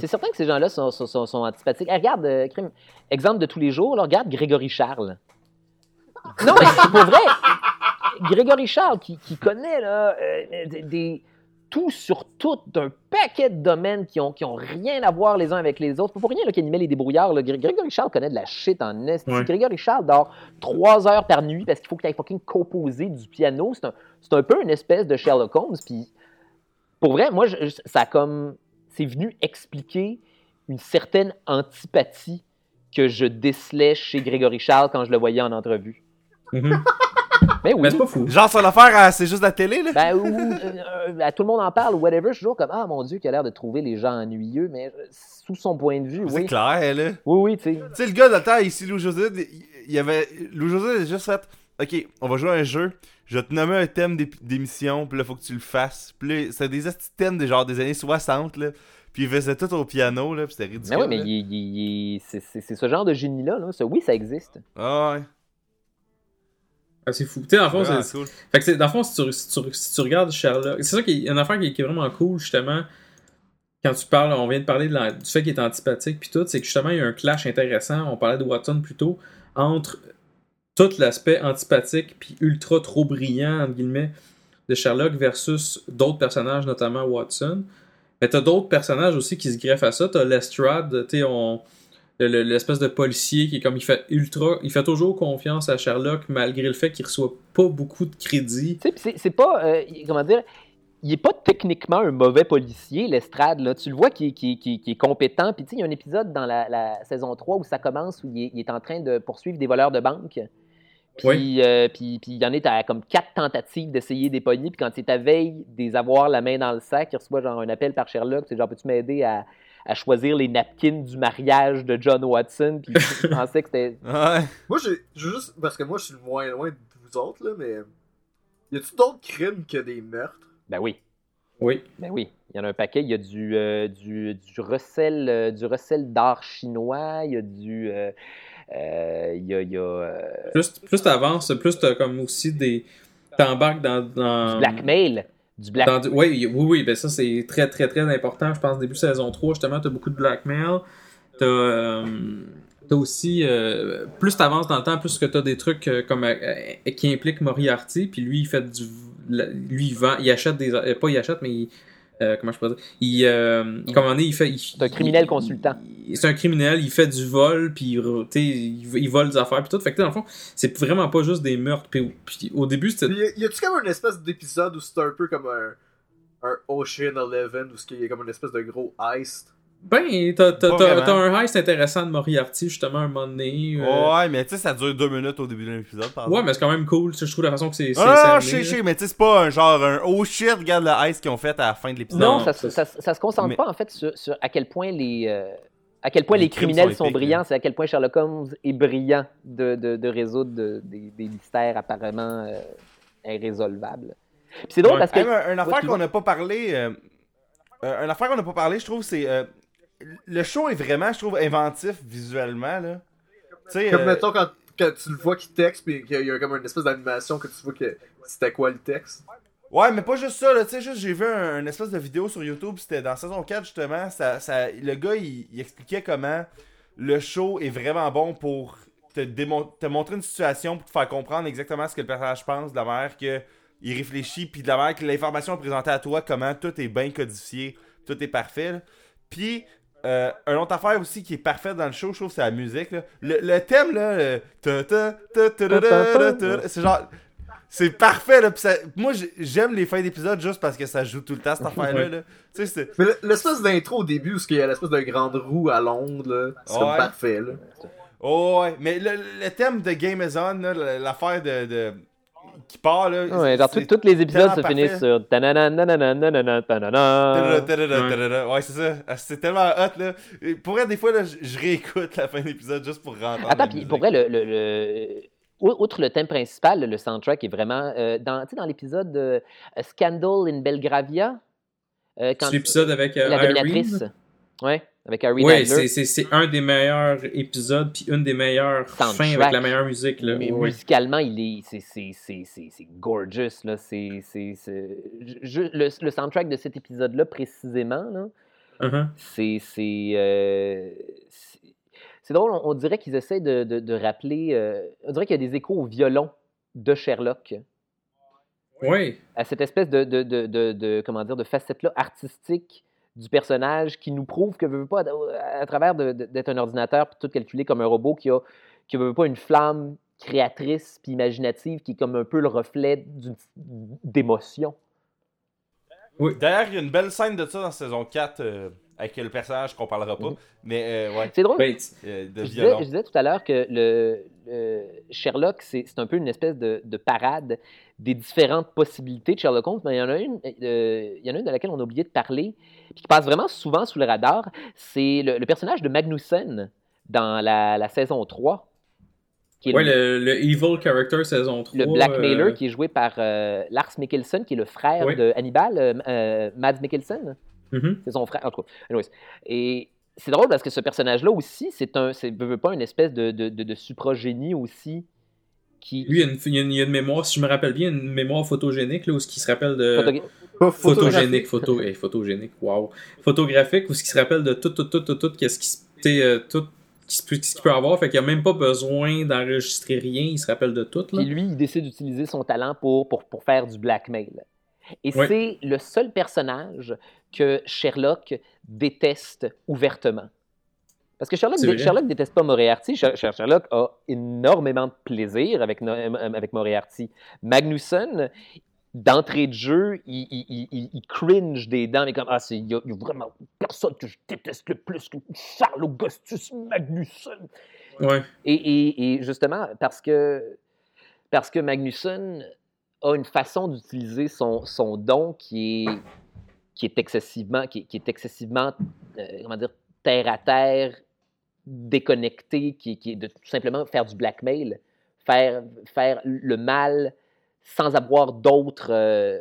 certain que ces sont, sont, sont- sont antipathiques. Regarde, euh, exemple de tous les jours, là, regarde Grégory Charles. Non, mais c'est pour vrai. Grégory Charles, qui, qui connaît là, euh, des, tout sur tout d'un paquet de domaines qui ont, qui ont rien à voir les uns avec les autres. Pas pour rien qu'il animait les débrouillards. là. Grégory Charles connaît de la shit en est. Ouais. Grégory Charles dort trois heures par nuit parce qu'il faut qu'il aille fucking composer du piano. C'est un, peu une espèce de Sherlock Holmes. Puis pour vrai, moi, je- ça a comme. C'est venu expliquer une certaine antipathie que je décelais chez Grégory Charles quand je le voyais en entrevue. Mhm. Mais oui. Mais c'est pas fou. Genre, son affaire, euh, c'est juste la télé, là? Ben, ou, euh, euh, tout le monde en parle, ou whatever. Je suis toujours comme, ah mon Dieu, qui a l'air de trouver les gens ennuyeux, mais euh, sous son point de vue, c'est oui. clair, là. Oui, oui, tu sais. Tu sais, le gars, le temps, ici, Lou José, il y avait. Lou José juste fait Ok, on va jouer à un jeu. Je vais te nommer un thème d'émission, puis là, faut que tu le fasses. Puis là, c'est des petits thèmes des, genre, des années 60, là. Puis il faisait tout au piano, là, puis c'était ridicule. Mais oui, mais là. il- il- il- c'est- c'est c'est ce genre de génie-là. Là. Ça, oui, ça existe. Ah ouais. Ah, c'est fou. Tu sais, dans le fond, c'est. cool. Fait que c'est- dans le fond, si tu, si tu- si tu regardes Sherlock, c'est ça qui est une affaire qui est, qui est vraiment cool, justement. Quand tu parles, on vient de parler de la- du fait qu'il est antipathique, puis tout, c'est que justement, il y a un clash intéressant. On parlait de Watson plus tôt, entre tout l'aspect antipathique, puis ultra trop brillant, entre guillemets, de Sherlock versus d'autres personnages, notamment Watson. Mais t'as d'autres personnages aussi qui se greffent à ça. T'as Lestrade, sais, on le- le- l'espèce de policier qui est comme il fait ultra il fait toujours confiance à Sherlock malgré le fait qu'il reçoit pas beaucoup de crédit c'est- pas. euh, comment dire il est pas techniquement un mauvais policier, Lestrade. Là. Tu le vois qui qui qui qui est compétent. Puis, il y a un épisode dans la, saison 3 où ça commence, où il est en train de poursuivre des voleurs de banque. Puis, Oui. euh, puis, puis il y en est à comme quatre tentatives d'essayer des pogner. Puis, quand c'est à veille des avoir la main dans le sac, il reçoit genre un appel par Sherlock. C'est genre, peux-tu m'aider à, à choisir les napkins du mariage de John Watson? Puis, je pensais que c'était. Ouais. Moi, j'ai je veux juste. Parce que moi, je suis moins loin de vous autres, là, mais. Y a-tu d'autres crimes que des meurtres? Ben oui. oui Ben oui, il y en a un paquet. Il y a du, euh, du, du recel, euh, du recel d'art chinois. Il y a du. Euh, euh, il y a. il y a, plus plus t'avances plus t'as comme aussi des t'embarques dans, dans du blackmail. Du black... dans du- oui, oui, oui, ben ça c'est très très très important. Je pense début saison 3, justement, t'as beaucoup de blackmail. T'as euh, t'as aussi euh, plus t'avances dans le temps, plus que t'as des trucs euh, comme qui impliquent Moriarty, puis lui il fait du lui il vend, il achète des pas il achète mais il, euh, comment je peux dire? Il euh, comment on dit, il fait il- C'est un criminel il- consultant. il- c'est un criminel il fait du vol puis il, re- tu sais, il, vole des affaires puis tout fait que tu sais, dans le fond c'est vraiment pas juste des meurtres puis, puis au début c'était Puis y a- y a-tu comme une espèce d'épisode où c'est un peu comme un. Un Ocean Eleven où il y a comme une espèce de gros heist? Ben, t'as, t'as, Pas t'as, vraiment. t'as un heist intéressant de Moriarty, justement, un moment donné. euh, Ouais, mais tu sais, ça dure deux minutes au début de l'épisode, par Ouais, mais c'est quand même cool. Je trouve la façon que c'est. Ah, je sais, je mais tu sais, c'est pas un genre un oh shit, regarde le ice qu'ils ont fait à la fin de l'épisode. Non, ça, ça- ça, ça se concentre Mais- pas en fait sur, sur à quel point les. euh, à quel point Les criminels sont sont, épiques, brillants, c'est à quel point Sherlock Holmes est brillant de, de, de résoudre de- des, des mystères apparemment euh, irrésolvables. Puis c'est drôle Ouais. parce que Hey, mais un, un affaire qu'on n'a pas parlé, euh, euh, un affaire qu'on n'a pas parlé, je trouve, c'est euh, le show est vraiment, je trouve, inventif visuellement là. Comme euh, mettons quand, quand tu le vois qui texte, puis qu'il y a comme une espèce d'animation que tu vois que c'était quoi le texte. ouais, mais pas juste ça, là, tu sais, juste j'ai vu un, une espèce de vidéo sur YouTube, c'était dans saison 4 justement, ça, ça, le gars il, il expliquait comment le show est vraiment bon pour te, montrer une situation pour te faire comprendre exactement ce que le personnage pense, de la manière que il réfléchit, puis de la manière que l'information est présentée à toi, comment tout est bien codifié, tout est parfait. là. Puis, un autre affaire aussi qui est parfaite dans le show, je trouve, c'est la musique. Là. Le, thème, là, c'est genre. C'est parfait, là. Moi, j'aime les fins d'épisode juste parce que ça joue tout le temps, cette affaire-là. Tu sais, l'espèce d'intro au début, où il y a l'espèce de grande roue à Londres, c'est parfait, là. Oh, ouais. Mais le, thème de Game is On, l'affaire de qui part là. Ouais, genre tous les épisodes se finissent sur Ouais, c'est ça. C'est tellement hot là. Pour vrai, des fois là, je réécoute la fin de l'épisode juste pour rentrer. Attends, puis pour vrai le, le, le... Outre le thème principal, le soundtrack est vraiment euh, dans, dans l'épisode Scandal in Belgravia. Euh, quand l'épisode avec la dominatrice. Ouais, avec Harry Nadler. c'est, c'est, c'est un des meilleurs épisodes, puis une des meilleures Soundtrack. fins avec la meilleure musique. Là. Mais Ouais. musicalement, il est, c'est, c'est, c'est, c'est, c'est gorgeous là. C'est, c'est, c'est- je- je- le, le soundtrack de cet épisode-là précisément là, Uh-huh. c'est, c'est, euh, c'est, c'est drôle. On, on dirait qu'ils essaient de, de, de rappeler. euh, on dirait qu'il y a des échos au violon de Sherlock. Ouais. à cette espèce de, de, de, de- comment dire, de facette-là artistique du personnage qui nous prouve que veut pas, à travers d'être un ordinateur puis tout calculé comme un robot qui a, qui veut pas une flamme créatrice puis imaginative qui est comme un peu le reflet d'émotion. D'ailleurs, il y a une belle scène de ça dans saison 4 euh, avec le personnage qu'on parlera pas. Mhm. Mais, euh, ouais, C'est drôle. Ben, euh, de Je disais, je disais tout à l'heure que le, le Sherlock, c'est un peu une espèce de, de parade des différentes possibilités de Sherlock Holmes, mais il y en a une, euh, il y en a une de laquelle on a oublié de parler, puis qui passe vraiment souvent sous le radar, c'est le, le personnage de Magnussen dans la, la saison 3, qui est ouais, le, le, le Evil Character saison 3. le blackmailer, euh, qui est joué par euh, Lars Mikkelsen, qui est le frère Oui. de Hannibal, euh, euh, Mads Mikkelsen. Mhm. C'est son frère. En tout cas, anyways. Et c'est drôle parce que ce personnage-là aussi, c'est un, c'est veut, pas une espèce de, de, de, de supragénie aussi qui. Lui, il y, a une, il, y a une, il y a une mémoire, si je me rappelle bien, une mémoire photogénique, là, où ce qui se rappelle de. Pas photogénique, photo, hey, photogénique, wow. Photographique, où ce qui se rappelle de tout, tout, tout, tout, tout, qu'est-ce qui se, euh, tout, qui se peut- ce qu'il peut avoir, fait qu'il n'y a même pas besoin d'enregistrer rien, il se rappelle de tout, là. Puis lui, il décide d'utiliser son talent pour, pour, pour faire du blackmail. Et Ouais. c'est le seul personnage que Sherlock déteste ouvertement. Parce que Sherlock. Sherlock déteste pas Moriarty. Sher- Sher- Sherlock a énormément de plaisir avec, avec Moriarty. Magnuson, d'entrée de jeu, il, il- il- il- il cringe des dents, mais comme Ah, il y, a vraiment personne que je déteste le plus que Charles Augustus Magnuson. Ouais. Et, et- et justement, parce que, parce que Magnuson a une façon d'utiliser son, son don qui est, qui est excessivement, qui, est- qui est excessivement euh, comment dire, terre à terre, déconnecté, qui, qui est de tout simplement faire du blackmail, faire, faire le mal sans avoir d'autres euh,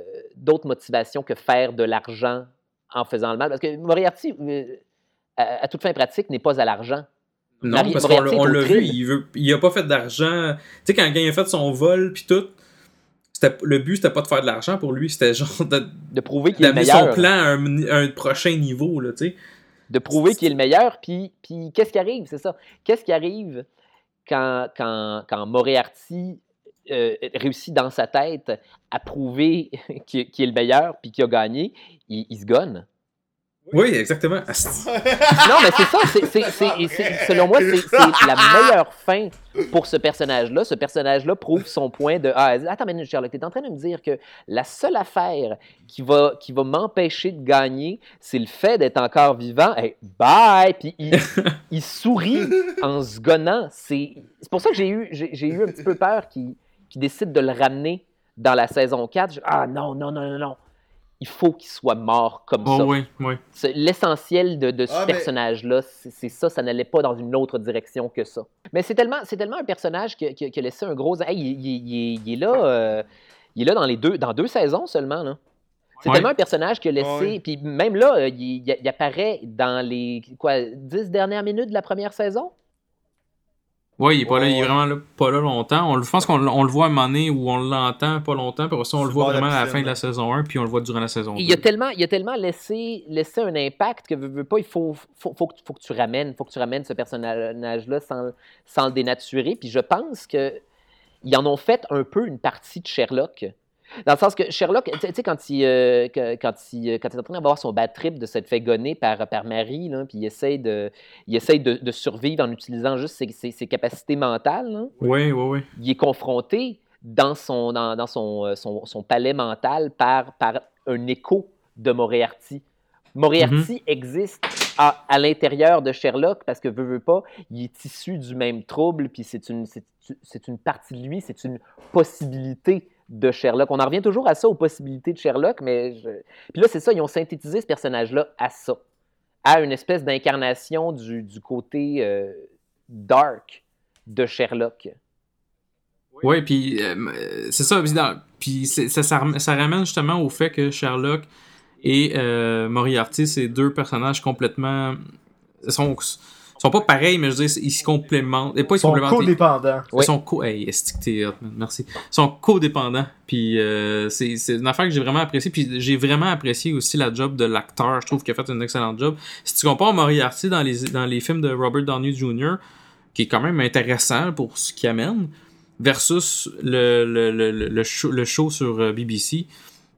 motivations que faire de l'argent en faisant le mal. Parce que Moriarty, euh, à, à toute fin pratique, n'est pas à l'argent. Non, parce qu'on l'a- vu, il, veut, il pas fait d'argent. Tu sais, quand, il a fait son vol puis tout, le but c'était pas de faire de l'argent pour lui, c'était genre de- De prouver qu'il d'amener meilleur. son plan à un, à un prochain niveau, là, tu sais. de prouver qu'il est le meilleur. Puis, puis qu'est-ce qui arrive? C'est ça. Qu'est-ce qui arrive quand, quand, quand Moriarty euh, réussit dans sa tête à prouver qu'il qu'il est le meilleur puis qu'il a gagné? Il, il se gonne. Oui, exactement. Non, mais c'est ça. c'est- selon moi, c'est la meilleure fin pour ce personnage-là. Ce personnage-là prouve son point de A à Z. Attends, mais Sherlock, tu es en train de me dire que la seule affaire qui va, qui va m'empêcher de gagner, c'est le fait d'être encore vivant. Hey, bye! Puis il, il sourit en se gonnant. C'est c'est pour ça que j'ai eu, j'ai eu un petit peu peur qu'il qu'il décide de le ramener dans la saison 4. Je- ah non, non, non, non, non. Il faut qu'il soit mort comme Oh, ça. oui, oui. L'essentiel de, de ce Ah, personnage-là, c'est c'est ça, ça n'allait pas dans une autre direction que ça. Mais c'est tellement, c'est tellement un personnage qui, qui- qui a laissé un gros. Hey, il, il- il est- il est là, euh, il est là dans les deux, dans deux saisons seulement là. C'est Ouais. tellement un personnage qui a laissé, Ouais. puis même là, il, il- il apparaît dans les quoi, dix dernières minutes de la première saison? Ouais, il est pas là, il est vraiment là, pas là longtemps. On, le- je pense qu'on on le voit à un moment donné où on l'entend pas longtemps, puis ça, on le voit vraiment à la fin de la saison 1, puis on le voit durant la saison 2. Il a tellement, il a tellement laissé, laissé un impact que veux, veux pas, il faut, faut, faut, que, faut que tu ramènes, faut que tu ramènes ce personnage-là sans, sans le dénaturer. Puis je pense que ils en ont fait un peu une partie de Sherlock. Dans le sens que Sherlock, tu sais- quand il, euh, quand, il, quand il est en train d'avoir son bad trip, de s'être fait gonner par, par Marie, là, puis il essaye, de, il essaye de, de survivre en utilisant juste ses, ses- ses capacités mentales, là Oui, oui, oui. il est confronté dans son, dans, dans son, euh, son, son palais mental par, par un écho de Moriarty. Moriarty existe à, à l'intérieur de Sherlock parce que veut, veut pas, il est issu du même trouble, puis c'est une, c'est une partie de lui, c'est une possibilité de Sherlock. On en revient toujours à ça, aux possibilités de Sherlock, mais puis là, c'est ça, ils ont synthétisé ce personnage-là à ça, à une espèce d'incarnation du, du côté euh, dark de Sherlock. Oui, puis euh, euh, c'est ça. puis dans- Puis ça, ça, ram- ça ramène justement au fait que Sherlock et Moriarty, c'est deux personnages complètement. sont, sont pas pareils, mais je veux dire, ils se complémentent. Et pas ils Ils sont ils- codépendants. Ils sont co hey, merci. Ils sont codépendants. Puis euh, c'est une affaire que j'ai vraiment appréciée. Puis j'ai vraiment apprécié aussi la job de l'acteur. Je trouve qu'il a fait un excellent job. Si tu compares Moriarty dans les, dans les films de Robert Downey Jr., qui est quand même intéressant pour ce qu'il amène, versus le, le, le, le, le show, le show sur euh, BBC,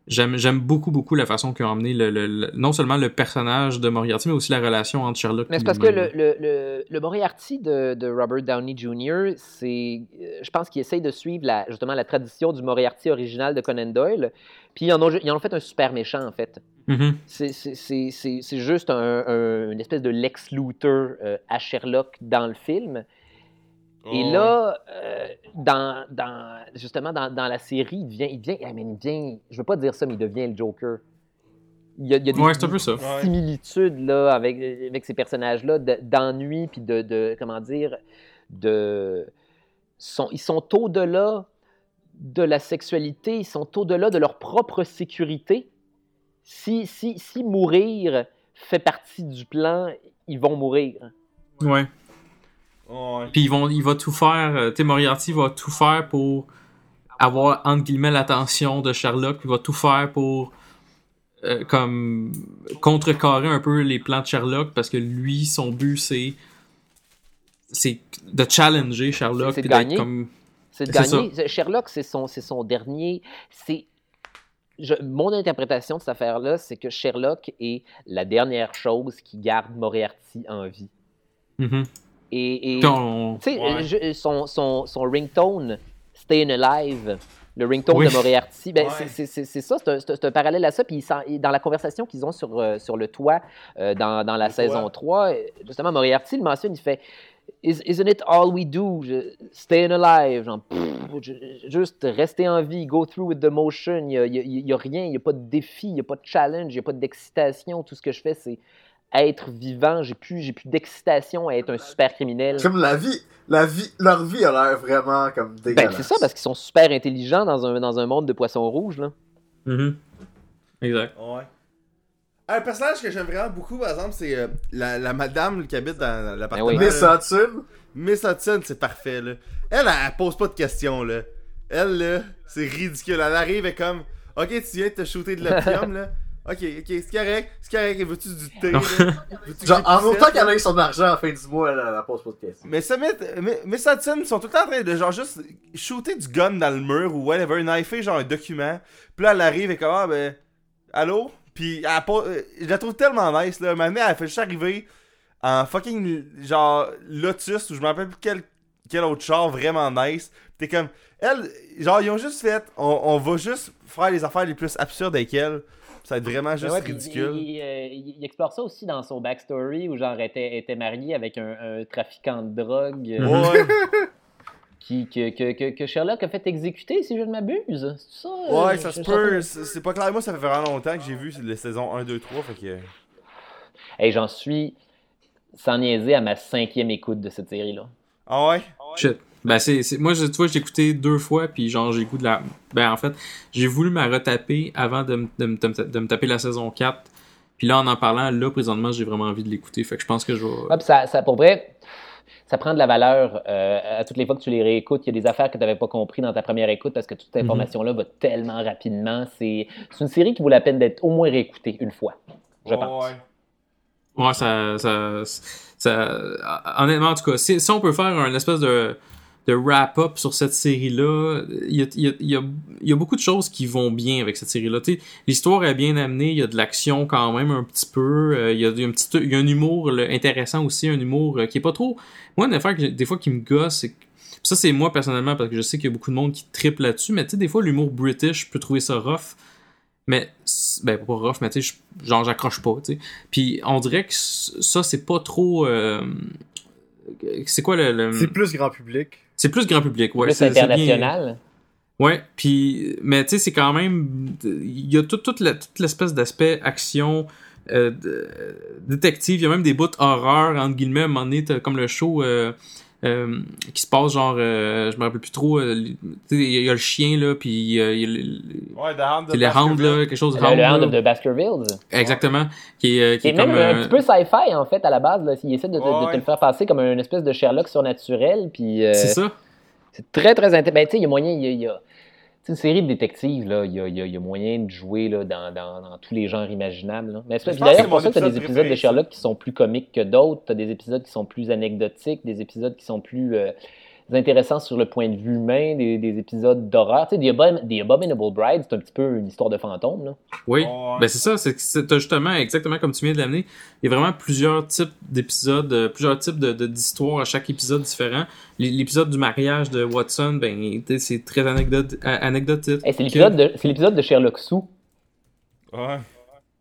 j'aime beaucoup, beaucoup la façon qu'ils ont amené le, le- le- non seulement le personnage de Moriarty, mais aussi la relation entre Sherlock Mais c'est parce que le, le, le, le Moriarty de, de Robert Downey Jr., c'est, euh, je pense qu'il essaye de suivre la, justement la tradition du Moriarty original de Conan Doyle. Puis ils en ont, ils en ont fait un super méchant, en fait. Mhm. C'est, c'est, c'est, c'est, c'est juste un, un- une espèce de Lex Luthor euh, à Sherlock dans le film. Et Oh, là, euh, dans, dans, justement, dans, dans la série, il devient, il devient, il devient, je veux pas dire ça, mais il devient le Joker. Il y a, il y a des, Ouais, similitudes là, avec, avec ces personnages-là de- d'ennui, puis de, de, comment dire, de... Sont, ils sont au-delà de la sexualité, ils sont au-delà de leur propre sécurité. Si, si, si mourir fait partie du plan, ils vont mourir. Ouais. Ouais. Puis ils vont, il va tout faire, euh, tu sais, Moriarty va tout faire pour avoir, entre guillemets, l'attention de Sherlock, puis il va tout faire pour, euh, comme, contrecarrer un peu les plans de Sherlock, parce que lui, son but, c'est, c'est de challenger Sherlock, C'est de gagner. comme, C'est de gagner. Sherlock, c'est son, c'est son dernier. C'est je- mon interprétation de cette affaire-là, c'est que Sherlock est la dernière chose qui garde Moriarty en vie. Mhm. Et, et Ton- tu sais, Ouais. je- son, son, son ringtone, Stayin' Alive, le ringtone Oui. de Moriarty, ben, Ouais. c'est- c'est- c'est c'est ça, c'est un, c'est un- parallèle à ça. Puis dans la conversation qu'ils ont sur, euh, sur le toit euh, dans, dans la Le saison toit. 3, euh, justement, Moriarty le mentionne, il fait Is, Isn't it all we do? Je- Stayin' alive. Genre, pff, je- juste rester en vie, go through with the motion. Il n'y a, rien, il n'y a pas de défi, il n'y a pas de challenge, il n'y a pas d'excitation. Tout ce que je fais, c'est être vivant. J'ai plus, j'ai plus d'excitation à être un super criminel. Comme la vie, la vie, leur vie a l'air vraiment comme Ben, dégueulasse. c'est ça, parce qu'ils sont super intelligents dans un, dans un monde de poissons rouges. Là. Mhm. Exact. Ouais. Un personnage que j'aime vraiment beaucoup, par exemple, c'est euh, la, la madame qui habite dans l'appartement. oui. Miss. Hudson, Miss Hudson, c'est parfait, là. Elle, elle, elle pose pas de questions, là. Elle, là, c'est ridicule. Elle arrive et comme, ok, tu viens de te shooter de l'opium, là. Ok, ok, c'est correct, c'est correct. Veux-tu du thé, là? Genre, en autant qu'elle là? ait son argent à la fin du mois, elle, elle, pose pas de questions. Mais ça, Miss, Miss Hudson, ils sont tout le temps en train de, genre, juste shooter du gun dans le mur ou whatever, knifer, genre, un document. Puis là, elle arrive et comme, ah, ben, allô? Puis elle pose- euh, je la trouve tellement nice, là. Maintenant, elle fait juste arriver en fucking, genre, Lotus, ou je me rappelle plus quel, quel autre char vraiment nice. T'es comme, elle, genre, ils ont juste fait, on, on va juste faire les affaires les plus absurdes avec elle. Ça va être vraiment juste Ouais, puis ridicule. Il, il, euh, il- il explore ça aussi dans son backstory où genre était, était marié avec un, un trafiquant de drogue euh. Ouais, qui, que, que, que, Sherlock a fait exécuter si je ne m'abuse. C'est ça? euh, ouais, ça se peut. C'est c'est pas clair. Moi, ça fait vraiment longtemps que j'ai vu les saisons 1, 2, 3. Fait que. Hey, j'en suis sans niaiser à ma cinquième écoute de cette série-là. Ah ouais? Shit. Ben, c'est, c'est- moi, je, tu vois, j'ai écouté deux fois, puis genre, j'ai goût de la. Ben, en fait, j'ai voulu me retaper avant de, me- de, me- de me- de me taper la saison 4. Puis là, en en parlant, là, présentement, j'ai vraiment envie de l'écouter. Fait que je pense que je vais. Ah, ça, ça, pour vrai, ça prend de la valeur euh, à toutes les fois que tu les réécoutes. Il y a des affaires que tu n'avais pas compris dans ta première écoute parce que toute cette Mhm. information-là va tellement rapidement. C'est c'est une série qui vaut la peine d'être au moins réécoutée une fois, je pense. Ouais. Ouais, ça, ça, ça- Honnêtement, en tout cas, si, si on peut faire un espèce de, de wrap-up sur cette série-là, il y a, y, a, y, a, beaucoup de choses qui vont bien avec cette série-là. L'histoire est bien amenée, il y a de l'action quand même un petit peu, euh, il, y a, un petit, il y a un humour intéressant aussi, un humour euh, qui est pas trop... Moi, une affaire des fois qui me gosse, c'est ça, c'est moi personnellement, parce que je sais qu'il y a beaucoup de monde qui triple là-dessus, mais tu sais, des fois, l'humour british, je peux trouver ça rough. Mais, ben, pas rough, mais tu sais, genre, j'accroche pas, tu sais. Puis, on dirait que ça, c'est pas trop. euh, c'est quoi le- C'est plus grand public. C'est plus grand public, ouais. C'est- international. Ouais, puis mais tu sais c'est quand même il y a tout, toute l'espèce d'aspect action euh, de- détective, il y a même des bouts horreur entre guillemets à un moment donné comme le show euh, euh, qui se passe genre euh, je me rappelle plus trop euh, tu sais, il y a le chien là puis il y a, il y a le- Ouais, The Hound c'est les hounds là, quelque chose de Le, le hound, Hound the Baskervilles. exactement qui est, euh, qui est même comme un euh, petit peu sci-fi, en fait, à la base. Là. Il essaie de, te- de le faire passer comme une espèce de Sherlock surnaturel. Puis, euh, c'est ça C'est très, très intéressant. Ben, tu sais, il y a moyen, il y a, y une série de détectives, là. Il y a, y a- y a moyen de jouer là, dans, dans- dans tous les genres imaginables. Là. Mais c'est d'ailleurs, pour ça que tu as des épisode épisodes de Sherlock qui sont plus comiques que d'autres. Tu as des épisodes qui sont plus anecdotiques, des épisodes qui sont plus euh, intéressants sur le point de vue humain, des, des épisodes d'horreur. Tu sais, The, Abomin- The Abominable Bride, c'est un petit peu une histoire de fantôme. Là. Oui, Ouais. ben c'est ça, c'est justement, exactement comme tu viens de l'amener, il y a vraiment plusieurs types d'épisodes, euh, plusieurs types de- de- d'histoires à chaque épisode différent. L'épisode du mariage de Watson, ben c'est très anecdote, anecdotique. Hey, c'est l'épisode de, de Sherlock Sous. Ouais.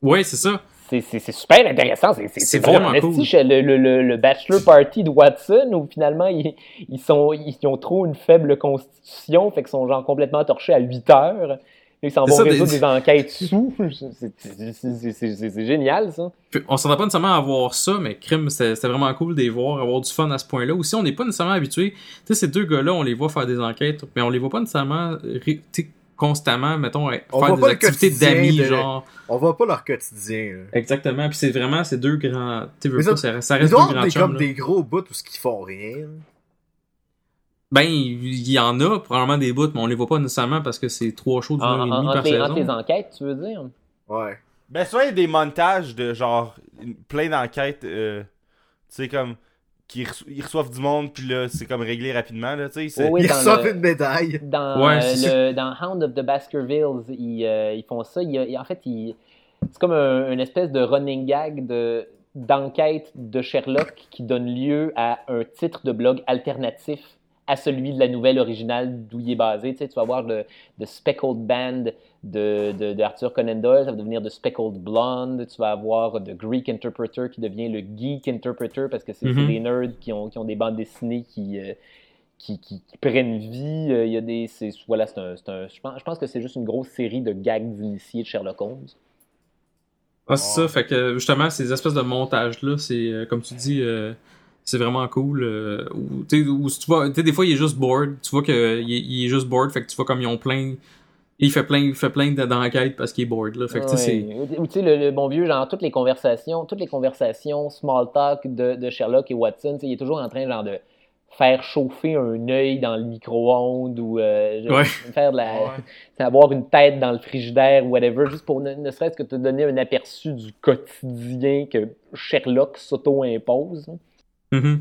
Ouais, c'est ça. C'est- super intéressant. C'est- vraiment en cool. Le, le, le, bachelor party de Watson, où finalement, ils, ils, sont, ils ont trop une faible constitution, fait qu'ils sont genre complètement torchés à 8 heures. Ils s'en vont résoudre des- des enquêtes sous. C'est- génial, ça. Puis, on s'entend pas nécessairement à voir ça, mais crime, c'était vraiment cool de les voir, avoir du fun à ce point-là. Aussi, on n'est pas nécessairement habitué. Tu sais, ces deux gars-là, on les voit faire des enquêtes, mais on les voit pas nécessairement constamment, mettons, faire On des activités d'amis, de- genre. On voit pas leur quotidien. là. Exactement. Puis c'est vraiment ces deux grands. Tu veux pas, ça- ça, reste deux grands chums. comme là. des gros bouts où ce qu'ils font rien. Ben, il y en a probablement des bouts, mais on les voit pas nécessairement parce que c'est trois shows d'une En, heure et demie par saison. entre les enquêtes, tu veux dire? Ouais. Ben, souvent, il y a des montages de genre plein d'enquêtes, euh, tu sais, comme qu'ils reço- ils reçoivent du monde, puis là, c'est comme réglé rapidement, là, tu sais. Oui, Ils dans reçoivent le- une médaille. Dans, Ouais, euh, le- dans Hound of the Baskervilles, ils, euh, ils font ça. Il y a- en fait, ils- c'est comme un- une espèce de running gag de d'enquête de Sherlock qui donne lieu à un titre de blog alternatif à celui de la nouvelle originale d'où il est basé. Tu, sais, tu vas voir le The Speckled Band de, de, de Arthur Conan Doyle, ça va devenir The Speckled Blonde. Tu vas avoir The Greek Interpreter qui devient le Geek Interpreter parce que c'est Mhm. des nerds qui ont, qui ont des bandes dessinées qui, euh, qui, qui- qui prennent vie. Euh, Il y a des, voilà, c'est un, un- je, pense, je pense que c'est juste une grosse série de gags d'initiés de Sherlock Holmes. Ah, c'est ça, fait que justement, ces espèces de montages-là, c'est euh, comme tu dis, euh, c'est vraiment cool. euh, ou, tu vois, tu sais, des fois, il est juste bored. Tu vois qu'il est, il est juste bored, fait que tu vois comme ils ont plein. Il fait plein, il fait plein de- d'enquêtes parce qu'il est bored, là. Fait que. Ouais. Ou tu sais, le, le bon vieux, genre, toutes les conversations, toutes les conversations small talk de, de Sherlock et Watson, tu sais, il est toujours en train, genre, de faire chauffer un œil dans le micro-ondes ou euh, Ouais. faire de la, Ouais. avoir une tête dans le frigidaire ou whatever, juste pour ne, ne serait-ce que te donner un aperçu du quotidien que Sherlock s'auto-impose. Mhm. Ouais.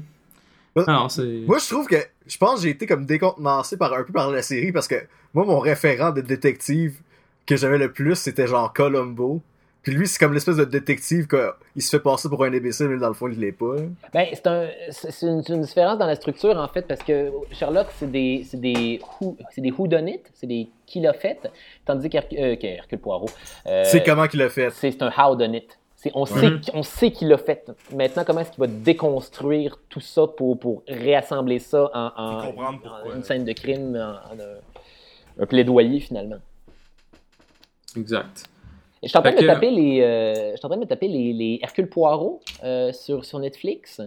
Moi, je trouve que, je pense que j'ai été comme décontenancé par un peu par la série parce que moi, mon référent de détective que j'avais le plus, c'était genre Columbo. Puis lui, c'est comme l'espèce de détective qu'il se fait passer pour un imbécile, mais dans le fond, il l'est pas. Ben, c'est un, une, une différence dans la structure, en fait, parce que Sherlock, c'est des, c'est des, who, c'est des whodunit, c'est des qui l'a fait, tandis qu'Hercule euh, Poirot, euh, C'est comment qu'il l'a fait. c'est un howdunit. C'est, on, sait, Mhm. on sait qui l'a fait. Maintenant, comment est-ce qu'il va déconstruire tout ça pour, pour réassembler ça en, une scène de crime, en, en un, un plaidoyer, finalement. Exact. Et je suis en train de me taper les, euh, je suis en train de me taper les, les Hercule Poirot euh, sur, sur Netflix.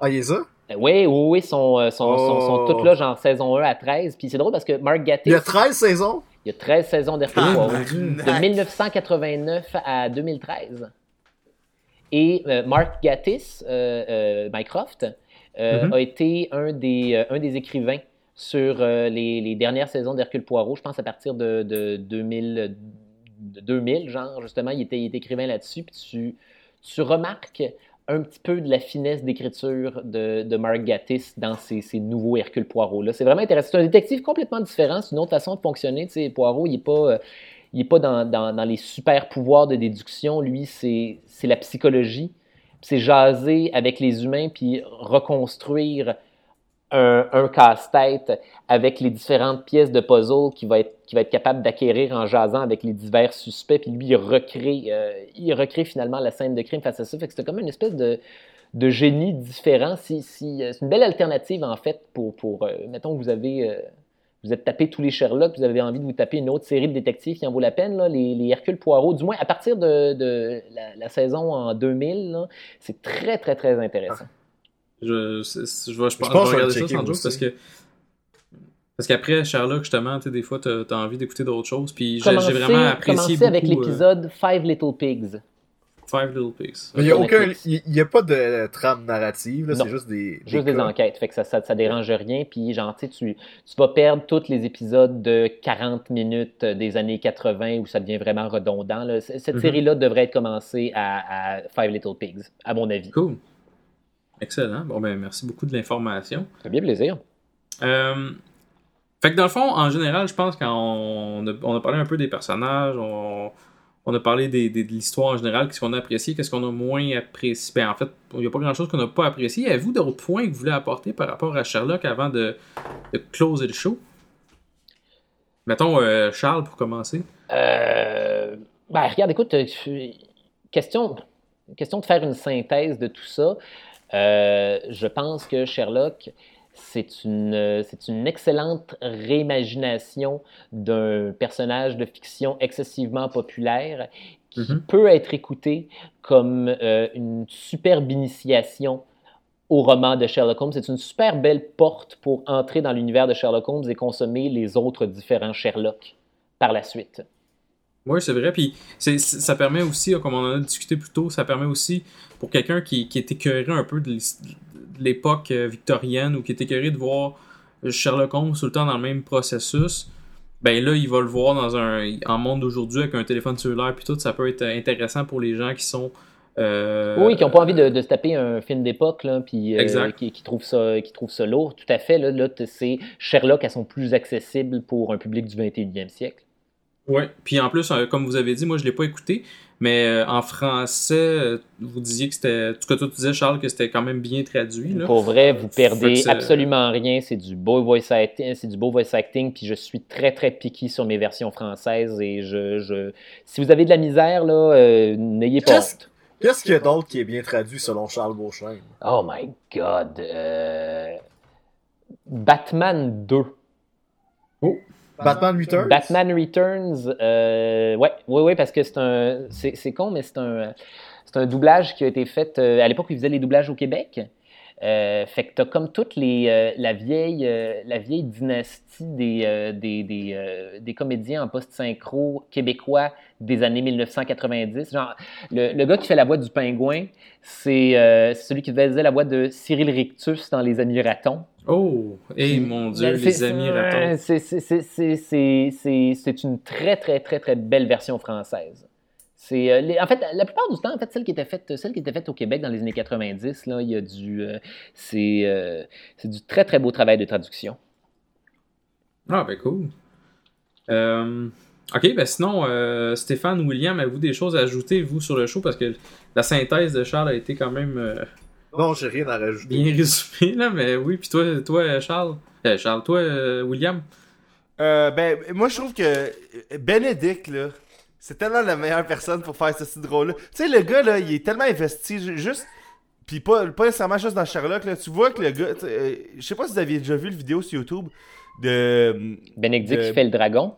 Ah, il est ça? Oui, oui, oui, sont, sont, sont, sont Oh. toutes là, genre saison 1 à 13. Puis c'est drôle parce que Mark Gatiss, Il y a 13 saisons? il y a 13 saisons d'Hercule Ah, Poirot, de 1989 à 2013. Et euh, Mark Gatiss, euh, euh, Mycroft, Mhm. a été un des, un des écrivains sur les, les dernières saisons d'Hercule Poirot, je pense à partir de, de 2000, de 2000, genre, justement, il était, il était écrivain là-dessus. Puis tu, tu remarques un petit peu de la finesse d'écriture de, de Mark Gatiss dans ces, ces nouveaux Hercule Poirot-là. C'est vraiment intéressant. C'est un détective complètement différent, c'est une autre façon de fonctionner. Tu sais, Poirot, il n'est pas, il est pas dans, dans- les super pouvoirs de déduction. Lui, c'est la psychologie. C'est jaser avec les humains, puis reconstruire un, un casse-tête avec les différentes pièces de puzzle qu'il va va être capable d'acquérir en jasant avec les divers suspects. Puis lui, il recrée, euh, il recrée finalement la scène de crime face à ça. Fait que c'était comme une espèce de, de génie différent. Si, si, euh, c'est une belle alternative, en fait, pour, pour euh, mettons vous avez... vous êtes tapé tous les Sherlock, vous avez envie de vous taper une autre série de détectives qui en vaut la peine, là, les, les Hercule Poirot, du moins à partir de, de la, la saison en 2000, là, c'est très, très, très intéressant. Je, c'est- c'est- je vais, je pense, je je regarder ça sans aussi. parce que. Parce qu'après Sherlock, justement, tu des fois, t'as as envie d'écouter d'autres choses. Puis j'ai j'ai vraiment apprécié commencez avec beaucoup, euh, l'épisode Five Little Pigs. Five Little Pigs. Mais il y a aucun, y a pas de trame narrative, c'est juste des, Juste des enquêtes, fait que ça, ça, ça dérange rien. Puis, genre, tu tu vas perdre tous les épisodes de 40 minutes euh, des années 80 où ça devient vraiment redondant. là. Cette Mhm. série-là devrait être commencée à, à Five Little Pigs, à mon avis. Cool. Excellent. Bon, ben, merci beaucoup de l'information. Ça fait bien plaisir. Euh, fait que dans le fond, en général, je pense qu'on a, on a parlé un peu des personnages, on, on a parlé de l'histoire en général, qu'est-ce qu'on a apprécié, qu'est-ce qu'on a moins apprécié. Ben, en fait, il n'y a pas grand-chose qu'on n'a pas apprécié. Avez-vous d'autres points que vous voulez apporter par rapport à Sherlock avant de, de closer le show? Mettons euh, Charles pour commencer. Euh, ben, regarde, écoute, euh, question, de faire une synthèse de tout ça. Je pense que Sherlock, c'est une, c'est une excellente réimagination d'un personnage de fiction excessivement populaire qui Mhm. peut être écouté comme euh, une superbe initiation au roman de Sherlock Holmes. C'est une super belle porte pour entrer dans l'univers de Sherlock Holmes et consommer les autres différents Sherlock par la suite. Oui, c'est vrai. Puis c'est- ça permet aussi, comme on en a discuté plus tôt, ça permet aussi pour quelqu'un qui, qui est écœuré un peu de de l'époque euh, victorienne ou qui est écœuré de voir Sherlock Holmes tout le temps dans le même processus. Ben là, il va le voir dans un en monde d'aujourd'hui avec un téléphone cellulaire puis tout, ça peut être intéressant pour les gens qui sont Euh, Oui, qui n'ont pas envie de, de se taper un film d'époque, puis euh, qui, qui trouvent ça, qui trouvent ça lourd. Tout à fait. Là, là c'est Sherlock, elles sont plus accessibles pour un public du 21e siècle. Ouais. Puis en plus, comme vous avez dit, moi je l'ai pas écouté, mais euh, en français, euh, vous disiez que c'était. En tout cas, toi, tu disais, Charles, que c'était quand même bien traduit. Là. Pour vrai, vous perdez c'est- absolument rien. C'est du beau voice acting, c'est du beau voice acting. Puis je suis très très picky sur mes versions françaises et je, je... si vous avez de la misère là, euh, n'ayez pas Qu'est-ce- qu'il y a d'autre qui est bien traduit selon Charles Beauchesne? Oh my God. euh, Batman 2. Batman Returns? Batman Returns, euh, ouais, ouais, ouais, parce que c'est un, c'est c'est con, mais c'est un, c'est un doublage qui a été fait euh, à l'époque où ils faisaient les doublages au Québec. Euh, fait que t'as comme toute les, euh, la vieille, euh, la vieille dynastie des, des, des, des comédiens en post-synchro québécois des années 1990. Genre, le, le gars qui fait la voix du pingouin, c'est celui qui faisait la voix de Cyril Rictus dans Les Amis Ratons. Oh, et mon Dieu, les amis ratons. C'est une très, très, très, très belle version française. C'est, euh, les- en fait, la plupart du temps, en fait, celle qui était faite, celle qui était faite au Québec dans les années 90, là, il y a du, euh, c'est, euh, c'est du très, très beau travail de traduction. Ah, ben cool. Euh, ok, ben sinon, euh, Stéphane, William, avez-vous des choses à ajouter, vous, sur le show? Parce que la synthèse de Charles a été quand même euh, Non, j'ai rien à rajouter. bien résumée, là, mais oui. Puis toi, toi Charles? Euh, Charles, toi, euh, William? Euh, ben, moi, je trouve que Benedict, là, c'est tellement la meilleure personne pour faire ce style de rôle-là. Tu sais, le gars, là, il est tellement investi, ju- juste. Puis pas, pas nécessairement juste dans Sherlock, là. Tu vois que le gars. euh, je sais pas si vous aviez déjà vu le vidéo sur YouTube de. Bénédicte Euh, qui fait le dragon.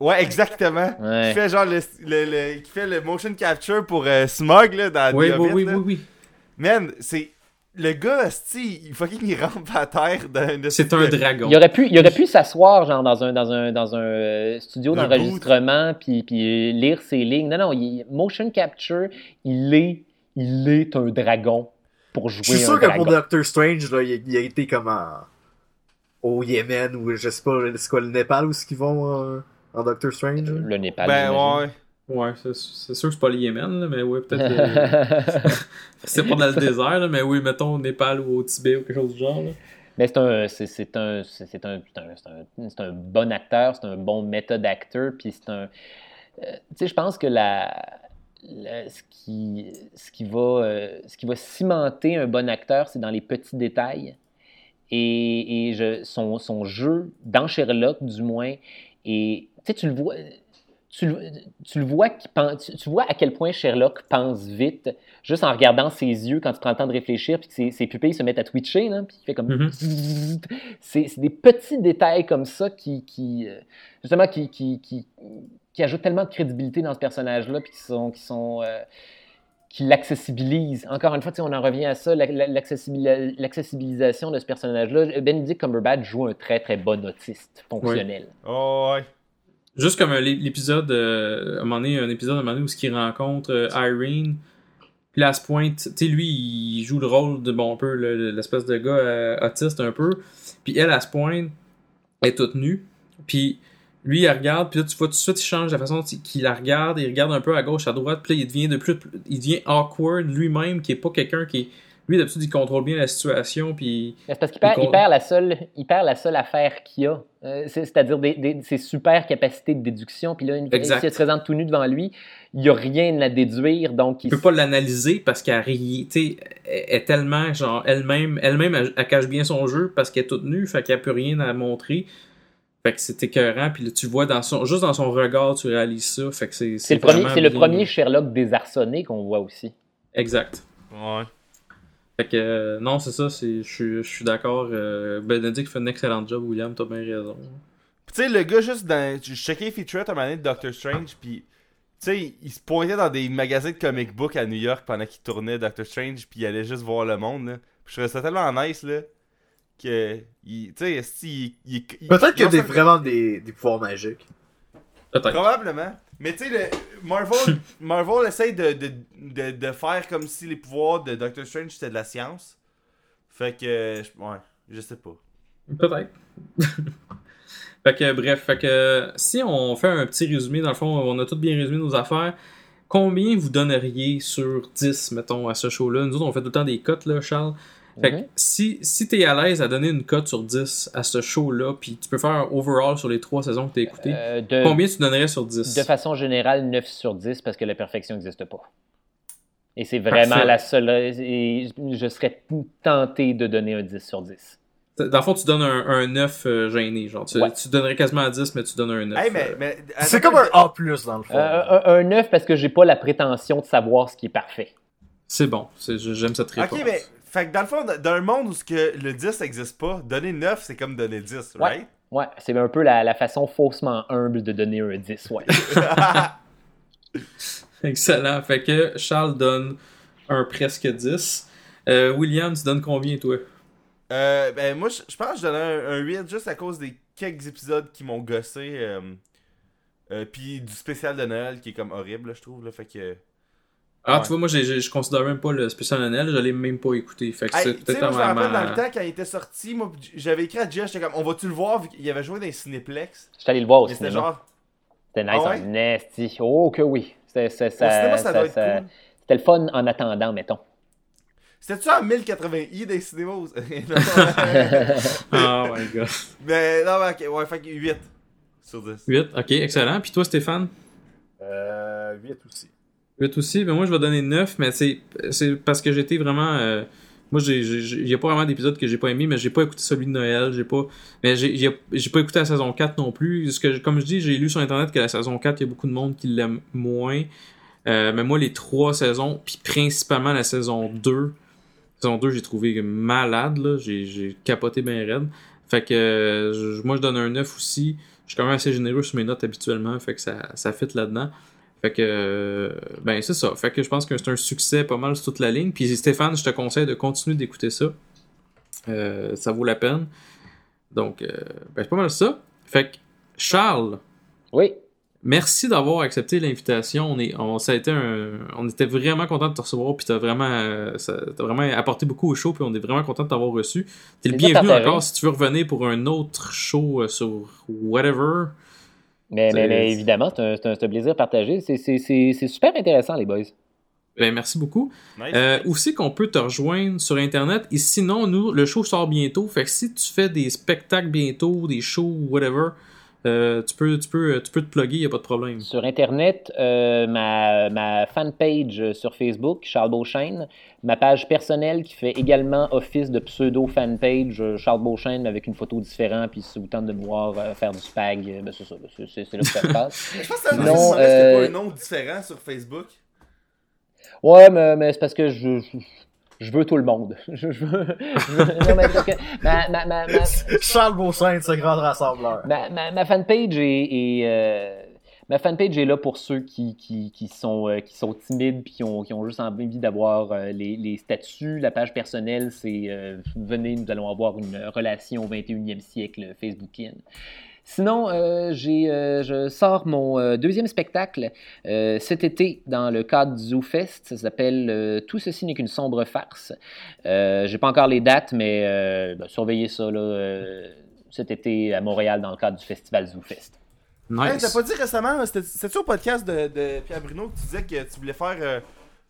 Ouais, exactement. Ouais. Qui fait genre le, le, le- qui fait le motion capture pour euh, Smog, là, dans Oui, The oui, Hobbit, oui, là. oui, oui. Man, c'est. Le gars, asti, il fucking il rampe à terre C'est un dragon. Il aurait pu, il aurait pu s'asseoir genre dans un dans un dans un euh, studio d'enregistrement puis puis lire ses lignes. Non non, il, motion capture, il est il est un dragon pour jouer Je suis un sûr que dragon. pour Doctor Strange, là, il, il a été comme en- au Yémen ou je sais pas, c'est quoi le Népal où est-ce qu'ils vont euh, en Doctor Strange? Le Népal. Ben ouais. Ouais, c'est sûr que c'est pas le Yémen, là, mais oui, peut-être. euh, c'est pas dans le désert, là, mais oui, mettons au Népal ou au Tibet ou quelque chose du genre. là. Mais c'est un, c'est, un, c'est, un, un, un- bon acteur, c'est un bon méthode acteur, puis c'est un. euh, tu sais, je pense que la, la- ce qui, ce qui va, euh, ce qui va cimenter un bon acteur, c'est dans les petits détails. Et, et je, son, son jeu dans Sherlock, du moins, et tu sais, tu le vois. Tu, tu le vois qu'il pense, tu, tu vois à quel point Sherlock pense vite, juste en regardant ses yeux quand il prend le temps de réfléchir, puis que ses, ses pupilles se mettent à twitcher, là, puis il fait comme. Mhm. C'est c'est des petits détails comme ça qui, qui euh, justement, qui, qui, qui, qui ajoutent tellement de crédibilité dans ce personnage-là, puis qui sont, qui sont, euh, qui l'accessibilisent. Encore une fois, tu on en revient à ça, la- la- l'accessibil- l'accessibilisation de ce personnage-là. Benedict Cumberbatch joue un très très bon autiste fonctionnel. Oh. Juste comme l'é- l'épisode, euh, un moment donné, un épisode un moment donné où il rencontre euh, Irene, puis à ce point, tu sais, lui, il joue le rôle de, bon, un peu, le- le- l'espèce de gars euh, autiste un peu, puis elle, à ce point, elle est toute nue, puis lui, il regarde, puis là, tu vois tout de suite, il change la façon qu'il la regarde, il regarde un peu à gauche, à droite, puis là, il devient de plus, il devient awkward lui-même, qui est pas quelqu'un qui est, lui, d'habitude, il contrôle bien la situation, puis C'est parce qu'il perd, Il la seule, il perd la seule affaire qu'il a. Euh, c'est- C'est-à-dire des, des- ses super capacités de déduction. Puis là, une, Exact. si elle se présente tout nu devant lui, il n'y a rien à déduire. Donc, il il peut pas l'analyser parce qu'elle est tellement genre elle-même, elle-même elle, elle cache bien son jeu parce qu'elle est toute nue, fait qu'elle a plus rien à montrer. Fait que c'est écœurant, puis là, tu vois dans son, juste dans son regard, tu réalises ça, fait que c'est c'est le, premier, c'est le premier Sherlock désarçonné qu'on voit aussi. Exact. Ouais. Fait que euh, non, c'est ça, c'est, je suis, je suis d'accord. Euh, Benedict fait un excellent job, William, t'as bien raison. Tu sais, le gars, juste dans. Je checkais les featurettes à un moment donné de Doctor Strange, puis. Tu sais, il se pointait dans des magasins de comic book à New York pendant qu'il tournait Doctor Strange, puis il allait juste voir le monde, là. Puis je trouvais ça tellement nice, là. Que. il- Tu sais, esti, il. il- il- Peut-être qu'il y a des, vraiment des, des pouvoirs magiques. Peut-être. Probablement. Mais tu sais, le- Marvel, Marvel essaye de, de, de, de faire comme si les pouvoirs de Doctor Strange c'était de la science. Fait que. Ouais, je sais pas. Peut-être. fait que bref, fait que si on fait un petit résumé, dans le fond, on a tout bien résumé nos affaires. combien vous donneriez sur 10, mettons, à ce show-là? Nous autres, on fait tout le temps des cotes, là, Charles. Fait que si, si t'es à l'aise à donner une cote sur 10 à ce show-là, puis tu peux faire un overall sur les trois saisons que t'as écoutées, Euh, de, combien tu donnerais sur 10? de façon générale, 9 sur 10 parce que la perfection n'existe pas. Et c'est vraiment Parfait. la seule. Et je serais tenté de donner un 10 sur 10. Dans le fond, tu donnes un, un 9 euh, gêné, genre. Tu, Ouais. tu donnerais quasiment à 10, mais tu donnes un 9. Hey, mais, euh. mais, C'est comme un A, dans le fond. Euh, un, un 9 parce que j'ai pas la prétention de savoir ce qui est parfait. C'est bon, c'est- j'aime cette réponse. Ok, mais. Fait que dans le fond, dans un monde où ce que le 10 n'existe pas, donner 9, c'est comme donner 10, Ouais. right? Ouais, c'est un peu la, la façon faussement humble de donner un 10. Ouais. Excellent. Fait que Charles donne un presque 10. Euh, William, tu donnes combien, toi? Euh, ben, moi, je pense que je donnais un, un 8 juste à cause des quelques épisodes qui m'ont gossé. Euh, euh, Puis du spécial de Noël qui est comme horrible, là, je trouve. Là, fait que. Ah, Ouais. tu vois, moi, je considère même pas le spécial Noël, je l'ai même pas écouté. Fait que Hey, c'est tu sais, peut-être moi, je me rappelle dans le temps quand il était sorti, moi, j'avais écrit à Jess, j'étais comme, on va-tu le voir vu qu'il avait joué dans les Cinéplex? Je suis allé le voir au Mais c'était cinéma. genre. C'était nice Ah ouais? en nasty. Oh que oui. C'était c'est- ça- cinéma, ça, ça- doit être ça- cool. C'était le fun en attendant, mettons. C'était-tu en 1080i des cinémas? Oh my god. mais non, mais ok, ouais, fait que 8 sur 10. 8, ok, excellent. Puis toi, Stéphane? Euh, 8 aussi. 8 aussi. Ben moi, je vais donner 9, mais c'est parce que j'étais vraiment. euh, moi, il y a pas vraiment d'épisodes que j'ai pas aimé, mais j'ai pas écouté celui de Noël. J'ai pas. Mais j'ai pas écouté la saison 4 non plus. Que, comme je dis, j'ai lu sur internet que la saison 4, il y a beaucoup de monde qui l'aime moins. Euh, mais moi, les trois saisons, puis principalement la saison 2. Saison 2, j'ai trouvé malade. J'ai capoté bien raide. Fait que euh, moi, je donne un 9 aussi. Je suis quand même assez généreux sur mes notes habituellement, fait que ça, ça fit là-dedans. Fait que, ben c'est ça. Fait que je pense que c'est un succès pas mal sur toute la ligne. Puis Stéphane, je te conseille de continuer d'écouter ça. Euh, ça vaut la peine. Donc, euh, ben c'est pas mal ça. Fait que, Charles, Oui. merci d'avoir accepté l'invitation. On, est, on, ça a été un, on était vraiment content de te recevoir. Puis t'as vraiment, euh, ça- vraiment apporté beaucoup au show. Puis on est vraiment content de t'avoir reçu. T'es le bienvenu encore si tu veux revenir pour un autre show euh, sur whatever. Mais, mais, évidemment, c'est un, c'est un- plaisir partagé. C'est- C'est c'est- c'est super intéressant, les boys. Ben, merci beaucoup. Nice. Euh, aussi qu'on peut te rejoindre sur Internet? Et sinon, nous, le show sort bientôt. Fait que si tu fais des spectacles bientôt, des shows, whatever, euh, tu, peux, tu, peux, tu peux te plugger, y a pas de problème. Sur Internet, euh, ma, ma fanpage sur Facebook, Charles Beauchesne, ma page personnelle qui fait également office de pseudo-fanpage, euh, Charles Beauchesne, mais avec une photo différente, puis si vous tentez de me voir euh, faire du spag, ben c'est ça, c'est là que ça se passe. je pense que c'est un euh, pas un nom différent sur Facebook. Ouais, mais, mais c'est parce que je, je, je veux tout le monde. Je, veux, je veux- non, mais parce que ma, ma, ma, ma, Charles Beauchamp, ce grand rassembleur. Ma, fanpage est, est, euh, ma fanpage est là pour ceux qui, qui, qui sont, euh, qui sont timides puis qui ont, qui ont juste envie d'avoir euh, les, les statuts. La page personnelle, c'est euh, venez, nous allons avoir une relation au 21e siècle Facebookienne. Sinon, euh, j'ai, euh, je sors mon euh, deuxième spectacle euh, cet été dans le cadre du ZooFest. Ça s'appelle euh, Tout ceci n'est qu'une sombre farce. Euh, j'ai pas encore les dates, mais euh, ben, surveillez ça là, euh, cet été à Montréal dans le cadre du festival ZooFest. Nice. Hey, t'as pas dit récemment, c'était- c'était-tu au podcast de, de Pierre Bruno que tu disais que tu voulais faire euh,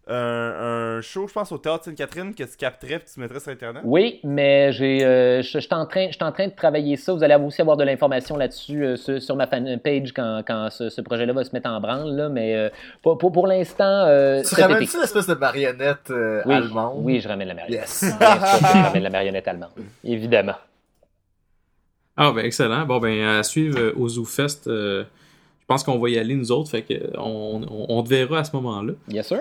un, un show, je pense, au Théâtre Sainte-Catherine que tu capterais et tu mettrais sur Internet? Oui, mais j'ai, euh, je je suis en, train- je suis en train de travailler ça. Vous allez aussi avoir de l'information là-dessus euh, sur, sur ma fanpage quand, quand ce, ce projet-là va se mettre en branle. Là, mais euh, pour, pour, pour l'instant, euh, Tu ramènes-tu l'espèce de marionnette euh, Oui, allemande? oui, je ramène la marionnette. Yes. Je ramène la marionnette allemande. Évidemment. Ah, ben excellent. Bon, ben à suivre euh, au ZooFest. euh, je pense qu'on va y aller nous autres. Fait que euh, on, on, on te verra à ce moment-là. Bien sûr.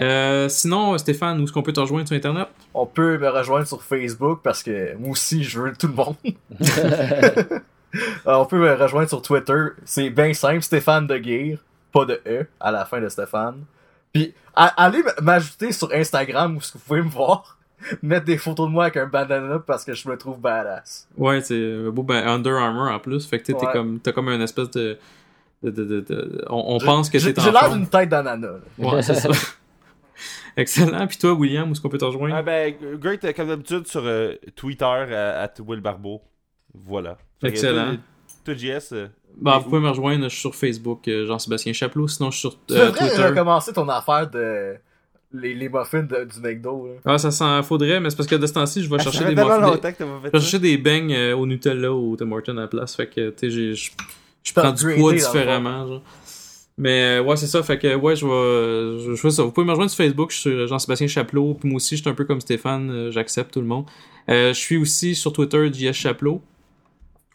Euh, sinon, Stéphane, où est-ce qu'on peut te rejoindre sur Internet? On peut me rejoindre sur Facebook parce que moi aussi, je veux tout le monde. Euh, on peut me rejoindre sur Twitter. C'est bien simple, Stéphane de Guire. Pas de E à la fin de Stéphane. Puis, allez m'ajouter sur Instagram où ce que vous pouvez me voir. Mettre des photos de moi avec un bandana parce que je me trouve badass. Ouais, c'est beau, ben, Under Armour en plus. Fait que t'es Ouais. comme, t'as comme une espèce de. de, de, de- de- on on Je- pense que c'est en J'ai l'air d'une tête d'ananas. Ouais, c'est ça. Excellent. Puis toi, William, où est-ce qu'on peut te rejoindre? Ah ben, great, euh, comme d'habitude, sur euh, Twitter, euh, at Will Barbeau. Voilà. Fait Excellent. Toi, JS. euh, Bah, Et vous pouvez me rejoindre, je suis sur Facebook, euh, Jean-Sébastien Chaplot, sinon je suis sur Tu euh, devrais Twitter. recommencer ton affaire de. Les, les muffins de- du McDo. Là. Ah, ça s'en faudrait, mais c'est parce que de ce temps-ci, je vais ah, chercher ça des muffins. longtemps que t'as pas fait Je vais chercher des beignes euh, au Nutella ou au Tim Hortons à la place. Fait que, tu sais, j'ai- je prends du poids différemment. Genre. Mais euh, ouais, c'est ça. Fait que, ouais, je vais. Je, fais ça. Vous pouvez me rejoindre sur Facebook. Je suis sur Jean-Sébastien Chaplot. Puis moi aussi, je suis un peu comme Stéphane. euh, J'accepte tout le monde. Euh, je suis aussi sur Twitter, JS Chaplot.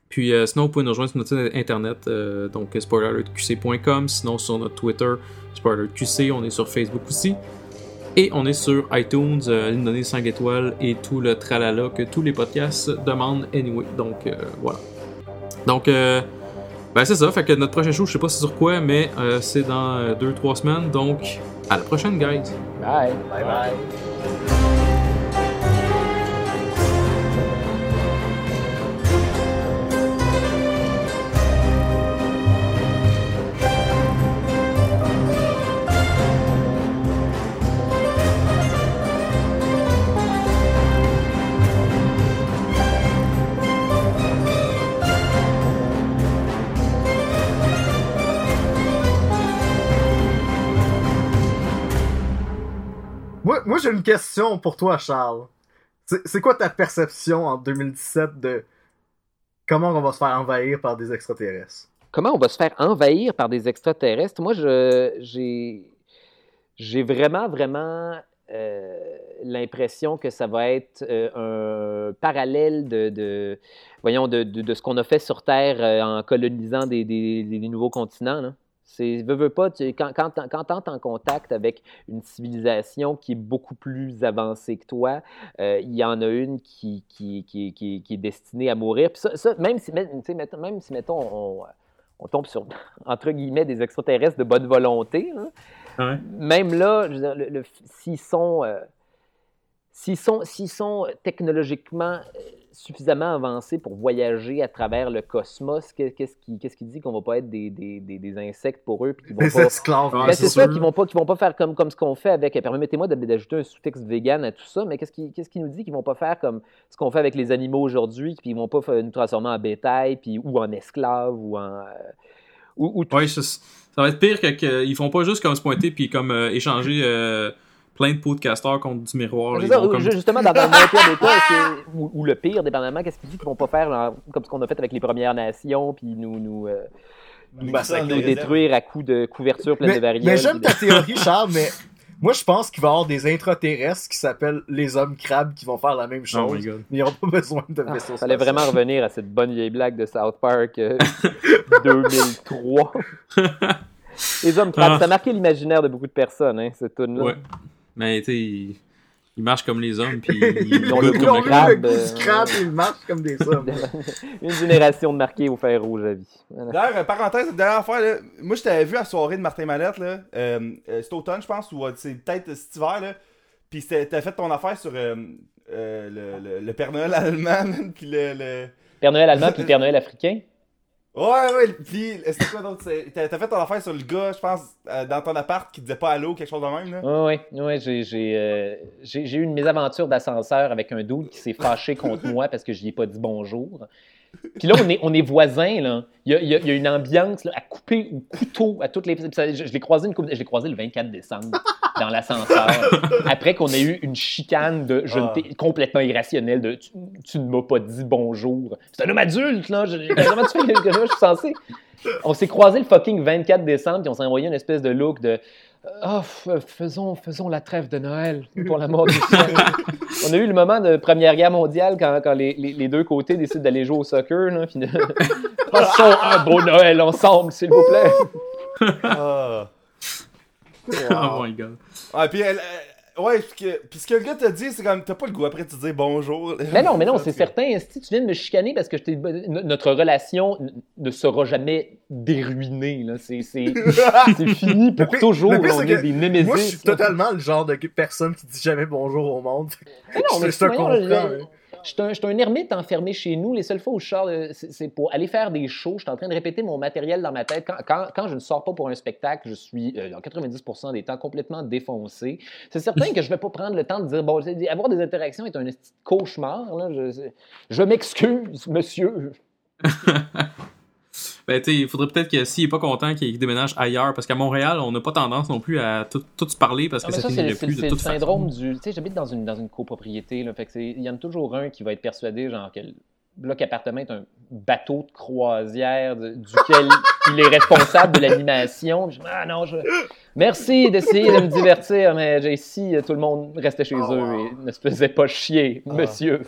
Puis euh, sinon, vous pouvez nous rejoindre sur notre site internet, euh, donc spoileralertqc.com. Sinon, sur notre Twitter, spoilerqc. On est sur Facebook aussi. Et on est sur iTunes, euh, nous donner 5 étoiles et tout le tralala que tous les podcasts demandent anyway. Donc euh, voilà. Donc euh, ben c'est ça, fait que notre prochain show, je sais pas c'est sur quoi, mais euh, c'est dans 2-3 semaines. Donc à la prochaine guys. Bye. Bye bye. Moi, j'ai une question pour toi, Charles. C'est quoi ta perception en 2017 de comment on va se faire envahir par des extraterrestres? Comment on va se faire envahir par des extraterrestres? Moi, j'ai, vraiment, vraiment euh, l'impression que ça va être euh, un parallèle de, voyons, de- de ce qu'on a fait sur Terre euh, en colonisant des, des- des nouveaux continents. Là. C'est, veux, veux pas, tu- quand, quand, quand t'entres en contact avec une civilisation qui est beaucoup plus avancée que toi, euh, il y en a une qui, qui, qui, qui- qui est destinée à mourir. Puis ça, ça, même si, tu même si, mettons, on, on tombe sur, entre guillemets, des extraterrestres de bonne volonté, hein, Ouais. même là, je veux dire, le- le- s'ils sont, euh, s'ils sont, s'ils sont technologiquement euh, suffisamment avancés pour voyager à travers le cosmos, qu'est- qu'est-ce qui, qu'est-ce qui dit qu'on va pas être des, des, des, des insectes pour eux puis qu'ils vont Des pas esclaves. Ben, c'est c'est ça sûr. qu'ils vont pas qu'ils vont pas faire comme, comme ce qu'on fait avec. Permettez-moi d'ajouter un sous-texte vegan à tout ça, mais qu'est-ce qui, qu'est-ce qui nous dit qu'ils vont pas faire comme ce qu'on fait avec les animaux aujourd'hui, puis ils vont pas nous transformer en bétail, puis ou en esclaves ou en euh, ou, ou tout- Ouais, ça, ça va être pire que, que- ils font pas juste comme se pointer puis comme euh, échanger euh, plein de pots de castor contre du miroir. là. C'est Ils ça, vont ou- comme- justement dans, dans le pire des cas, ou, ou le pire, dépendamment, qu'est-ce qu'ils disent qu'ils vont pas faire genre, comme ce qu'on a fait avec les Premières Nations, puis nous nous, euh, Nous massacrer nous les détruire à coups de couverture pleine Mais, de variables. mais j'aime ta théorie, Charles, mais moi je pense qu'il va y avoir des intraterrestres qui s'appellent les hommes crabes qui vont faire la même Oh chose. mais ils n'auront pas besoin de Ah, vaisseaux fallait spatiaux. vraiment revenir à cette bonne vieille blague de South Park euh, 2003. Les hommes crabes, Ah. ça a marqué l'imaginaire de beaucoup de personnes, hein, cette tune-là. Ouais. Mais tu sais, ils, ils marchent comme les hommes puis ils ont le goût le crabe, le goût du crabe et ils marchent comme des hommes. Une génération de marqués au fer rouge à vie. Voilà. D'ailleurs, parenthèse, dernière fois, là, moi je t'avais vu à la soirée de Martin Mallette, là, euh, euh, cet automne, je pense, ou euh, c'est peut-être cet hiver, là. Puis t'as fait ton affaire sur euh, euh, le, le, le Père Noël allemand, man, puis le, le- Père Noël allemand puis Père Noël africain. Ouais, ouais, puis euh, c'était quoi d'autre? T'as fait ton affaire sur le gars, je pense, euh, dans ton appart qui disait pas allô, quelque chose de même, là? Oui, oui, ouais, j'ai, euh, eu une mésaventure d'ascenseur avec un dude qui s'est fâché contre moi parce que je lui ai pas dit bonjour. Puis là, on est, on est voisins, là. Il y a, y a- une ambiance à couper au couteau à toutes les. Je, je l'ai croisé une je croisé le 24 décembre dans l'ascenseur. après qu'on ait eu une chicane de je ne Ah. complètement irrationnelle de tu, tu ne m'as pas dit bonjour. C'est un homme adulte, là. Je- comment tu fais que je suis censé? On s'est croisé le fucking 24 décembre, puis on s'est envoyé une espèce de look de f- faisons, faisons la trêve de Noël, pour l'amour du ciel. on a eu le moment de Première Guerre mondiale quand, quand les, les- les deux côtés décident d'aller jouer au soccer. Là, puis de- Passons un beau Noël ensemble, s'il vous plaît. Ah. Oh my god. Ouais, puis elle, euh, ouais, puis que, puis ce que le gars t'a dit, c'est comme, t'as pas le goût après de te dire bonjour. Mais non, mais non, c'est certain. Si tu viens de me chicaner parce que je no- notre relation ne sera jamais déruinée. là. C'est c'est- c'est fini pour Le toujours. le pire, là. on est des némésis. Moi je suis totalement le genre de personne qui dit jamais bonjour au monde. Mais non, mais je te comprends. Je suis un, ermite enfermé chez nous. Les seules fois où je sors, c'est pour aller faire des shows. Je suis en train de répéter mon matériel dans ma tête. Quand, quand- je ne sors pas pour un spectacle, je suis, euh, dans 90% des temps, complètement défoncé. C'est certain que je ne vais pas prendre le temps de dire, bon, avoir des interactions est un cauchemar. je m'excuse, monsieur. Ben, tu il faudrait peut-être que s'il est pas content, qu'il déménage ailleurs. Parce qu'à Montréal, on n'a pas tendance non plus à tout, tout se parler parce Non, que mais ça, c'est- plus de c'est le toute syndrome façon. du. Tu sais, j'habite dans une, dans une copropriété, là, fait que il y en a toujours un qui va être persuadé, genre, que le bloc appartement est un bateau de croisière de- duquel il est responsable de l'animation. Ah non, je. Merci d'essayer de me divertir, mais j'ai- ici, tout le monde restait chez Oh, eux et ne se faisait pas chier, Ah. monsieur.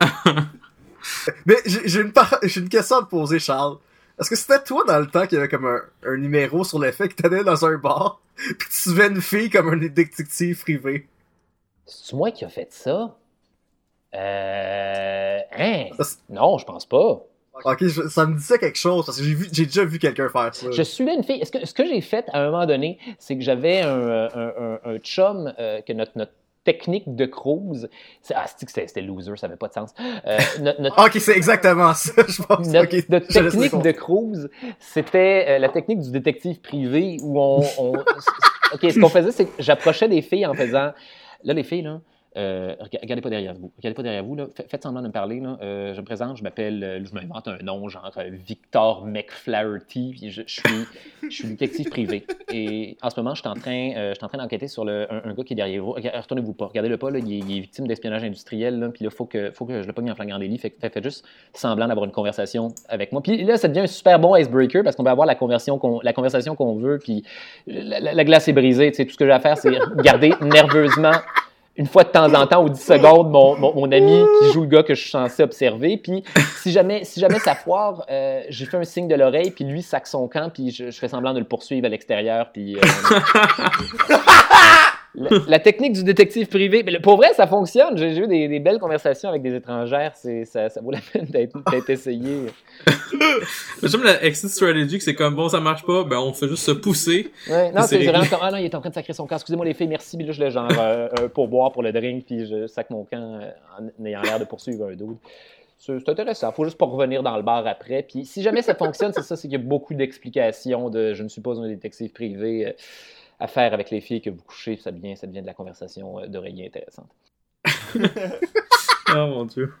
Mais j'ai une, par- une question à te poser, Charles. Est-ce que c'était toi dans le temps qu'il y avait comme un, un numéro sur le fait que t'allais dans un bar pis tu suivais une fille comme un détective privé? C'est moi qui a fait ça? Euh. Hein? Non, je pense pas. Ok, je- ça me disait quelque chose parce que j'ai vu, j'ai déjà vu quelqu'un faire ça. Je suivais une fille. Ce que, ce que j'ai fait à un moment donné, c'est que j'avais un, un, un, un chum euh, que notre, notre technique de cruise. c'est- Ah, c'était loser, ça n'avait pas de sens. Euh, notre, notre- Ah, Ok, c'est exactement ça, je pense. notre, je technique de cruise, c'était euh, la technique du détective privé où on. on- ok, ce qu'on faisait, c'est que j'approchais des filles en faisant. Là, les filles, là. Euh, rega- regardez pas derrière vous. Regardez pas derrière vous. Là. Fa- Faites semblant de me parler. Là. Euh, je me présente, je m'appelle, euh, je m'invente un nom, genre Victor McFlaherty. Je, je suis, je suis détective privé. Et en ce moment, je suis en train, euh, je suis en train d'enquêter sur le, un, un gars qui est derrière vous. Retournez-vous pas. Regardez-le pas. Là, il, est, il est victime d'espionnage industriel. Là, puis là, il faut que, faut que je le pogne en flagrant délit. Fait, fait, faites juste semblant d'avoir une conversation avec moi. Puis là, ça devient un super bon icebreaker parce qu'on va avoir la, conversion qu'on- la conversation qu'on veut. Puis la, la- la glace est brisée. Tout ce que j'ai à faire, c'est garder nerveusement une fois de temps en temps, ou 10 secondes, mon, mon, mon ami qui joue le gars que je suis censé observer. Puis si jamais, si jamais ça foire, euh, j'ai fait un signe de l'oreille, puis lui sac son camp, puis je, je fais semblant de le poursuivre à l'extérieur. Puis euh, la, la technique du détective privé, mais le- pour vrai, ça fonctionne. J'ai eu des, des belles conversations avec des étrangères. Ça, ça vaut la peine d'être, essayé. J'aime la exit strategy que c'est comme bon, ça marche pas, ben on fait juste se pousser. Ouais, non, C'est vraiment comme, ah non, il est en train de sacrer son camp. Excusez-moi les filles, merci. Puis là, je le genre euh, un pourboire pour le drink, puis je sac mon camp euh, en ayant l'air de poursuivre un. C'est c'est intéressant. Faut juste pas revenir dans le bar après. Puis si jamais ça fonctionne, c'est ça, c'est qu'il y a beaucoup d'explications de je ne suis pas un détective privé euh, à faire avec les filles que vous couchez. Ça devient, ça devient de la conversation euh, d'oreiller intéressante. Oh mon dieu.